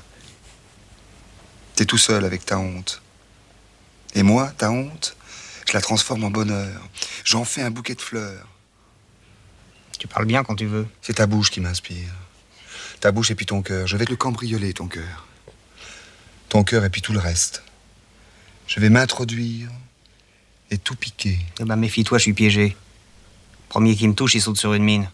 T'es tout seul avec ta honte. Et moi, ta honte, je la transforme en bonheur. J'en fais un bouquet de fleurs. Tu parles bien quand tu veux. C'est ta bouche qui m'inspire. Ta bouche et puis ton cœur. Je vais te le cambrioler, ton cœur. Ton cœur et puis tout le reste. Je vais m'introduire et tout piquer. Eh ben, méfie-toi, je suis piégé. Premier qui me touche, il saute sur une mine.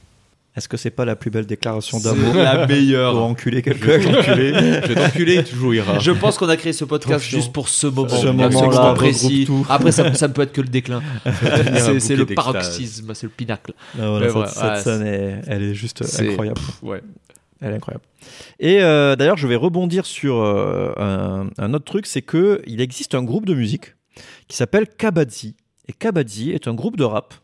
Est-ce que c'est pas la plus belle déclaration d'amour la meilleure. Pour enculer Je quelqu'un. vais t'enculer, je vais t'enculer et tu jouiras. Je pense qu'on a créé ce podcast juste pour ce moment. Ce moment-là, précis. tout. Après, ça, ça ne peut être que le déclin. c'est le paroxysme, c'est le pinacle. Ah, voilà, cette, voilà, cette ouais, scène, est, elle est juste incroyable. Ouais. Elle est incroyable. Et euh, d'ailleurs, je vais rebondir sur euh, un, un autre truc, c'est que il existe un groupe de musique qui s'appelle Kabadzi. Et Kabadzi est un groupe de rap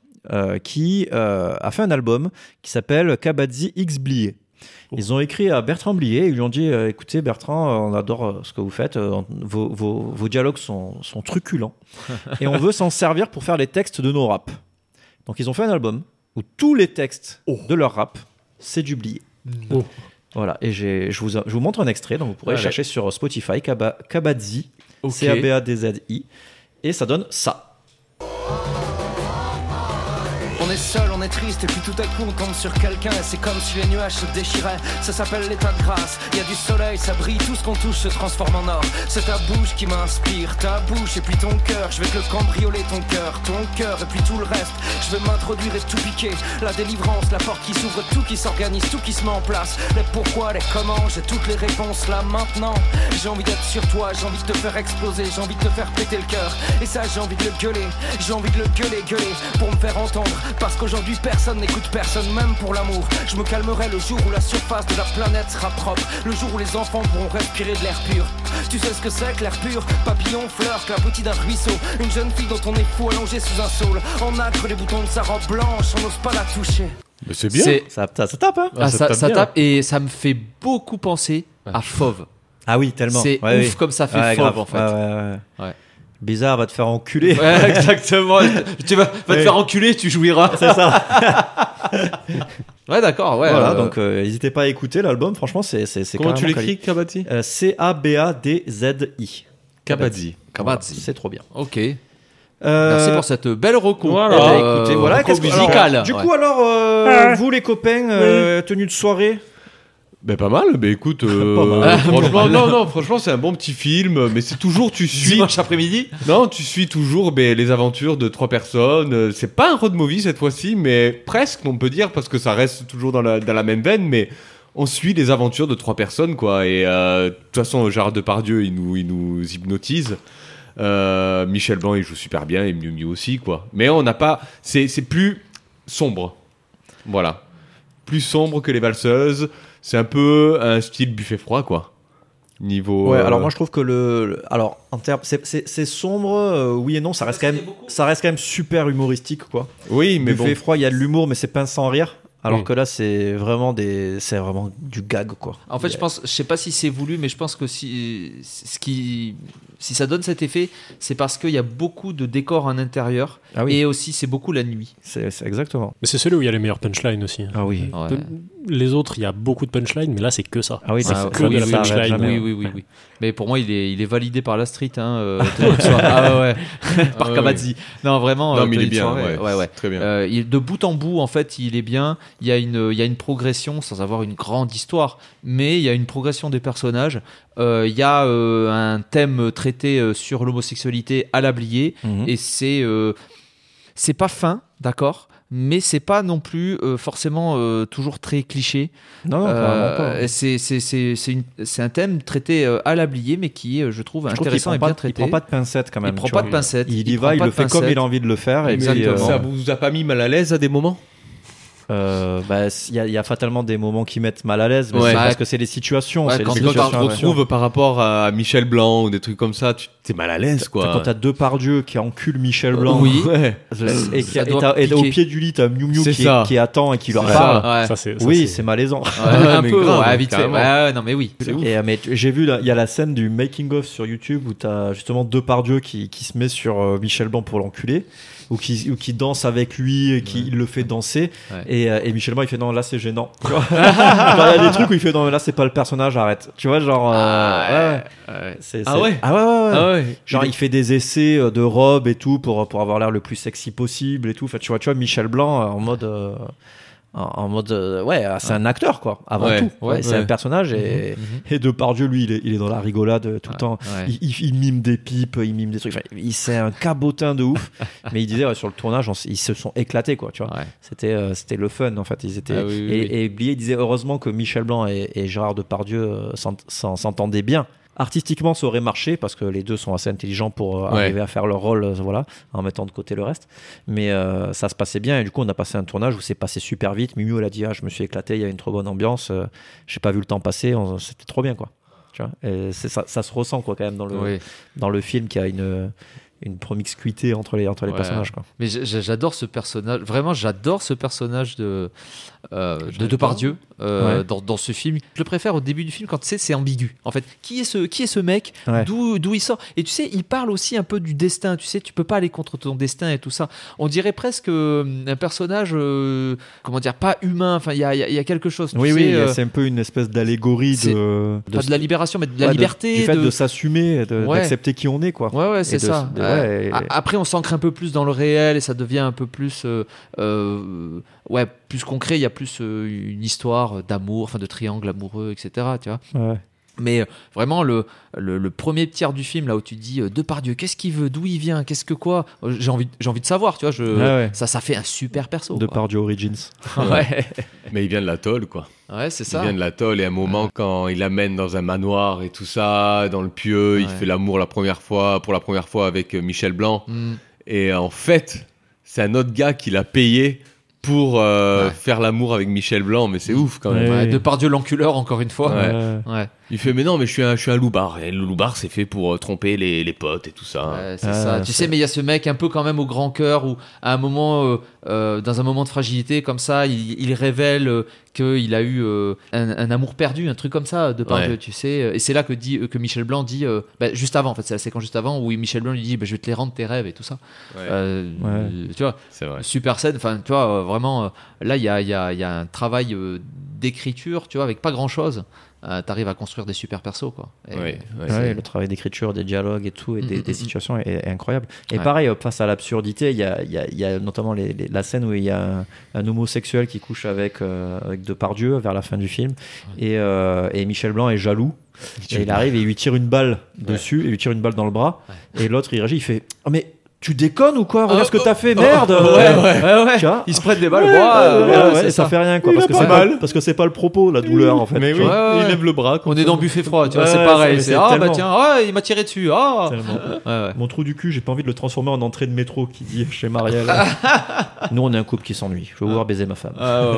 qui euh, a fait un album qui s'appelle Kabadzi X Blié. Ils ont écrit à Bertrand Blier, ils lui ont dit euh, écoutez Bertrand, euh, on adore euh, ce que vous faites, euh, vos, vos- vos dialogues sont, sont truculents et on veut s'en servir pour faire les textes de nos raps. Donc ils ont fait un album où tous les textes de leur rap, c'est du Blier. Oh. Voilà, et je vous, je vous montre un extrait, donc vous pourrez Allez. chercher sur Spotify, Kaba- Kabadzi, Ok. C-A-B-A-D-Z-I, et ça donne ça. On est seul, on est triste, et puis tout à coup on tombe sur quelqu'un, et c'est comme si les nuages se déchiraient. Ça s'appelle l'état de grâce. Il y a du soleil, ça brille, tout ce qu'on touche se transforme en or. C'est ta bouche qui m'inspire, ta bouche, et puis ton cœur. Je vais te le cambrioler, ton cœur, ton cœur, et puis tout le reste. Je vais m'introduire et tout piquer. La délivrance, la porte qui s'ouvre, tout qui s'organise, tout qui se met en place. Les pourquoi, les comment, j'ai toutes les réponses là maintenant. J'ai envie d'être sur toi, j'ai envie de te faire exploser, j'ai envie de te faire péter le cœur. Et ça, j'ai envie de le gueuler, j'ai envie de le gueuler, gueuler pour me faire entendre. Parce qu'aujourd'hui, personne n'écoute personne, même pour l'amour. Je me calmerai le jour où la surface de la planète sera propre. Le jour où les enfants pourront respirer de l'air pur. Tu sais ce que c'est que l'air pur? Papillon, fleur, clapotis d'un ruisseau. Une jeune fille dont on est fou allongée sous un saule. En acre les boutons de sa robe blanche, on n'ose pas la toucher. Mais c'est bien. C'est- Ça, ça, ça tape, hein Ah, ça, ça tape et ça me fait beaucoup penser à Fauve. Ah oui, tellement. C'est Ouais, ouf oui. comme ça fait Ouais, Fauve grave. en fait. Ouais, ouais, ouais. Ouais. Bizarre, va te faire enculer. Ouais, exactement. tu vas, va te faire enculer, tu jouiras. C'est ça. ouais, d'accord. Ouais. voilà, euh, donc euh, n'hésitez pas à écouter l'album. Franchement, c'est c'est c'est Comment tu l'écris, Kabadzi Euh, C-A-B-A-D-Z-I. Kabadzi. Kabadzi. Voilà, c'est trop bien. Ok. Euh, Merci pour cette belle reco. Voilà, Euh, bah, écoutez, voilà. que- alors, du Ouais. coup, alors, euh, vous les copains, euh, tenue de soirée Ben pas mal, mais écoute, euh, Pas mal. franchement, non, non, franchement, c'est un bon petit film, mais c'est toujours, tu suis. Dimanche après-midi? Non, tu suis toujours ben, les aventures de trois personnes. Euh, C'est pas un road movie cette fois-ci, mais presque, on peut dire, parce que ça reste toujours dans la, dans la même veine, mais on suit les aventures de trois personnes, quoi. Et euh, de toute façon, Gérard Depardieu, il nous, il nous hypnotise. Euh, Michel Blanc, il joue super bien, et Miu Miu aussi, quoi. Mais on n'a pas. C'est plus sombre. Voilà. Plus sombre que les valseuses. C'est un peu un style buffet froid, quoi. Niveau. Ouais, euh, alors moi je trouve que le, le- alors en termes, c'est- c'est c'est sombre, euh, oui et non, ça reste quand même, ça reste quand même super humoristique quoi. Oui, mais Buffet bon. froid, il y a de l'humour, mais c'est pince sans rire. Alors Mm. que là, c'est vraiment des, c'est vraiment du gag quoi. En fait, je pense, je sais pas si c'est voulu, mais je pense que si, ce qui, si ça donne cet effet, c'est parce qu'il y a beaucoup de décors en intérieur Ah oui. et aussi c'est beaucoup la nuit. C'est c'est exactement. Mais c'est celui où il y a les meilleurs punchlines aussi. Ah oui. Ouais. Les autres, il y a beaucoup de punchlines, mais là, c'est que ça. Ah oui, c'est ça- que ça- de la punchline. Oui, oui, oui, oui. Mais pour moi, il est, il est validé par la street, hein, euh. Ah ouais, par Ah. Kabadzi. Non, vraiment. Non, euh, mais il est bien, ouais, ouais, très bien. Euh, il- de bout en bout, en fait, il est bien. Il y a une, il y a une progression, sans avoir une grande histoire, mais il y a une progression des personnages. Euh, il y a euh, un thème traité sur l'homosexualité à l'ablier, Mhm. et c'est, euh, c'est pas fin, d'accord. Mais c'est pas non plus euh, forcément euh, toujours très cliché. Non, non, carrément pas. Euh, c'est c'est- c'est- c'est une- c'est un thème traité euh, à l'ablier, mais qui, euh, je trouve, Je intéressant et pas, bien il traité. prend pas de pincettes quand même. Il prend pas vois. de pincettes. Il y va, il pas le fait comme il a envie de le faire. Et puis, Exactement. euh, Ça vous a pas mis mal à l'aise à des moments? Euh, bah, il y, a- il y a fatalement des moments qui mettent mal à l'aise, mais Ouais. c'est parce que c'est les situations. Ouais, c'est les quand tu te situations, ouais. retrouves par rapport à Michel Blanc ou des trucs comme ça, tu t'es mal à l'aise, quoi. Quand t'as deux Pardieu qui enculent Michel Blanc, Oui. Et, qui- et doit t'as- et au pied du lit, t'as Miu Miu qui, attend et qui leur parle. ça. Ouais. Ça, c'est- ça, oui, c'est- c'est malaisant. Ouais, un mais peu, vite fait. carrément. Ouais, ouais, non, mais oui. Et, euh, mais j'ai vu, il y a la scène du making of sur YouTube où t'as justement deux Pardieu qui, qui se met sur euh, Michel Blanc pour l'enculer, ou qui, ou qui danse avec lui et qui il le fait danser. Ouais. Et, euh, et Michel Blanc il fait non, là c'est gênant. Il y a des trucs où il fait non, là c'est pas le personnage, arrête. Tu vois, genre. euh, ouais. Ah ouais Ah ouais, ouais, ouais. Ah ouais. Genre il fait des essais euh, de robe et tout pour, pour avoir l'air le plus sexy possible et tout. Enfin, tu vois, tu vois Michel Blanc euh, en mode euh, en, mode euh, ouais, c'est un acteur quoi. Avant Ouais. tout, Ouais, Ouais, c'est ouais. un personnage et, et Depardieu lui il est, il est dans la rigolade tout le temps. ouais. Il, il- il mime des pipes, il mime des trucs. Enfin, il c'est un cabotin de ouf. Mais il disait ouais, sur le tournage, on ils se sont éclatés quoi. Tu vois. Ouais. C'était euh, c'était le fun en fait. Ils étaient Ah oui, oui, et, oui. et Blier disait heureusement que Michel Blanc et, et Gérard Depardieu euh, s'ent- s'en- s'entendaient bien. Artistiquement, ça aurait marché parce que les deux sont assez intelligents pour euh, Ouais. arriver à faire leur rôle, euh, voilà, en mettant de côté le reste. Mais euh, ça se passait bien et du coup, on a passé un tournage où c'est passé super vite. Mimu, elle a dit ah, je me suis éclaté, il y a une trop bonne ambiance, euh, j'ai pas vu le temps passer, on- c'était trop bien quoi. Tu vois? Et ça, ça se ressent quoi quand même dans le Oui. dans le film qu'il y a une une promiscuité entre les entre les Ouais. personnages quoi. Mais j'adore ce personnage. Vraiment, j'adore ce personnage de euh, de Depardieu euh, Ouais. dans, dans ce film. Je le préfère au début du film quand tu sais c'est ambigu. En fait, qui est ce qui est ce mec? Ouais. D'où il sort? Et tu sais, il parle aussi un peu du destin. Tu sais, tu peux pas aller contre ton destin et tout ça. On dirait presque euh, un personnage, euh, comment dire, pas humain. Enfin, il y a, y a- y a quelque chose. tu Oui, sais, oui, c'est un peu une espèce d'allégorie c'est de, pas de la libération, mais de la ouais, liberté. du fait de- de s'assumer, de- d'accepter qui on est, quoi. Ouais, ouais, c'est de- ça. de- et- Après, on s'ancre un peu plus dans le réel et ça devient un peu plus, ouais, plus concret. Il y a plus euh, une histoire d'amour, enfin de triangle amoureux, etc. Tu vois. Ouais. Mais euh, vraiment, le, le, le premier tiers du film, là où tu te dis, euh, Depardieu, qu'est-ce qu'il veut D'où il vient Qu'est-ce que quoi J'ai envie, j'ai envie de savoir, tu vois. Je, ouais. Ça, ça fait un super perso. De quoi. Pardieu Origins. Ouais. Mais il vient de l'atoll, quoi. Ouais, c'est ça. Il vient de l'atoll et à un moment, quand il l'amène dans un manoir et tout ça, dans le pieu, il fait l'amour la première fois, pour la première fois avec Michel Blanc. Mm. Et en fait, c'est un autre gars qui l'a payé pour euh, Ouais. faire l'amour avec Michel Blanc, mais c'est ouf quand même. Ouais, Depardieu l'enculeur, encore une fois. Ouais. Il fait mais non mais je suis un je suis un loupard et le loupard c'est fait pour euh, tromper les, les potes et tout ça. Ouais, c'est ça. Tu sais, mais il y a ce mec un peu quand même au grand cœur où, à un moment, euh, euh, dans un moment de fragilité comme ça, il, il révèle euh, qu'il a eu euh, un, un amour perdu, un truc comme ça, de par Ouais. Tu sais. Et c'est là que, dit, que Michel Blanc dit, euh, bah, juste avant, en fait, c'est la séquence juste avant où Michel Blanc lui dit, bah, je vais te les rendre tes rêves et tout ça. Ouais. Ouais. Tu vois, C'est vrai. super scène. Enfin, tu vois, vraiment, là, il y a, il y, a, y a un travail d'écriture, tu vois, avec pas grand chose. T'arrives à construire des super persos, quoi. Et- Ouais, ouais, Ouais, le travail d'écriture, des dialogues et tout, et des, Mm, des mm, situations est, est incroyable. Et Ouais. pareil, euh, face à l'absurdité, il y a, il y a- il y a notamment les- les- la scène où il y a un, un homosexuel qui couche avec, euh, avec Depardieu vers la fin du film, et, euh, et Michel Blanc est jaloux. Et il arrive et il lui tire une balle dessus, et il lui tire une balle dans le bras, et l'autre il réagit, il fait Oh, mais tu déconnes ou quoi Regarde ce que t'as fait, merde ouais, ouais, ouais, ouais. Tu vois Ils se prennent des balles, Ouais, ouais, ouais, ouais, ouais, c'est et ça ça. fait rien quoi, parce que pas c'est pas, mal. parce que c'est pas le propos, la douleur en fait. Mais tu oui, vois. il lève le bras. On est dans buffet froid, tu vois, c'est pareil. c'est- ah bah tiens, ah, il m'a tiré dessus. Ah. Tellement. Ouais, ouais. Mon trou du cul, j'ai pas envie de le transformer en entrée de métro qui dit chez Marielle. Nous, on est un couple qui s'ennuie. Je veux voir baiser ma femme. Ah,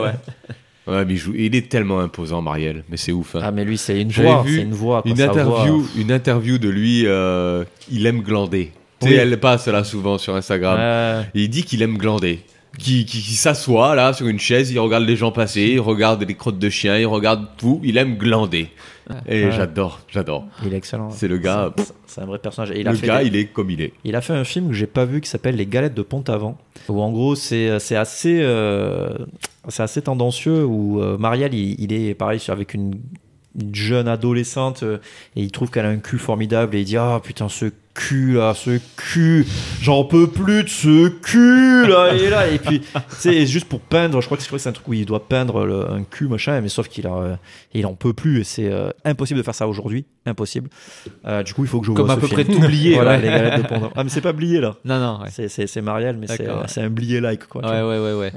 ouais, mais il, joue- il est tellement imposant, Marielle. Mais c'est ouf. hein. Ah, mais lui, c'est une voix. vu une voix. quoi, une interview, voix. une interview de lui. euh, il aime glander. Oui. elle passe là souvent sur Instagram. Et il dit qu'il aime glander. Qui, qui, qui s'assoit là sur une chaise, il regarde les gens passer, il regarde les crottes de chiens, il regarde tout, il aime glander. Et Ouais. j'adore, j'adore. Il est excellent. C'est le gars. C'est- un vrai personnage. Et il le a fait gars, des- il est comme il est. Il a fait un film que j'ai pas vu qui s'appelle Les Galettes de Pont-Avant. Où en gros, c'est c'est assez, euh, c'est assez tendancieux. Où euh, Marielle, il, il est pareil avec une, une jeune adolescente euh, et il trouve qu'elle a un cul formidable et il dit Ah putain, ce cul là, ce cul, j'en peux plus de ce cul là et là. Et puis, sais, juste pour peindre, je crois que c'est c'est un truc où il doit peindre le- un cul machin, mais sauf qu'il a, il en peut plus et c'est euh, impossible de faire ça aujourd'hui. Impossible. Euh, du coup, il faut que je Comme à peu film. près tout blié, voilà, ouais. les galettes de Pont-d'Avan. Ah, mais c'est pas blié là. Non, non, ouais. C'est- C'est c'est Marielle, mais c'est c'est un blié like quoi. Ouais, ouais, ouais, ouais.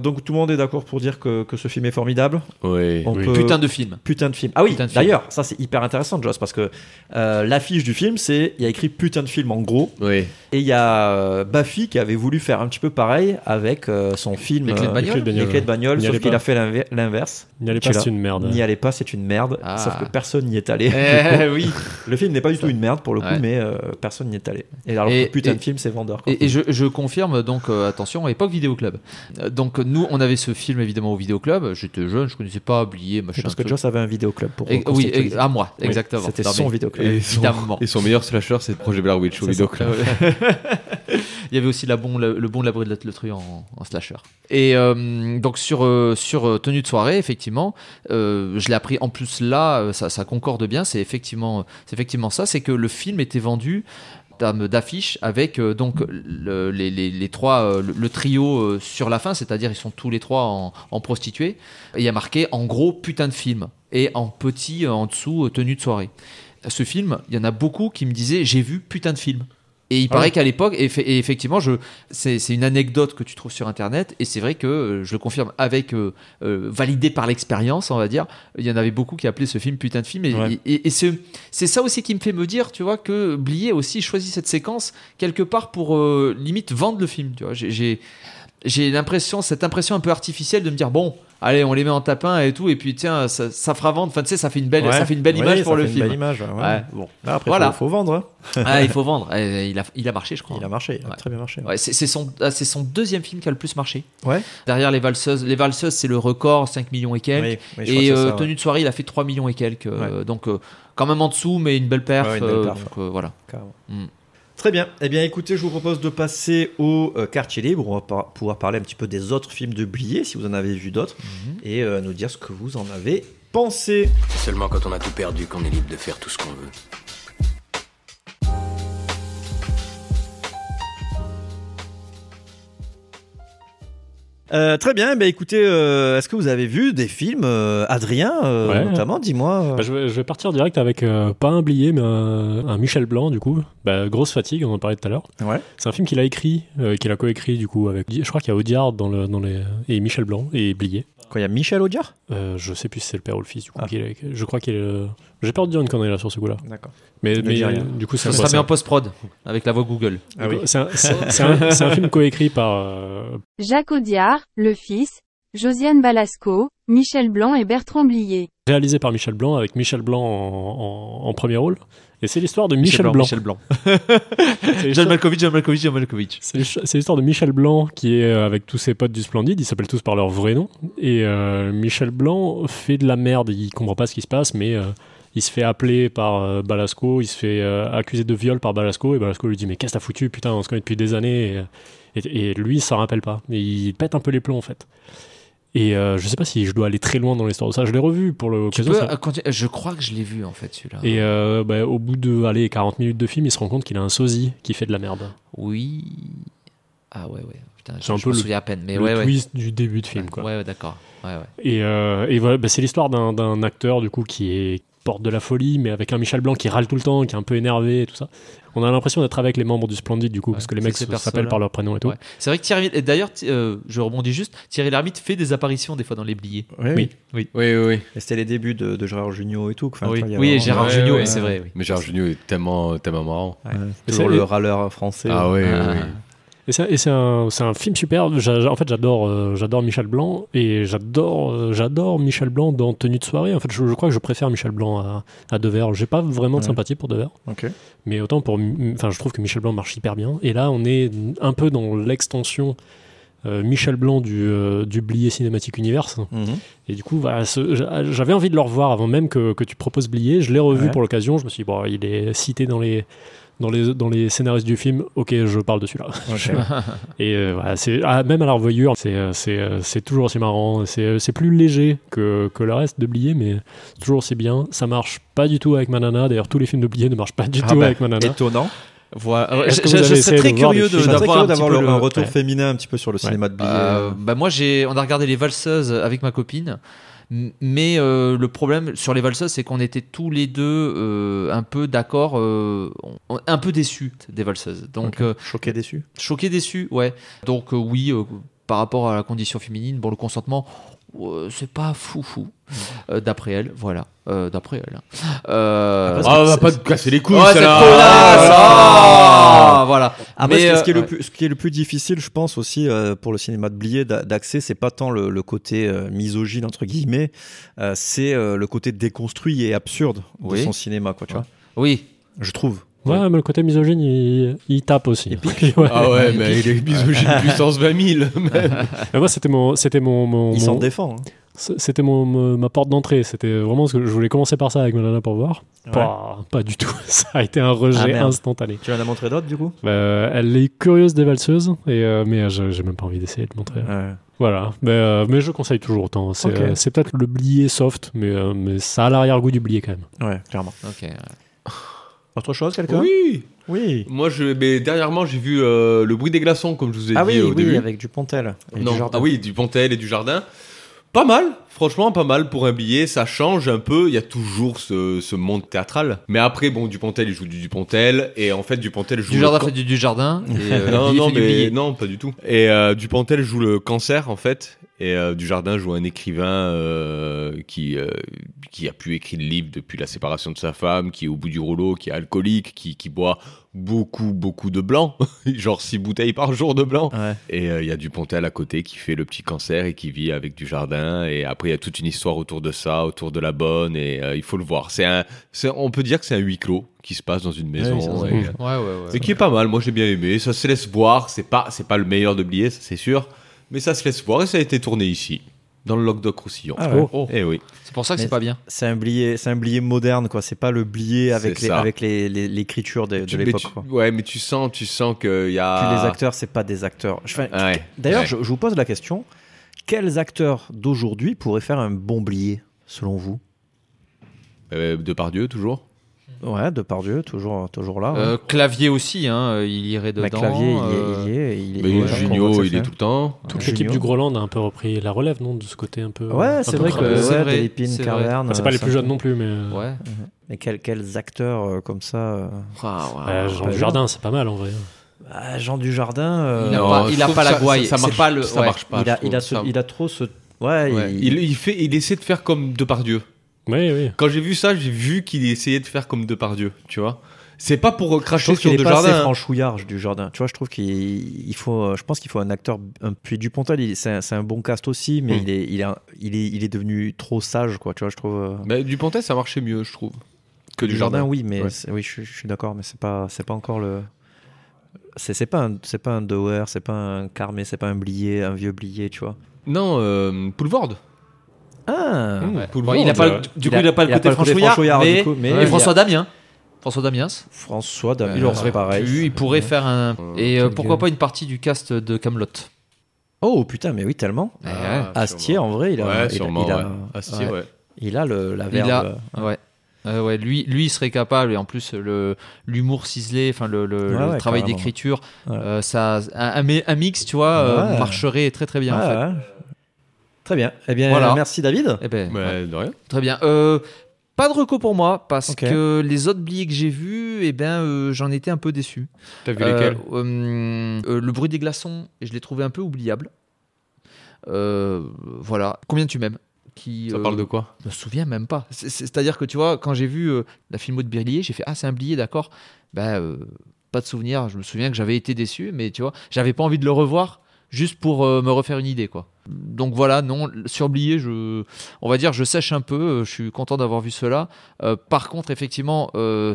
Donc tout le monde est d'accord pour dire que, que ce film est formidable. Oui. On Oui. peut- Putain de film. Putain de film. Ah oui, Putain de film. d'ailleurs, ça c'est hyper intéressant, Joss, parce que euh, l'affiche du film, c'est il y a écrit putain de film en gros. Oui. Et il y a euh, Baffy qui avait voulu faire un petit peu pareil avec euh, son film Les clés de euh, bagnole Les clés de bagnole, Les clés de bagnole, sauf qu'il a fait l'inver- l'inverse. N'y allez pas, c'est une merde. N'y allez pas, c'est une merde. Ah. Sauf que personne n'y est allé. Eh oui. Le film n'est pas du tout une merde pour le coup, Ouais. mais euh, personne n'y est allé. Et alors Et- putain et- de film, c'est vendeur. quoi. Et, et je, je confirme donc euh, attention à l'époque vidéo club. Euh, donc nous on avait ce film évidemment au vidéo club. J'étais jeune, je connaissais pas Blié machin. Parce que truc. Joss avait un vidéoclub pour Et- oui, et- à moi, Oui, exactement. C'était son mais- vidéoclub. Et son, Évidemment. et son meilleur slasher, c'est le projet Blair Witch au vidéoclub. Il y avait aussi la bon, le, le bon labri de le truand en, en slasher. Et euh, donc sur, euh, sur euh, tenue de soirée, effectivement, euh, je l'ai appris en plus là, ça, ça concorde bien, c'est effectivement, c'est effectivement ça, c'est que le film était vendu en termes d'affiches avec euh, donc le, les, les- les trois, euh, le, le trio euh, sur la fin, c'est-à-dire ils sont tous les trois en, en prostituées. Et il y a marqué en gros putain de film et en petit en dessous tenue de soirée. Ce film, il y en a beaucoup qui me disaient j'ai vu putain de film. Et il paraît qu'à l'époque, et, effectivement, je, c'est, c'est une anecdote que tu trouves sur Internet, et c'est vrai que euh, je le confirme avec euh, euh, validé par l'expérience, on va dire. Il y en avait beaucoup qui appelaient ce film putain de film, et, Ouais. et, et c'est, c'est ça aussi qui me fait me dire, tu vois, que Blier aussi choisi cette séquence quelque part pour euh, limite vendre le film. Tu vois, j'ai, j'ai, j'ai l'impression, cette impression un peu artificielle de me dire bon. Allez, on les met en tapin et tout, et puis tiens, ça, ça fera vendre. Enfin, tu sais, ça fait une belle, Ouais. ça fait une belle image pour le une film. belle image, ouais. Bon. Là, après, voilà. faut, faut vendre. hein. Ah, il faut vendre. Eh, Il a, il a marché, je crois. Il a marché, il a très bien marché. C'est son, ah, c'est son deuxième film qui a le plus marché. Ouais. Derrière Les Valseuses. Les Valseuses, c'est le record, 5 millions et quelques. Oui, oui, et euh, ça. Tenue de soirée, il a fait 3 millions et quelques. euh, donc, euh, quand même en dessous, mais une belle perf. Une belle perf, donc, voilà. Carrément. Mm. Très bien. Eh bien, écoutez, je vous propose de passer au euh, quartier libre. On va par- pouvoir parler un petit peu des autres films de Blier, si vous en avez vu d'autres, Mhm. et euh, nous dire ce que vous en avez pensé. C'est seulement quand on a tout perdu qu'on est libre de faire tout ce qu'on veut. Euh, très bien, bah écoutez, euh, est-ce que vous avez vu des films, euh, Adrien, Ouais. notamment, dis-moi. Bah, je, vais, je vais partir direct avec pas un Blier, mais un, un Michel Blanc, du coup. Bah, grosse fatigue, on en parlait tout à l'heure. Ouais. C'est un film qu'il a écrit, qu'il a coécrit, du coup, avec. Je crois qu'il y a Audiard dans, le, dans les, et Michel Blanc et Blier. Quoi, il y a Michel Audiard? Je sais plus si c'est le père ou le fils, du coup. qu'il a écrit. je crois qu'il est. J'ai peur de dire une connerie là sur ce coup-là. D'accord. Mais, mais dis rien. du coup, Ça sera c'est- mis en post-prod avec la voix Google. Ah oui. C'est un, c'est- un- c'est un film coécrit par, euh, Jacques Audiard, le fils, Josiane Balasco, Michel Blanc et Bertrand Blier. réalisé par Michel Blanc, avec Michel Blanc en, en- en premier rôle. Et c'est l'histoire de Michel, Blanc. Michel Blanc. John Malkovich, John Malkovich, John Malkovich. C'est l'histoire- c'est l'histoire de Michel Blanc qui est euh, avec tous ses potes du Splendide. Ils s'appellent tous par leur vrai nom. Et euh, Michel Blanc fait de la merde. Il comprend pas ce qui se passe, mais euh, il se fait appeler par euh, Balasco. Il se fait euh, accuser de viol par Balasco. Et Balasco lui dit Mais qu'est-ce que t'as foutu Putain, on se connaît depuis des années. Et, et- et lui, il s'en rappelle pas. Mais il pète un peu les plombs en fait. Et euh, je sais pas si je dois aller très loin dans l'histoire de ça. Je l'ai revu pour Tu l'occasion. peux, ça- euh, je crois que je l'ai vu en fait celui-là. Et euh, bah, au bout de allez, 40 minutes de film, il se rend compte qu'il a un sosie qui fait de la merde. Oui. Ah ouais, ouais. C'est un je peu me le, souviens à peine. Mais le ouais, ouais. twist du début de film. Quoi. Ouais, ouais, d'accord. Ouais, ouais. Et, euh, et voilà, bah, c'est l'histoire d'un, d'un acteur du coup qui est porte de la folie, mais avec un Michel Blanc qui râle tout le temps, qui est un peu énervé et tout ça. On a l'impression d'être avec les membres du Splendide du coup, parce que les mecs s'appellent par leur prénom et tout. Ouais. C'est vrai que Thierry. et D'ailleurs, euh, je rebondis juste. Thierry Lhermitte fait des apparitions des fois dans les bliés. Oui, oui. Oui, oui, oui. Et c'était les débuts de, de Gérard Jugnot et tout. Enfin, Oui. Oui, et Gérard Ouais, ouais, c'est vrai, oui. Mais Gérard Jugnot est tellement, tellement marrant. Toujours le râleur français. Ah ouais, Ah. Et c'est, un, film super. En fait, j'adore, euh, j'adore Michel Blanc et j'adore, euh, j'adore Michel Blanc dans Tenue de soirée. En fait, je, je crois que je préfère Michel Blanc à, à Devers. J'ai pas vraiment de Ouais. sympathie pour Devers. Mais autant pour. Enfin, je trouve que Michel Blanc marche hyper bien. Et là, on est un peu dans l'extension. euh, Michel Blanc du, euh, du Blier Cinématique Universe. Mhm. Et du coup, voilà, j'avais envie de le revoir avant même que, que tu proposes Blier. Je l'ai revu Ouais. pour l'occasion. Je me suis dit, bon, il est cité dans les, dans les, dans les scénaristes du film. Ok, je parle de celui-là. Et euh, voilà, c'est, ah, même à la revoyure, c'est, euh, c'est, euh, c'est toujours aussi marrant. C'est, c'est plus léger que, que le reste de Blier, mais toujours aussi bien. Ça marche pas du tout avec Manana. D'ailleurs, tous les films de Blier ne marchent pas du Ah tout bah, avec Manana. Étonnant. Voilà. Je, que je- vous je avez serais très curieux d'avoir le, un retour ouais. féminin un petit peu sur le cinéma de Blier. Euh, bah moi j'ai on a regardé les valseuses avec ma copine mais euh, le problème sur les valseuses c'est qu'on était tous les deux euh, un peu d'accord euh, un peu déçus des valseuses. Donc euh, Choqué déçu. choqué déçu ouais. Donc euh, oui euh, par rapport à la condition féminine bon le consentement c'est pas fou fou. Euh, d'après elle voilà. Euh, d'après elle euh, Ah, on va pas te casser les couilles, Ouais, ça, là. connasse, ah, voilà. Après, Mais, ce, ce qui est euh, le plus, ce qui est le plus difficile, je pense aussi euh, pour le cinéma de Blier d'a- d'accès, c'est pas tant le, le côté euh, misogyne entre guillemets, euh, c'est euh, le côté déconstruit et absurde de son cinéma, quoi, tu vois. oui. Je trouve. Ouais, mais le côté misogyne, il, il tape aussi. Ouais. Ah ouais, mais il est misogyne puissance 20 000. même. Mais moi, c'était mon, c'était mon, mon- Il s'en mon- défend. hein. C'était mon, mon- ma porte d'entrée. C'était vraiment ce que je voulais commencer par ça avec Manana pour voir. Ouais. Pas, pas du tout. Ça a été un rejet Ah, instantané. Tu en as montré d'autres du coup? Euh, elle est curieuse des valseuses, et, euh, mais euh, j'ai même pas envie d'essayer de montrer. Ouais. Voilà, mais, euh, mais je conseille toujours autant. C'est Ok. euh, c'est peut-être le blier soft, mais, euh, mais ça a l'arrière-goût du blier quand même. Ouais, clairement. ok ouais. Autre chose, quelqu'un? Oui. Oui. Moi, je, mais dernièrement, j'ai vu euh, le bruit des glaçons, comme je vous ai Ah dit oui, au oui, début. avec du Pontel. et Non. du jardin. Ah oui, du Pontel et du jardin. Pas mal, franchement, pas mal pour un billet. Ça change un peu. Il y a toujours ce, ce monde théâtral. Mais après, bon, Dupontel, il joue du Dupontel. Et en fait, Dupontel joue. du jardin fait du, du jardin et, euh, non, du non, pas du tout. Et euh, Dupontel joue le cancer, en fait. Et euh, Dujardin joue un écrivain euh, qui, euh, qui a pu écrire le livre depuis la séparation de sa femme, qui est au bout du rouleau, qui est alcoolique, qui, qui boit beaucoup, beaucoup de blanc, genre six bouteilles par jour de blanc. Ouais. Et euh, il y a Dupontel à côté qui fait le petit cancer et qui vit avec Dujardin. Et après, il y a toute une histoire autour de ça, autour de la bonne. Et euh, il faut le voir. C'est un, c'est- on peut dire que c'est un huis clos qui se passe dans une maison. et, ouais ouais ouais et qui est pas mal, moi j'ai bien aimé. Ça se laisse voir, c'est pas, c'est pas le meilleur de Blier, ça c'est sûr. Mais ça se laisse voir et ça a été tourné ici, dans le Languedoc Roussillon. Ah ouais. Oh. Eh oui. c'est pour ça que c'est pas bien C'est un blier, c'est un blier moderne, quoi. C'est pas le blier avec les, avec les, l'écriture de, l'époque. ouais, mais tu sens, tu sens qu'il y a. Puis les acteurs, c'est pas des acteurs. Enfin, Ah ouais. D'ailleurs, Ouais. je, je vous pose la question quels acteurs d'aujourd'hui pourraient faire un bon blier, selon vous? Euh, Depardieu toujours? Ouais, Depardieu, toujours, toujours là. Euh, ouais. clavier aussi, hein, il irait dedans. Mais Clavier, il y est- euh, il y est. il est- Mais il est- Junio, il est tout le temps. Toute l'équipe du Groland a un peu repris la relève, non De ce côté un peu. Ouais, un c'est vrai que. C'est ouais, Carverne. Enfin, c'est pas les plus jeunes non plus, mais. euh, Ouais. Mais quels, quels acteurs euh, comme ça euh, Ah, ouais. euh, Jean pas Dujardin, c'est pas mal en vrai. bah, Jean Dujardin. euh, Il a Non, pas, il a la gouaille. ça- marche- pas le. ça marche pas. il, a, il, il trop ce. Ouais, Ouais. il- Il, il fait, il essaie de faire comme Depardieu. Oui, oui. Quand j'ai vu ça, j'ai vu qu'il essayait de faire comme Depardieu, tu vois. C'est pas pour euh, cracher sur qu'il est pas assez Desjardins. franchouillard du jardin. Tu vois, je trouve qu'il il faut. euh, Je pense qu'il faut un acteur. Un puis Dupontel, c'est un, c'est un bon cast aussi, mais Mm. il est, il est, un- il est, il est devenu trop sage, quoi. Tu vois, je trouve. euh, Mais Dupontel, ça marchait mieux, je trouve. Que du jardin, jardin. oui, mais Ouais. c'est- oui, je, je suis d'accord, mais c'est pas, c'est pas encore le. C'est c'est pas un, c'est pas un Dower, c'est pas un Carmé, c'est pas un Blier, un vieux Blier, tu vois. Non, euh, Poulvord. Ah. Mmh, Ouais. Poulvord, Bon, il a pas, euh, le- du coup, il a pas le côté franchouillard, mais, du coup, mais et il y a- François Damien. François Damiens. François Damien, il aurait pareil. pu, il pourrait faire un. Et euh, quelle pourquoi gueule. pas une partie du cast de Camelot. Oh putain, mais oui, tellement. Ah, Astier, en vrai, il a. Ouais, il a- sûrement, il a- ouais. Astier, ouais. Il a le, la Il verve. a, ouais. Euh, ouais, lui, lui, il serait capable, et en plus, le, l'humour ciselé, enfin, le, le- Ouais, le ouais, travail carrément. d'écriture, Ouais. euh, ça, un, un- un mix, tu vois, euh, Ouais. marcherait très très bien, en ouais, fait. ouais. Très bien. Eh bien, Voilà. merci David. Eh ben, Bah, ouais. de rien. Très bien. Euh, pas de reco pour moi, parce que les autres billets que j'ai vus, eh ben, euh, j'en étais un peu déçu. T'as vu Euh, lesquels euh, euh, Le bruit des glaçons, je l'ai trouvé un peu oubliable. Euh, voilà. Combien tu m'aimes qui, Ça euh, parle de quoi Je me souviens même pas. C'est- c'est- C'est-à-dire que tu vois, quand j'ai vu euh, la filmo de Birlier, j'ai fait Ah, c'est un billet, d'accord. Ben, euh, pas de souvenir. Je me souviens que j'avais été déçu, mais tu vois, j'avais pas envie de le revoir juste pour euh, me refaire une idée, quoi. Donc voilà, non, sur Blier, je, on va dire, je sèche un peu. euh, Je suis content d'avoir vu cela. Euh, par contre, effectivement, euh,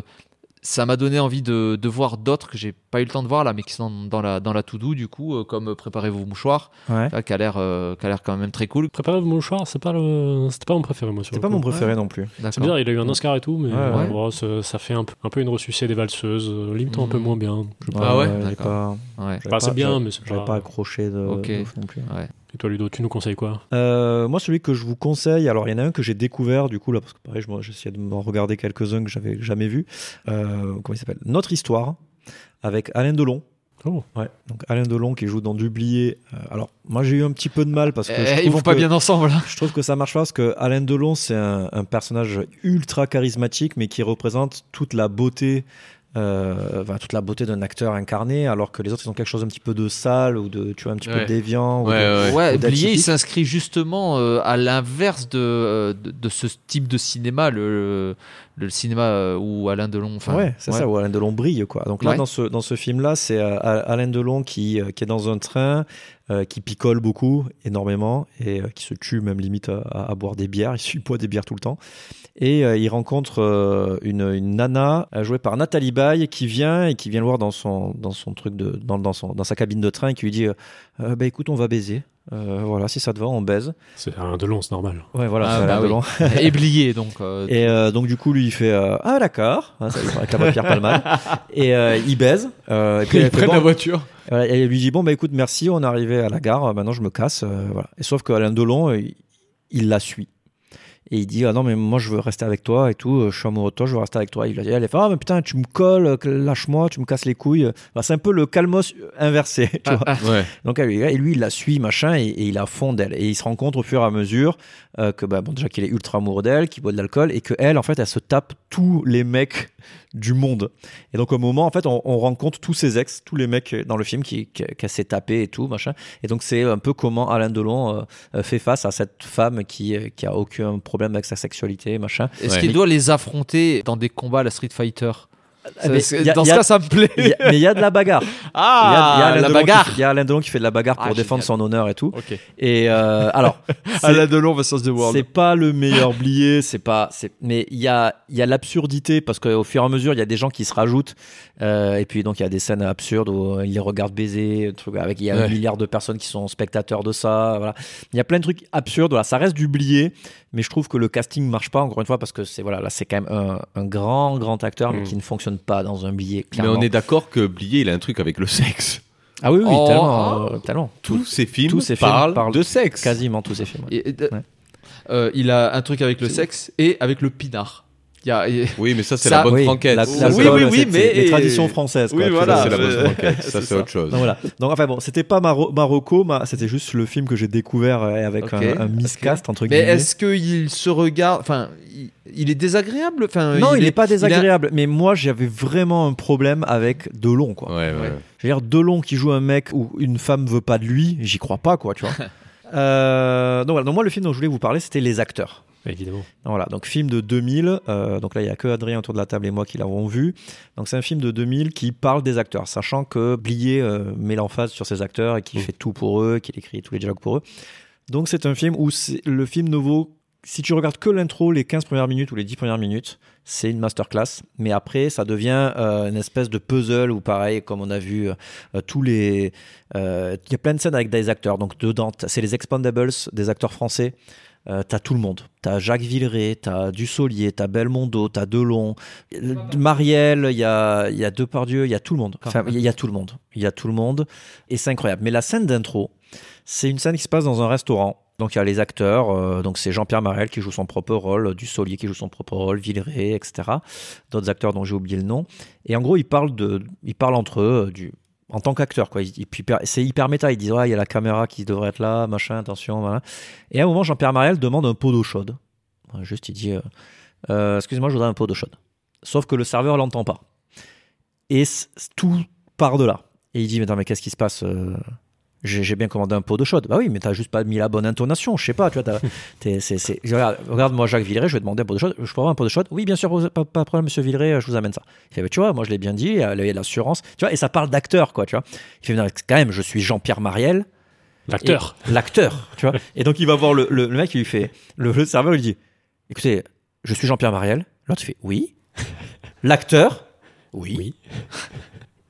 ça m'a donné envie de, de voir d'autres que j'ai pas eu le temps de voir là, mais qui sont dans la dans la to do du coup, euh, comme euh, préparez vos mouchoirs, Ouais. là, qui a l'air euh, qui a l'air quand même très cool. Préparez vos mouchoirs, c'est pas le, c'était pas mon préféré moi. le pas coup. mon préféré non plus. C'est bizarre, il a eu un Oscar et tout, mais Ouais, ouais. bon, ça, ça fait un peu, un peu une ressucée des valseuses, limite un peu Mhm. moins bien. Je sais Ouais, pas. Ah ouais D'accord. pas- Bah, c'est bien, mais c'est j'avais pas- pas accroché de, Ok. de ouf non plus. Et toi Ludo, tu nous conseilles quoi? Euh, moi, celui que je vous conseille, alors il y en a un que j'ai découvert du coup là, parce que pareil, j'essayais de m'en regarder quelques-uns que j'avais jamais vus. Euh, comment il s'appelle? Notre histoire avec Alain Delon. Oh. Ouais, donc Alain Delon qui joue dans Dublier. Euh, alors, moi j'ai eu un petit peu de mal parce que. Eh, je ils trouve vont pas que- bien ensemble. hein. Je trouve que ça marche pas parce que Alain Delon, c'est un, un personnage ultra charismatique, mais qui représente toute la beauté. Euh, toute la beauté d'un acteur incarné alors que les autres ils ont quelque chose un petit peu de sale ou de tu vois un petit peu Ouais. déviant ou Ouais, de- ouais. Ouais, ou Blier, il s'inscrit justement euh, à l'inverse de, euh, de, de ce type de cinéma, le, le cinéma où Alain Delon. Enfin, ouais, c'est ça, où Alain Delon brille, quoi. Donc là, Ouais. dans ce, dans ce film-là, c'est euh, Alain Delon qui, euh, qui est dans un train, euh, qui picole beaucoup, énormément, et euh, qui se tue même limite à, boire des bières. Il boit des bières tout le temps. Et euh, il rencontre une, nana jouée par Nathalie Baye qui vient et qui vient le voir dans son, dans son truc de, dans, dans, sa cabine de train et qui lui dit bah écoute, on va baiser. Euh, voilà, si ça te va, on baise. C'est un Delon, c'est normal. Ouais, voilà, Ah, c'est bah Alain oui. Delon. Et Blier, donc. euh, Et euh, donc du coup lui il fait euh, ah d'accord Hein, ça, avec la Pierre Palmade et euh, il baise euh, et puis prennent bon, la voiture. voilà, et elle lui dit bon bah écoute merci on est arrivé à la gare maintenant je me casse euh, voilà et sauf que Alain Delon il, il la suit et il dit ah non mais moi je veux rester avec toi et tout euh, je suis amoureux de toi je veux rester avec toi il elle est fait ah mais putain tu me colles lâche-moi tu me casses les couilles Enfin, c'est un peu le calmos inversé tu vois Ouais. donc elle lui- et lui, il la suit, machin, et, et il a fond d'elle. Et il se rend compte au fur et à mesure euh, que, bah, bon, déjà qu'il est ultra amoureux d'elle, qu'il boit de l'alcool, et que elle, en fait, elle se tape tous les mecs du monde. Et donc, au moment, en fait, on, on rencontre tous ses ex, tous les mecs dans le film qui, qui- qu'elle s'est tapé et tout, machin. Et donc, c'est un peu comment Alain Delon euh, fait face à cette femme qui, qui a aucun problème avec sa sexualité, machin. Est-ce qu'il doit les affronter dans des combats à la Street Fighter? A- Dans ce a- cas, ça me plaît. a- mais il y a de la bagarre. Ah, Il y a- y la Delon bagarre. Il y a Alain Delon qui fait de la bagarre pour Ah, défendre son honneur et tout. Ok. Et euh, alors, Alain Delon versus The World. c'est pas le meilleur blié, c'est pas, mais il y a, il y a l'absurdité parce qu'au fur et à mesure, il y a des gens qui se rajoutent, euh, et puis donc il y a des scènes absurdes où ils les regardent baiser, truc avec, il y a un milliard de personnes qui sont spectateurs de ça, voilà. Il y a plein de trucs absurdes, voilà. Ça reste du blié, mais je trouve que le casting marche pas encore une fois parce que c'est voilà, là c'est quand même un, un grand grand acteur mais Mm. qui ne fonctionne pas dans un billet. Mais Clairement. on est d'accord que Blier, il a un truc avec le sexe. Ah oui, oui, Oh, tellement, euh, tellement. Tous ses films tous ces films parlent, parlent de sexe. Quasiment tous ces films. ouais. Et- et- euh, il a un truc avec le sexe et avec le pinard. Il y a- il y a- Oui, mais ça, c'est la bonne Oui, franquette. la- Oui, la- oui, oui, mais- les traditions françaises. Oui, quoi, voilà. vois. c'est la bonne franquette. Ça, c'est c'est autre chose. Donc voilà. Donc enfin bon, c'était pas Maro- Marocco, ma- c'était juste le film que j'ai découvert euh, avec Ok, un, un miscast entre Mais guillemets. est-ce qu'il se regarde. Enfin, il, il est désagréable? Enfin, Non, il, est, pas a- désagréable, mais moi j'avais vraiment un problème avec Delon quoi. Ouais, ouais. Je veux dire Delon qui joue un mec où une femme veut pas de lui, j'y crois pas quoi, tu vois. Euh, donc voilà, donc moi le film dont je voulais vous parler, c'était Les Acteurs. Évidemment. Voilà, donc film de 2000. euh, donc là, il y a que Adrien autour de la table et moi qui l'avons vu. Donc c'est un film de 2000 qui parle des acteurs, sachant que Blier euh, met l'emphase sur ses acteurs et qui fait tout pour eux, qui écrit tous les dialogues pour eux. Donc c'est un film où le film vaut si tu regardes que l'intro, les 15 premières minutes ou les 10 premières minutes, c'est une masterclass. Mais après, ça devient euh, une espèce de puzzle où, pareil, comme on a vu, euh, tous les. euh, Il y a plein de scènes avec des acteurs. Donc, dedans, c'est les Expandables des acteurs français. Euh, t'as tout le monde. T'as Jacques Villeray, t'as Dussolier, t'as Belmondo, t'as Delon, Marielle, il y a, y a Depardieu, il y a tout le monde. Enfin, il y a tout le monde. Il y a tout le monde. Et c'est incroyable. Mais la scène d'intro, c'est une scène qui se passe dans un restaurant. Donc il y a les acteurs, euh, donc c'est Jean-Pierre Marielle qui joue son propre rôle, Dussolier qui joue son propre rôle, Villeray, etc. D'autres acteurs dont j'ai oublié le nom. Et en gros, ils parlent, de, ils parlent entre eux euh, du, en tant puis c'est hyper méta. Ils disent ouais, il y a la caméra qui devrait être là, machin, attention. Et à un moment, Jean-Pierre Marielle demande un pot d'eau chaude. Juste, il dit euh, Euh, excusez-moi, je voudrais un pot d'eau chaude. Sauf que le serveur l'entend pas. Et tout part de là. Et il dit mais, mais qu'est-ce qui se passe euh, j'ai bien commandé un pot d'eau chaude. Bah oui, mais t'as juste pas mis la bonne intonation. Je sais pas, tu vois. t'as- t'es- c'est- c'est- Regarde, regarde, moi, Jacques Villeray, je vais demander un pot d'eau chaude. Je peux avoir un pot d'eau chaude Oui, bien sûr, pas, pas de problème, monsieur Villeray, je vous amène ça. Il fait, bah, tu vois, moi, je l'ai bien dit, il y a l'assurance. Tu vois, et ça parle d'acteur, quoi, tu vois. Il fait, non, quand même, je suis Jean-Pierre Marielle. L'acteur. L'acteur, tu vois. Et donc, il va voir le, le, le mec, il lui fait, le, le serveur lui dit, écoutez, je suis Jean-Pierre Marielle. L'autre, il fait, oui. L'acteur Oui.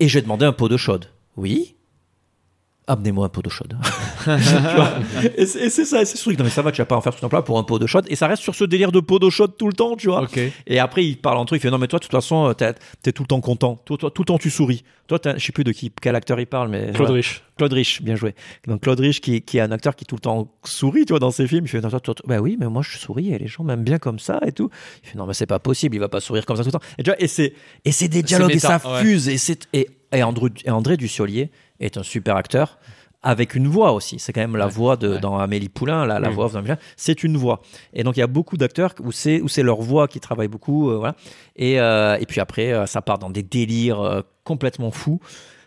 Et j'ai demandé un pot d'eau chaude. Oui. Amenez-moi un pot d'eau chaude. Et c'est ça, c'est ce truc. Non, mais ça va, tu vas pas en faire tout un plat pour un pot d'eau chaude. Et ça reste sur ce délire de pot d'eau chaude tout le temps, tu vois. Et après, il parle entre eux. Il fait Non, mais toi, de toute façon, euh, t'es t'es tout le temps content. Toi, toi, tout le temps, tu souris. Toi, je sais plus de qui, quel acteur il parle, mais. Claude. Rich. Claude Rich, bien joué. Donc, Claude Rich, qui, qui est un acteur qui tout le temps sourit, tu vois, dans ses films. Il fait Non, toi, toi, toi, Bah oui, mais moi, je souris et les gens m'aiment bien comme ça et tout. Il fait Non, mais c'est pas possible. Il va pas sourire comme ça tout le temps. Et tu vois, et c'est, et c'est des dialogues et ça ouais. fuse. Et, c'est, et, et André, et André Dussolier est un super acteur avec une voix aussi. C'est quand même la voix de, dans Amélie Poulain, la, la Mm. voix Poulain, c'est une voix. Et donc il y a beaucoup d'acteurs où c'est, où c'est leur voix qui travaille beaucoup. euh, voilà. et, euh, et puis après, euh, ça part dans des délires euh, complètement fous.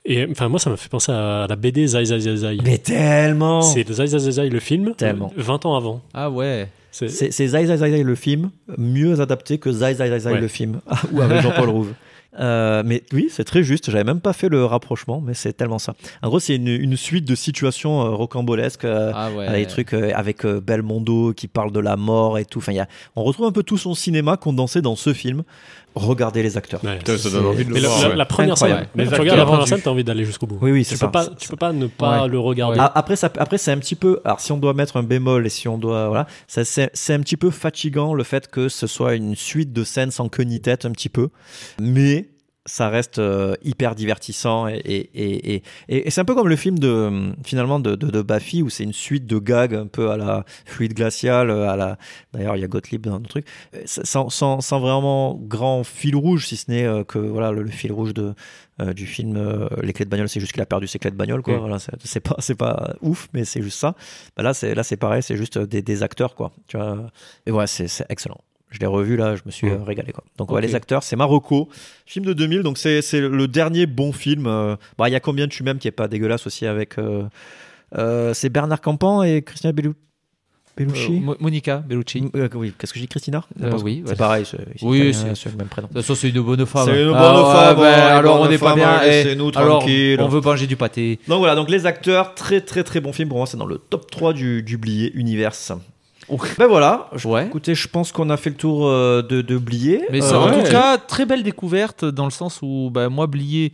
Et enfin, moi, ça m'a fait penser à la BD Zai Zai Zai Zai. Mais tellement C'est Zai Zai Zai Zai, le film, Tellement. euh, 20 ans avant. Ah ouais. C'est C'est, c'est Zai Zai Zai Zai le film, mieux adapté que Zai Zai Zai Zai Ouais. le film, ou avec Jean-Paul Rouve. Euh, mais oui, c'est très juste. J'avais même pas fait le rapprochement, mais c'est tellement ça. En gros, c'est une, une suite de situations euh, rocambolesques, euh, Ah ouais. des trucs avec Belmondo qui parle de la mort et tout. Enfin, il y a, on retrouve un peu tout son cinéma condensé dans ce film. Regardez les acteurs. Ouais. Putain, ça donne envie de le Mais la, voir, la- ouais. la première scène, Incroyable. tu regardes la première scène, t'as envie d'aller jusqu'au bout. Oui, oui, tu c'est peux ça. pas, tu peux pas ne pas Ouais. le regarder. A- Après, ça, après c'est un petit peu. Alors, si on doit mettre un bémol et si on doit, voilà, ça, c'est, c'est un petit peu fatigant le fait que ce soit une suite de scènes sans queue ni tête, un petit peu, mais ça reste euh, hyper divertissant et, et, et, et- et- et c'est un peu comme le film de finalement de, de, où c'est une suite de gags un peu à la fluide glacial à la d'ailleurs il y a Gottlieb dans le truc. Euh, sans, sans, sans vraiment grand fil rouge si ce n'est euh, que voilà le, le fil rouge de euh, du film euh, les clés de bagnole c'est juste qu'il a perdu ses clés de bagnole quoi. Mm. voilà c'est pas c'est pas ouf mais c'est juste ça. Bah là c'est là c'est pareil c'est juste des, des acteurs quoi. Tu vois? Et ouais c'est excellent je l'ai revu là, je me suis euh, régalé quoi. Donc ouais, Ok. les acteurs, c'est Marocco, film de 2000, donc c'est le dernier bon film. euh, bah il y a combien tu m'aimes qui est pas dégueulasse aussi avec euh, euh, c'est Bernard Campan et Christina Bellu- Bellucci. Mo- Monica Bellucci. Oui, qu'est-ce que je dis Christina? Oui, c'est ouais. pareil, c'est Oui, c'est- le même prénom. De toute façon, c'est une bonne femme. C'est une bonne Ah ouais, femme, ben, ouais, alors bonne on n'est pas bien. eh, laissez-nous alors, tranquille. on veut manger du pâté. Donc voilà, donc les acteurs, très très très bon film pour moi, c'est dans le top 3 du, du Blier Universe. Ben voilà, je- écoutez, je pense qu'on a fait le tour euh, de, de Blier. Mais Euh, ça, en ouais. tout cas, très belle découverte dans le sens où bah, moi, Blier,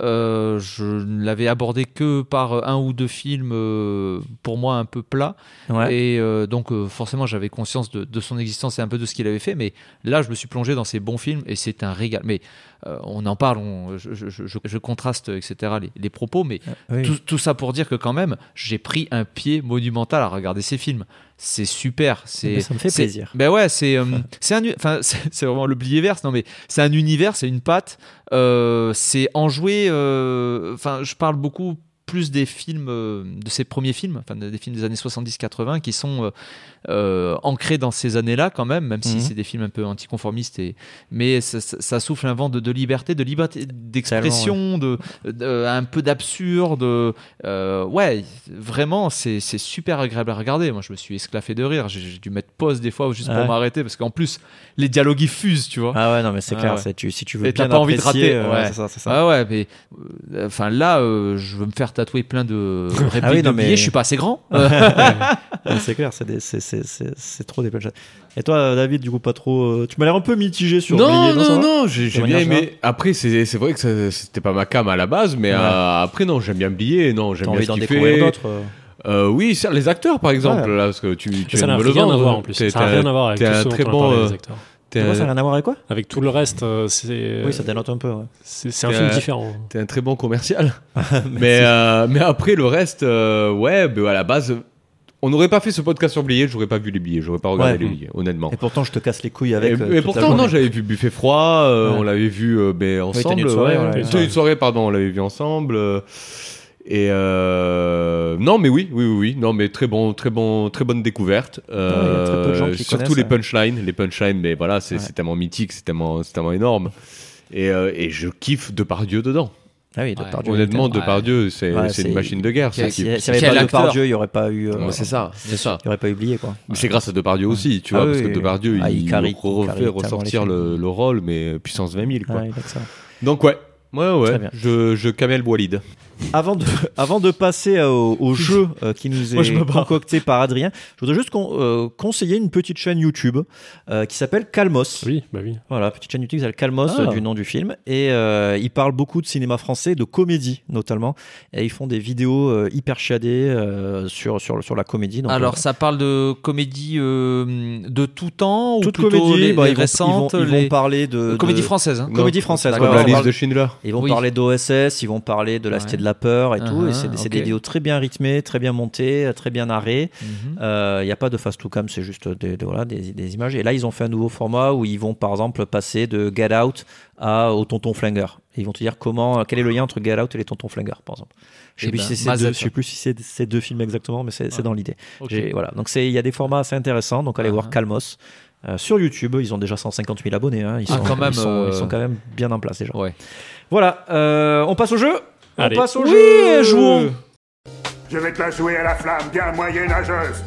Euh, je ne l'avais abordé que par un ou deux films, euh, pour moi un peu plats. Ouais. Et euh, donc, euh, forcément, j'avais conscience de, de son existence et un peu de ce qu'il avait fait. Mais là, je me suis plongé dans ces bons films et c'est un régal. Mais euh, on en parle, on- je, je- je- je contraste, etc., les, les propos. Mais oui. tout, tout ça pour dire que, quand même, j'ai pris un pied monumental à regarder ces films. C'est super. C'est, ça me fait plaisir. Ben ouais, c'est, euh, c'est un, enfin, c'est vraiment le blier verse. Non, mais c'est un univers, c'est une patte. euh, c'est enjoué. euh, Enfin, je parle beaucoup plus des films, euh, de ses premiers films, enfin des films des années 70-80 qui sont euh, euh, ancrés dans ces années-là quand même, même si Mhm. c'est des films un peu anticonformistes. Et, mais ça, souffle un vent de, de liberté, de liberté d'expression, de, de- un peu d'absurde. euh, ouais, vraiment, c'est super agréable à regarder. Moi, je me suis esclaffé de rire. J'ai dû mettre pause des fois juste Ah pour ouais. m'arrêter parce qu'en plus, les dialogues ils fusent, tu vois. Ah ouais, non, mais c'est Ah clair. ouais. c'est- tu- si tu veux Et bien pas envie de rater. euh, ouais. c'est ça. Ah ouais, mais euh, enfin là, euh, je veux me faire tatouer plein de répliques Ah oui, de mais- billets. Je suis pas assez grand. C'est clair, c'est c'est- c'est- c'est- c'est trop des punchlines. Et toi, David, du coup, pas trop. euh, Tu m'as l'air un peu mitigé sur. Non, Blier, non, va non, j'ai bien aimé. Après, c'est c'est vrai que ça- c'était pas ma cam à la base, mais Ouais. euh, après, non, j'aime bien Billet, non, j'aime T'as bien envie ce d'en découvrir d'autres, euh. Euh, oui, les acteurs, par exemple, Ouais. là, parce que tu, tu Ça n'a rien à voir en plus. Ça n'a rien un- à voir avec un très bon. euh, ça n'a rien à voir avec quoi? Avec tout le reste, c'est. Oui, ça dénote un peu. ouais. C'est c'est un film différent. T'es un très bon commercial. mais, euh, mais après, le reste, euh, ouais, ben, à la base, on n'aurait pas fait ce podcast sur Blier, j'aurais pas vu les billets, j'aurais pas regardé Ouais. les billets, honnêtement. Et pourtant, je te casse les couilles avec. Et, euh, et pourtant, non, j'avais vu Buffet Froid, euh, Ouais. on l'avait vu euh, ben, ensemble. une soirée, ouais. une soirée, pardon, on l'avait vu ensemble. euh, Et non, mais oui, oui, oui, oui, non, mais très bon, très bon, très bonne découverte. il y a très peu de gens qui surtout les punchlines, les punchlines, mais voilà, c'est tellement mythique, c'est tellement, tellement énorme. Et, et je kiffe Depardieu dedans. Ah oui, Depardieu. Honnêtement, Depardieu, c'est Ouais, c'est une machine de guerre. S'il ça, qui- n'y avait Quel pas. Depardieu, il n'y aurait pas eu. euh, Ouais, c'est ça. Il n'y aurait pas oublié, quoi. Mais c'est grâce à Depardieu aussi, tu Ah vois, oui, parce que. Depardieu, Ah, il, il carry- refait ressortir le, le rôle, mais puissance 20 000, quoi. Ah. Donc, ouais, ouais, ouais, je, je Kamel Boalid. Avant de, avant de passer au, au jeu euh, qui nous Moi, est barre. concocté par Adrien, je voudrais juste con- euh, conseiller une petite chaîne YouTube euh, qui s'appelle Calmos. Oui, bah oui. Voilà, petite chaîne YouTube qui s'appelle Calmos, Ah. euh, du nom du film. Et euh, ils parlent beaucoup de cinéma français, de comédie notamment. Et ils font des vidéos euh, hyper chiadées euh, sur, sur, sur la comédie. Donc, Alors, euh, ça parle de comédie euh, de tout temps ou toute plutôt comédie, les, bah, les ils, vont, récentes ils vont- ils vont les- parler de. Comédie française, hein. Comédie Non. française, ouais, la liste parle- de Schindler. Ils vont Oui. parler d'OSS, ils vont parler de la Cité de la peur et tout. Et Uh-huh, c'est des vidéos très bien rythmées, très bien montées, très bien narrées. Il n'y a pas de fast to cam, c'est juste des, voilà, des, des images. Et là, ils ont fait un nouveau format où ils vont par exemple passer de Get Out à, au Tonton Flingueur. Et ils vont te dire comment, quel est le lien entre Get Out et les Tontons Flingueurs, par exemple. Je Eh sais plus ben, si c'est ces Mazette. deux, je sais plus si c'est ces deux films exactement, mais c'est dans l'idée. Voilà. Donc il y a des formats assez intéressants. Donc allez voir Uh-huh. Calmos. Euh, sur YouTube, ils ont déjà 150 000 abonnés. hein. Ils, Ah, sont, quand même, ils, sont, euh, ils sont quand même bien en place déjà. Ouais. Voilà, euh, on passe au jeu Allez. On passe au Oui, jeu jouons. Je vais te la jouer à la flamme bien moyenâgeuse.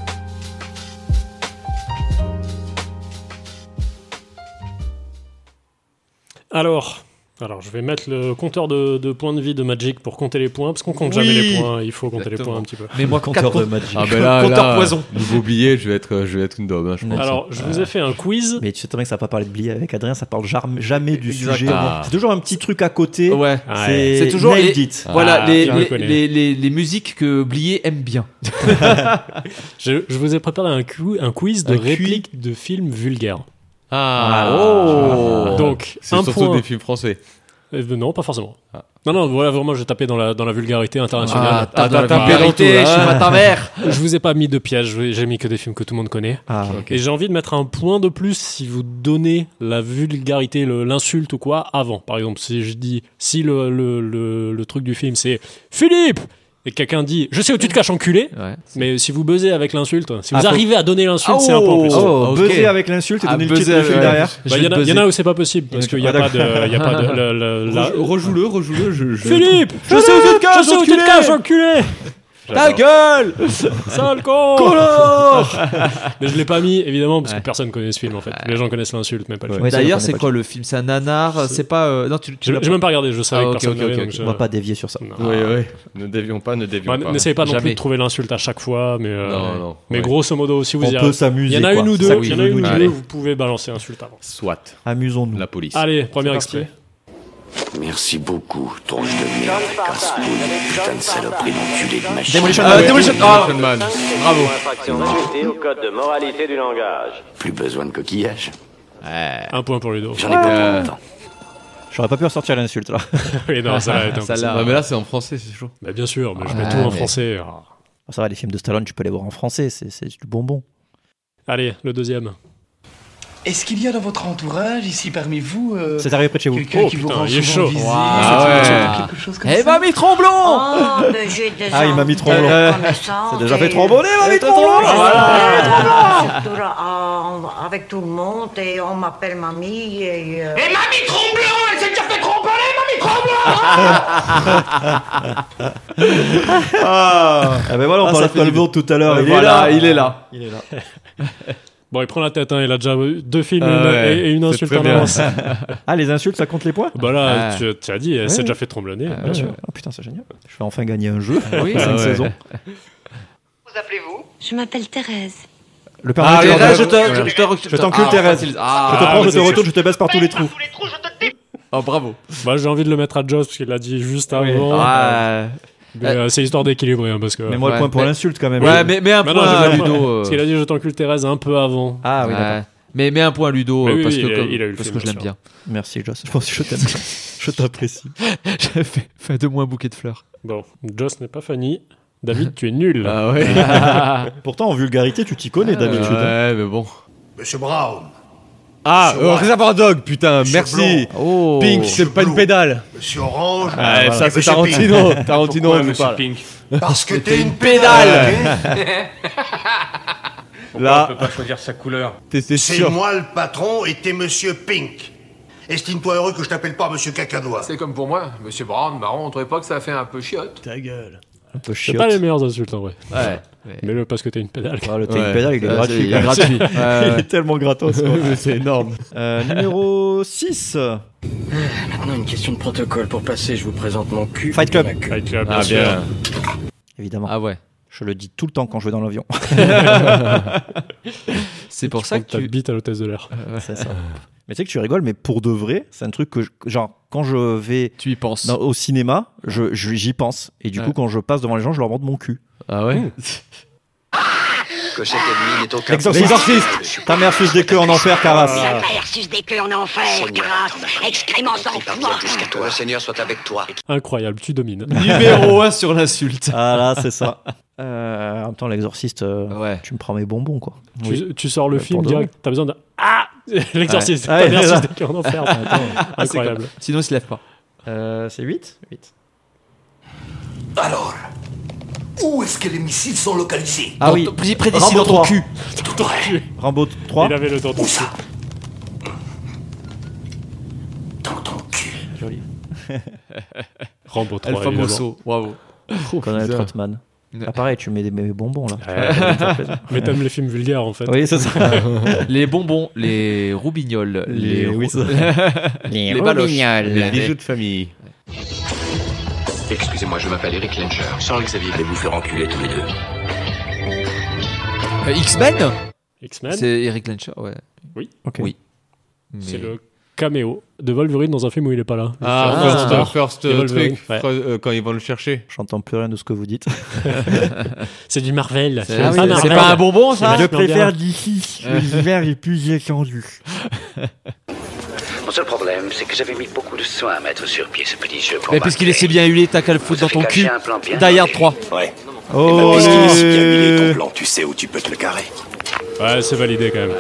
Alors, alors, je vais mettre le compteur de, de points de vie de Magic pour compter les points, parce qu'on compte jamais les points, il faut compter les points un petit peu. Mais moi, Compteur de Magic. Ah ben là, Compteur là, poison. Niveau billet, je vais être, je vais être une daube, hein, je pense. Alors, je vous ai fait un quiz. Mais tu sais très bien que ça va pas parler de Blier avec Adrien, ça parle jamais du Exactement. sujet. Ah. C'est toujours un petit truc à côté. Ouais. C'est C'est toujours les, voilà, Ah, les, les, les, les- les musiques que Blier aime bien. Je, je vous ai préparé un, un quiz de Un répliques de films vulgaires. Ah, Oh. Donc, c'est un surtout point. des films français. Euh, non, pas forcément. Ah. Non, non, voilà, vraiment, j'ai tapé dans la, dans la vulgarité internationale. Ah, dans t'as tapé dans tout, je suis pas ta mère. Je vous ai pas mis de piège, j'ai mis que des films que tout le monde connaît. Ah, Et j'ai envie de mettre un point de plus si vous donnez la vulgarité, l'insulte ou quoi avant. Par exemple, si je dis, si le, le, le, le truc du film c'est Philippe et quelqu'un dit Je sais où tu te caches, enculé. Ouais. Mais si vous buzzez avec l'insulte, si vous Ah, faut- arrivez à donner l'insulte, Ah, c'est un point plus. Oh, Ok. buzzer avec l'insulte et Ah, donner le titre ouais. derrière. Bah, Il y, en a- buzzer. il y en a où c'est pas possible parce qu'il n'y a, Ah, pas de. il Y a pas de la- Rejoue-le, rejoue-le. Je, je- Philippe Je sais où tu te caches, Je sais où tu te enculé caches, enculé Ta gueule Sale con Color Mais je l'ai pas mis, évidemment, parce Ouais. que personne connaît ce film en fait. Les gens connaissent l'insulte, mais pas le Ouais. film. D'ailleurs, c'est quoi le film C'est un nanar C'est pas. euh, Non, tu, tu J'ai même pas regardé, je savais Ah, que personne On va pas dévier sur ça. Non. Oui, oui. Ne dévions pas, ne dévions Bah, pas. N'essayez pas non plus de trouver l'insulte à chaque fois, mais, euh, Non, non. mais Ouais. grosso modo, si vous On y peut s'amuser. il y en a une ou deux, vous pouvez balancer insulte avant. Soit. Amusons-nous. La police. Allez, première C'est extrait. Merci beaucoup, tronche de merde, casse-couille, putain de saloperie d'enculé de machine. Demolition Ah, Man. ouais, Demolition- Ah. Man. Bravo. Infraction ajoutée au code de moralité du langage. Plus besoin de coquillage. Un point pour Ludo. J'en ai pas Ouais. pour longtemps. J'aurais pas pu ressortir l'insulte là. oui, non, ça va être Ça Ouais, mais là, c'est en français, c'est chaud. Bah, bien sûr, mais je mets Ouais, tout en français. Ah. Ça va, les films de Stallone, tu peux les voir en français, c'est du bonbon. Allez, le deuxième. Est-ce qu'il y a dans votre entourage, ici parmi vous, euh, C'est arrivé près de chez vous. quelqu'un Oh, qui vous putain, rend il est souvent chaud. visite, Ah ouais. quelque chose comme Eh ça mamie Tromblon Oh, Ah, il m'a mis Tromblon. Euh, C'est déjà fait trombonner, mamie Tromblon Surtout là, en- avec tout le monde et on m'appelle mamie et... euh, Et Mamie Tromblon, elle s'est déjà fait tromper, Mamie Tromblon Ah, ben voilà, on Ah, parlait de Colbert tout à l'heure. Euh, il, voilà, est là. il est là. Il est là. Bon, il prend la tête, hein, il a déjà eu deux films Ah et une- ouais, et, et une c'est insulte en avance. Ah, les insultes, ça compte les points bah là, Ah. tu, tu as dit, elle s'est Ouais. déjà fait tromblonner. Bien bien sûr. Oh putain, c'est génial. Je vais enfin gagner un jeu. Oui, ah ouais. saisons. Vous appelez-vous? Je m'appelle Thérèse. Le Père Ah, Noël, Thérèse, je je te, je te, je t'encule, Ah, Thérèse. Je Ah, te prends, je te retourne, je te baisse par tous les trous. Oh, bravo. Bah, j'ai envie de le mettre à Joss parce qu'il l'a dit juste avant. Mais, euh, c'est histoire d'équilibrer hein, parce que. Mais moi, le Ouais, point pour mais- l'insulte quand même. Ouais, mais, mais un Bah point à Ludo. euh, Parce qu'il a dit je t'encule Thérèse un peu avant. Ah oui, ouais. d'accord. Mais, mais un point à Ludo euh, oui, parce oui, que, il a- comme- parce film, que je l'aime bien. Merci, Joss. Je pense que je t'aime. je t'apprécie. J'avais fait, fait de moi un bouquet de fleurs. Bon, Joss n'est pas funny. David, tu es nul. Ah ouais. Pourtant, en vulgarité, tu t'y connais d'habitude. hein. Ouais, mais bon. Monsieur Brown, Ah, euh. Réservoir Dog, putain, Monsieur merci. Oh. Pink, c'est pas une pédale. Monsieur Orange, Ah, et ça, c'est Monsieur Tarantino. Pink. Tarantino, on nous parle. Parce que t'es une pédale. Là, pas choisir sa couleur C'est moi le patron et t'es Monsieur Pink. Estime-toi heureux que je t'appelle pas Monsieur Cacanois. C'est comme pour moi, Monsieur Brown, marron, on trouvait pas que ça a fait un peu chiotte Ta gueule. Un peu C'est pas les meilleures insultes en vrai. Ouais. Mais le parce que t'es une pédale. Ah, le Ouais. Take Pedal, il est gratuit. il est quand même. gratuit. Ouais, il ouais. est tellement gratos. c'est énorme. Euh, numéro 6. Maintenant, une question de protocole. Pour passer, je vous présente mon cul. Fight Club. Fight Club, bien Ah, sûr. bien. Évidemment. Ah ouais. Je le dis tout le temps quand je vais dans l'avion. C'est pour Tu ça que ta tu. bite à l'hôtesse de l'air. c'est ça. Mais tu sais que tu rigoles, mais pour de vrai, c'est un truc que, je- genre, quand je vais Tu y penses. dans- au cinéma, je- je- j'y pense. Et du Ouais. coup, quand je passe devant les gens, je leur montre mon cul. Ah ouais Que cet ennemi n'est aucun L'exorciste Ta mère suce des queues en enfer, Caras Sa mère suce des queues en enfer, grâce, excrément sans foi. jusqu'à toi. Le Seigneur soit avec toi. Incroyable, tu domines. Numéro 1 sur l'insulte. Ah là, c'est ça. Euh, en même temps, l'exorciste, euh, Ouais. tu me prends mes bonbons, quoi. Tu, tu sors le Ouais, film direct, t'as besoin de. Ah L'exorciste, Ouais. ta Ouais. Ah, Incroyable. comme- Sinon, il se lève pas. Euh, c'est 8 8. Alors, où est-ce que les missiles sont localisés? Ah oui. Près près d'ici Rambo dans ton 3. cul. Rambo 3. Il avait le temps de ça? Joli. Rambo 3. El. Famoso. Bravo. Colonel. Trotman. Ah, pareil, tu mets des bonbons là. Mais t'aimes les films vulgaires en fait. Oui, c'est ça. Les bonbons, les roubignoles, les, Les- oui, les baloches. Les bijoux de famille. Excusez-moi, je m'appelle Eric Lencher. Charles Xavier, allez vous faire enculer tous les deux? Euh, X-Men? X-Men, C'est Eric Lencher, ouais. Oui. Ok. Oui. c'est le caméo de Wolverine dans un film où il est pas là. Ah, Le first, First, first, euh, truc, ouais. euh, quand ils vont le chercher. J'entends plus rien de ce que vous dites. C'est du Marvel. C'est Ah oui, c'est Marvel. pas un bonbon, ça Je préfère d'ici. L'hiver est plus étendu. Mon seul problème, c'est que j'avais mis beaucoup de soin à mettre sur pied ce petit jeu. pour Mais puisqu'il est si bien huilé, t'as qu'à le foutre dans ton cul. Die Hard rodé. 3. Ouais. Oh, Puisqu'il est si bien huilé ton plan, tu sais où tu peux te le carrer. Ouais, c'est validé quand même.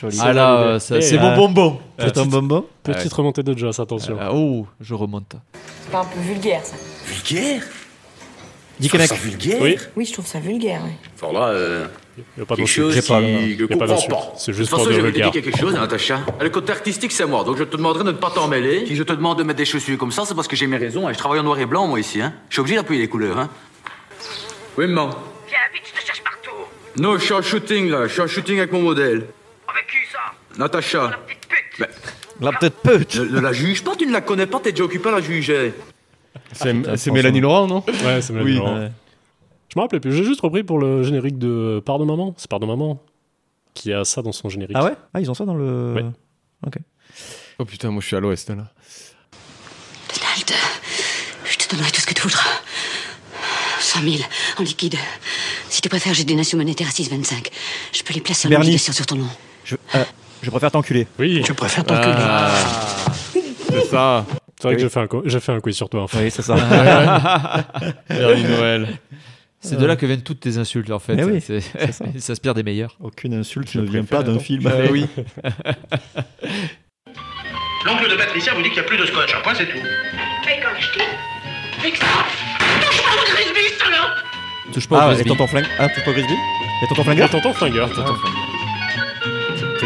Joli. Ah là, euh, ça- Et, c'est euh, mon bonbon. C'est un bonbon Petite remontée de Joss, attention. Ah, Oh, je remonte. C'est pas un peu vulgaire ça Vulgaire Dis Connect. ça vulgaire Oui, Oui, je trouve ça vulgaire. oui. Enfin là, euh, il y a pas quelque d'insulte. chose qui... a je pas. C'est De juste toute pour façon, du je vais te regard. dire quelque chose, Natacha. Le côté artistique, c'est moi, donc je te demanderai de ne pas t'en mêler. Si je te demande de mettre des chaussures comme ça, c'est parce que j'ai mes raisons. hein. Je travaille en noir et blanc, moi, ici. Hein. Je suis obligé d'appuyer les couleurs. Hein. Oui, maman. Viens vite, je te cherche partout. Non, je suis en shooting, là. Je suis en shooting avec mon modèle. Avec qui ça Natacha. Petite pute. La petite pute. Ne, ne la juge pas, tu ne la connais pas, t'es déjà occupé à la juger. C'est. Mélanie Laurent, non? Ouais, c'est Mélanie Oui. Laurent. Ouais. Je me rappelais plus. J'ai juste repris pour le générique de Part de Maman. C'est Part de Maman qui a ça dans son générique. Ah ouais? Ah, ils ont ça dans le. Ouais. Ok. Oh putain, moi je suis à l'ouest là. Malte, je te donnerai tout ce que tu voudras. 100 000 en liquide. Si tu préfères, j'ai des nations monétaires à 6,25. Je peux les placer en obligation sur ton nom. Je, euh, je préfère t'enculer. Oui. Je préfère t'enculer. Ah, c'est ça. C'est vrai Oui. que j'ai fait, un j'ai fait un quiz sur toi. en fait. Oui, c'est ça. Bernie Noël. C'est de là que viennent toutes tes insultes en fait. Mais oui, C'est- c'est ça. Il s'inspire des meilleurs. Aucune insulte Je ne vient pas d'un film. Euh, oui. L'oncle de Patricia vous dit qu'il n'y a plus de scotch. Un point, c'est tout. Mais quand Fixe Touche pas au Grisby, salope Touche pas au Ah, et Grisby. tonton flingue. Ah, touche pas au Grisby Et tonton flingueur Tonton Flingueur. Tonton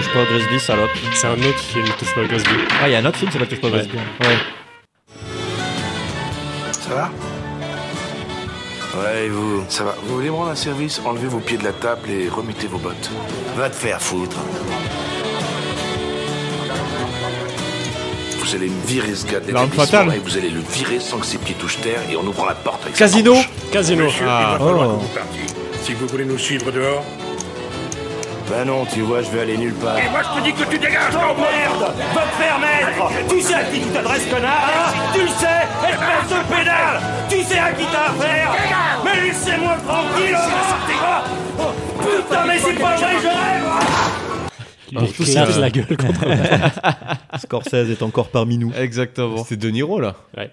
Touche pas au Grisby, salope. C'est un autre film, Touche pas au Grisby. Ah, il y a un autre film qui s'appelle Touche pas au Ouais. Grisby. Ouais. Ça va? Ouais, et vous? Ça va. Vous voulez me rendre un service? Enlevez vos pieds de la table et remettez vos bottes. Va te faire foutre. Vous allez me virer ce gars de L'arme fatale. et vous allez le virer sans que ses pieds touchent terre et on ouvre la porte avec sa Casino manche. Casino. Ah. Oh. Si vous voulez nous suivre dehors. Ben non, tu vois, je vais aller nulle part. Et moi, je te dis que tu dégages, ton merde Va te faire mettre Tu sais à qui tu t'adresses, connard hein Tu le sais, espèce de pédale Tu sais à qui t'as affaire Mais laissez-moi tranquille hein Oh, Putain, mais c'est pas vrai, je rêve Il éclate la gueule contre Scorsese est encore parmi nous. Exactement. C'est De Niro là. Ouais.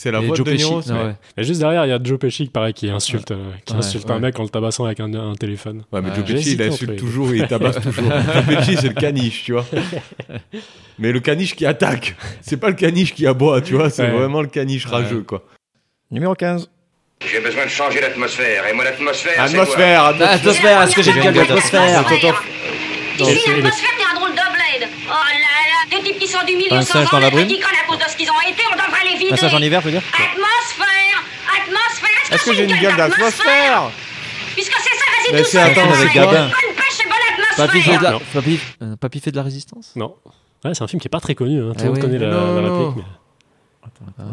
C'est la voix Joe de Niro. Ouais. Et juste derrière, il y a Joe Pesci, pareil, qui insulte, euh, qui Ouais, insulte un mec en le tabassant avec un, un téléphone. Ouais, mais Ouais, Joe Pesci, il insulte toujours et il tabasse toujours. Joe Pesci, c'est le caniche, tu vois. Mais le caniche qui attaque, c'est pas le caniche qui aboie, tu vois, c'est Ouais. vraiment le caniche rageux, quoi. Numéro 15. J'ai besoin de changer l'atmosphère. Et moi, l'atmosphère. Atmosphère, atmosphère. Atmosphère, est-ce que j'ai une gueule d'atmosphère Ici, l'atmosphère, t'es un drôle de bled. Oh là types qui sont du milieu singe dans la brume à cause de ce qu'ils ont été, on devrait les vider. Un singe en hiver, veux dire Atmosphère Atmosphère Est-ce que j'ai une gueule d'atmosphère Puisque c'est ça, vas-y, Mais tout c'est seul, attends, atmosphère. avec Gabin. Papy fait, de. Papy... euh, Papy fait de la résistance? Non. Ouais, c'est un film qui est pas très connu. Hein. Tout Eh le monde oui. connaît la, Non, la non. réplique. mais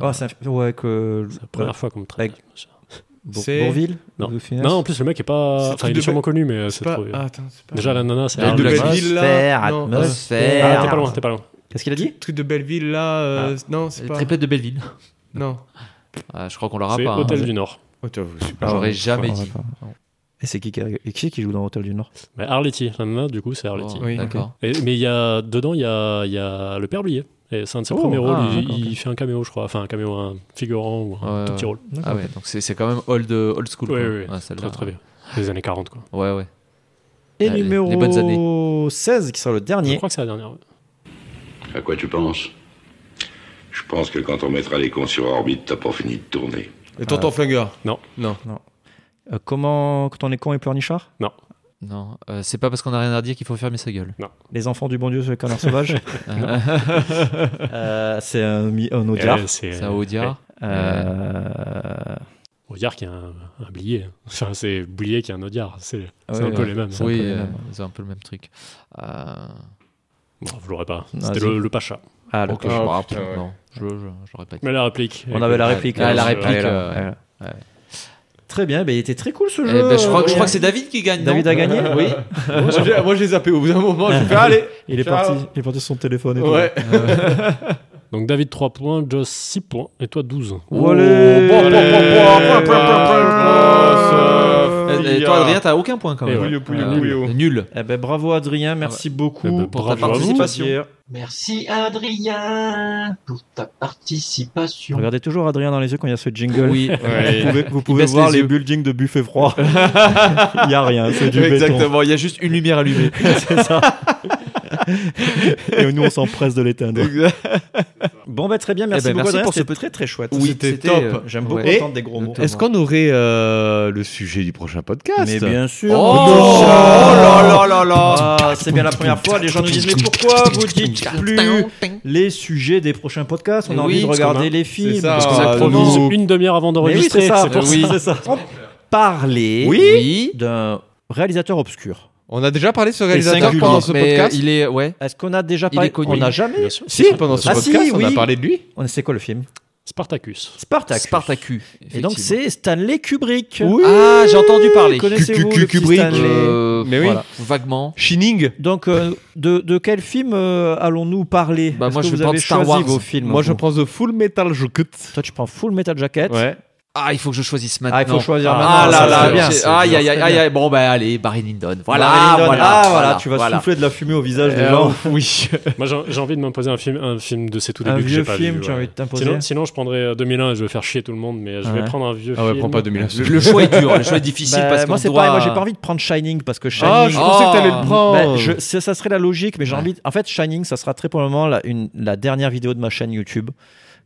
Oh, c'est un film. Ouais, que. C'est la première fois qu'on me traite. Avec- Bour- C'est- Bourville Non. Non, en plus, le mec est pas. Enfin, il est sûrement connu, mais euh, C'est trop. Ah, attends, c'est pas. Déjà, la nana, c'est de. Atmosphère, atmosphère. Ah, t'es pas loin, t'es pas loin. Qu'est-ce qu'il a dit Le truc de Belleville, là. euh, Non, c'est Le pas. Triplette de Belleville. Non. Ah, je crois qu'on l'aura C'est pas. hein. Hôtel du Nord. J'aurais Ah, jamais dit. Et c'est qui qui, et qui, qui joue dans Hôtel du Nord Arletty, la nana, du coup, c'est Arletty. Oh, Oui. D'accord. Et- mais il y a, dedans, il y a, il y a le père Blier. Et c'est un de ses Oh, premiers rôles. ah, il, d'accord, il fait un caméo, je crois. Enfin, un caméo, un figurant ou un Ouais, tout ouais. petit rôle. Ah ouais, donc c'est c'est quand même old, old school. Oui, quoi. oui, oui. Ouais, celle-là. très, très bien. Les années 40, quoi. Ouais, ouais. Et Ouais, les- numéro les bonnes années. 16, qui sera le Je dernier. crois que c'est la dernière. ouais. À quoi tu penses? Je pense que quand on mettra les cons sur orbite, t'as pas fini de tourner. Et tonton flingueur? Non. Non. Euh, comment quand on est con et pleurnichard? Non. Non, euh, c'est pas parce qu'on a rien à dire qu'il faut fermer sa gueule. Les enfants du bon Dieu sur le canard sauvage Euh, C'est un, mi- un Audiard. Eh, c'est C'est un Audiard. Euh, Audiard qui a un, un blier. Enfin, c'est Blier qui a un Audiard. C'est c'est Ouais, un peu ouais. les mêmes. C'est un oui, peu les euh, mêmes. c'est un peu le même truc. Euh... Bon, vous l'aurez pas. Vas-y. C'était le, le Pacha. Ah, le ok, Pacha. je me Ah, rappelle. putain, ouais. Non, je, je, je dit. Mais la réplique. On avait la réplique. Ah, la sur- réplique, euh, ouais, là. ouais. Très bien, bah, il était très cool ce Eh jeu. ben, je crois, je Adrien. crois que c'est David qui gagne. David a gagné Oui. moi, j'ai- moi, j'ai zappé au bout d'un moment. Je fais allez. Il est, Ciao. parti, il est parti sur son téléphone et tout. Donc David 3 points, Joss 6 points et toi 12. Oh, allez. Bon, bon, bon, bon, bon, Et, toi, Adrien, t'as aucun point quand même. ouais. Pouillou, pouillou, Euh, pouillou. Nul. Eh ben, bravo Adrien, merci beaucoup Eh ben, Pour ta participation. Merci Adrien pour ta participation. Regardez toujours Adrien dans les yeux quand il y a ce jingle. Oui. Ouais. Vous pouvez, vous pouvez baisse voir les buildings de buffet froid. Il n'y a rien, c'est du béton. Exactement, il y a juste une lumière allumée. C'est ça. Et nous, on s'empresse de l'éteindre. Bon, bah, très bien, merci, Eh ben, beaucoup merci pour ce très très chouette. Oui, c'était top. euh, J'aime beaucoup ouais. entendre des gros mots. Est-ce qu'on aurait euh, le sujet du prochain podcast Mais bien sûr. Oh, Oh là là là là. Ah, c'est bien la première fois. Les gens nous disent mais pourquoi vous dites plus les sujets des prochains podcasts? On a envie oui, de regarder a- les films. ça, parce que nous- une demi-heure avant d'enregistrer. oui, ça. c'est ça. Oui. d'un réalisateur obscur. On a déjà parlé de ce réalisateur pendant ce Mais podcast il est, ouais. Est-ce qu'on a déjà parlé connu. On n'a jamais. Bien sûr. Si, pendant ce Ah, podcast, si, on a parlé de lui. On sait quoi le film Spartacus. Spartacus. Spartacus. Et donc c'est Stanley Kubrick. Oui. Ah, j'ai entendu parler. Connaissez-vous Kubrick. Stanley Euh, Mais oui. voilà, vaguement. Shining. Donc, euh, de, de quel film euh, allons-nous parler? Bah, moi, que je vous avez Star Wars. vos films. Moi, je prends The Full Metal Jacket. Toi, tu prends Full Metal Jacket. Ouais. Ah, il faut que je choisisse maintenant. Ah, il faut choisir ah, maintenant, Ah là là, bien, aïe aïe aïe aïe. Bon bah allez, Barry Lyndon. Voilà, Barry Lyndon. voilà, ah, voilà, voilà, tu vas voilà. souffler de la fumée au visage des Euh, gens. Oui. Moi, j'ai envie de m'imposer un film, un film de ces tout Un débuts que vieux j'ai pas film, vu. tu as ouais. envie de t'imposer sinon, sinon, je prendrais euh, 2001 et je vais faire chier tout le monde, mais je vais Ouais. prendre un vieux Ah ouais, film. prends pas 2001. Le, le choix est dur, le choix est difficile Bah, parce qu'on moi c'est doit. pareil, moi j'ai pas envie de prendre Shining parce que Shining. Ah, je pensais que t'allais le prendre. Bah, je- ça, serait la logique, mais j'ai envie. En fait, Shining, ça sera très probablement la, une, la dernière vidéo de ma chaîne YouTube.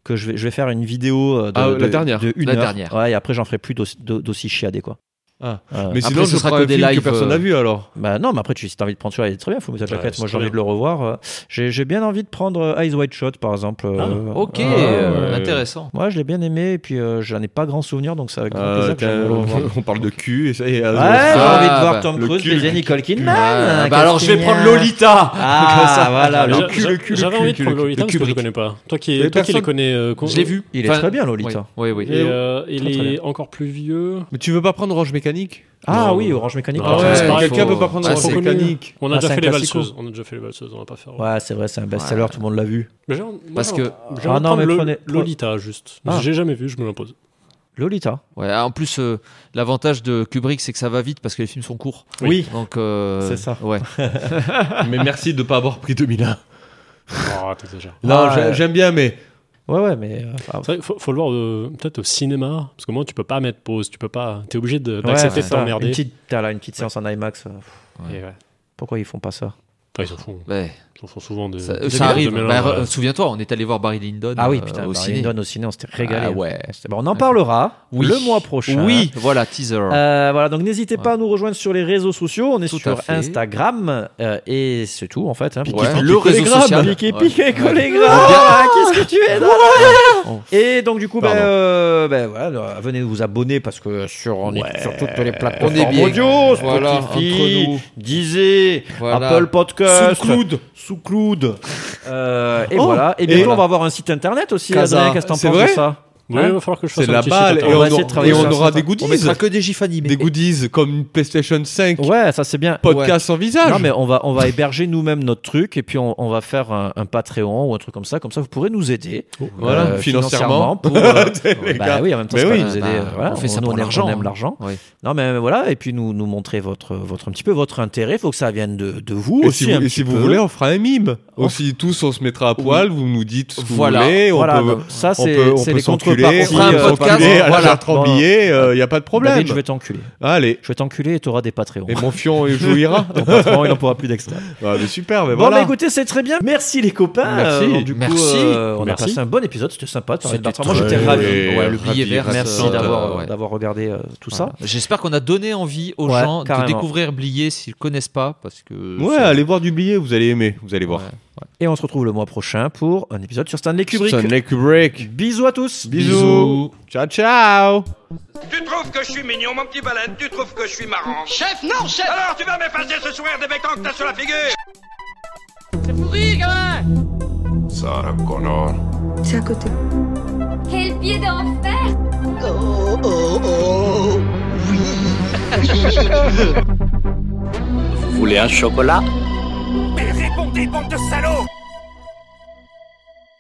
Que je vais, je vais faire une vidéo euh, de, Ah, la de- dernière. de une La heure. dernière. Ouais, et après j'en ferai plus d'aussi d'aussi chiadé quoi. Ah. Euh, Mais Après, sinon, ce je sera que un des film lives, que personne n'a euh, vu alors. Bah non, mais après, tu, si t'as envie de prendre celui-là, il est très bien, Metal Ouais, Jacket. c'est Moi, j'ai envie de le revoir. euh, J'ai j'ai bien envie de prendre euh, Eyes Wide Shut, par exemple. Ah, Ok, euh, ouais. intéressant. Moi, je l'ai bien aimé, et puis euh, j'en ai pas grand souvenir, donc c'est avec grand plaisir que je on parle de cul et ça y est. Ouais, j'ai Ah, envie de voir bah, Tom Cruise baiser le Nicole Kidman. Ah, bah alors je vais prendre Lolita. Ah, voilà, le cul, le cul, le J'avais cul, envie de prendre Lolita, le mais je ne le connais pas. Toi qui, Mais toi qui les connais. con- Je l'ai vu. Il est très bien, Lolita. Oui, oui. Et, il est encore plus vieux. Mais tu veux pas prendre Orange Mécanique Ah Non. oui, Orange Mécanique. Ah ouais, Quelqu'un faut- peut pas prendre Orange. Mécanique. On a Ah, déjà fait les valseuses. On a déjà fait les valseuses. On va pas faire. Ouais, c'est vrai, c'est un best-seller, tout le monde l'a vu. Parce que- Ah non, mais prenez- Lolita, juste. Ah. J'ai jamais vu, je me l'impose. Lolita. Ouais, en plus, euh, l'avantage de Kubrick, c'est que ça va vite parce que les films sont courts. Oui. Donc, euh, C'est ça. Ouais. Mais merci de pas avoir pris 2001. Oh, t'exagères. Non, Ah, j'aime bien, mais Ouais, ouais, mais. euh, ah, C'est vrai, faut, faut le voir euh, peut-être au cinéma, parce que moi tu peux pas mettre pause, tu peux pas, t'es obligé ouais, d'accepter de ça. t'emmerder. T'as là, une petite séance en IMAX. euh, Et ouais. Pourquoi ils font pas ça? Enfin, ils s'en font. Ouais. Ils s'en font souvent des. Ça, gars arrive. de Bah, ouais. re- Souviens-toi, on est allé voir Barry Lyndon. Ah oui, euh, putain, au Barry ciné. Lyndon au ciné, on s'était régalé. Ah ouais. C'était- bon, on en parlera Oui. le mois prochain. Oui, voilà, teaser. Euh, voilà, donc n'hésitez pas à nous rejoindre sur les réseaux sociaux. On est Tout sur. Instagram euh, et c'est tout en fait. Hein, Piqué, Pour- piqué, le réseau collégramme. social. Piqué, Ouais. piqué, Ouais. Ah, Qu'est-ce que tu es. Oh. Et donc du coup, ben, euh, ben, voilà, euh, venez vous abonner parce que sur, on est sur toutes les plateformes audio, Spotify. Deezer. Apple Podcast, Sous-Cloud. Sous-Cloud. Euh, et Oh. voilà. Et bientôt, on va avoir un site internet aussi. Adrien, qu'est-ce que t'en C'est penses vrai de ça? Hein il va falloir que je fasse c'est un la balle. Et On on, va essayer de aura- travailler et on sur aura ça. des On goodies. mettra que des gifs animés. Des goodies comme une PlayStation 5. Ouais, ça c'est bien. Podcast sans visage. Non mais on va on va héberger nous-mêmes notre truc et puis on, on va faire un, un Patreon ou un truc comme ça comme ça vous pourrez nous aider Voilà, euh, financièrement. pour euh, bah oui en même temps Mais oui. nous aider Bah, euh, voilà, on fait ça pour l'argent, on aime l'argent Oui. non mais voilà et puis nous nous montrer votre votre un petit peu votre intérêt faut que ça vienne de, de vous Et aussi si, un vous, et petit si vous peu. voulez, on fera un mime. On- Aussi, tous, on se mettra à poil, vous nous dites ce que Voilà. vous voulez. On Voilà, ça, on c'est- on les s'enculer, contreparties, on peut euh, podcast, à la voilà. Chartremblier, il n'y a pas de problème. David je vais t'enculer Allez. je vais t'enculer et t'auras des Patreons Et mon fion il jouira. Ton patron il n'en pourra plus d'extra Ah, mais super, mais Bon, voilà. bah écoutez, c'est très bien. Merci les copains. Merci. Euh, du coup, Merci. euh, on Merci. a passé un bon épisode. C'était sympa C'était Bertrand. Moi, j'étais très- ravi. Ouais, le billet vert. Merci euh, d'avoir ouais. d'avoir regardé euh, tout ça. J'espère qu'on a donné envie aux Ouais, gens carrément. de découvrir Blier s'ils connaissent pas parce que Ouais, allez voir du billet, vous allez aimer, vous allez voir. Ouais. Et on se retrouve le mois prochain pour un épisode sur Stanley Kubrick. Stanley Kubrick. Bisous à tous. Bisous. Ciao, ciao. Tu trouves que je suis mignon, mon petit baleine Tu trouves que je suis marrant? Chef, non, chef Alors tu vas m'effacer ce sourire débectant que t'as sur la figure Sarah Connor. C'est à côté. Quel pied d'enfer Vous voulez un chocolat? Mais répondez, bande de salauds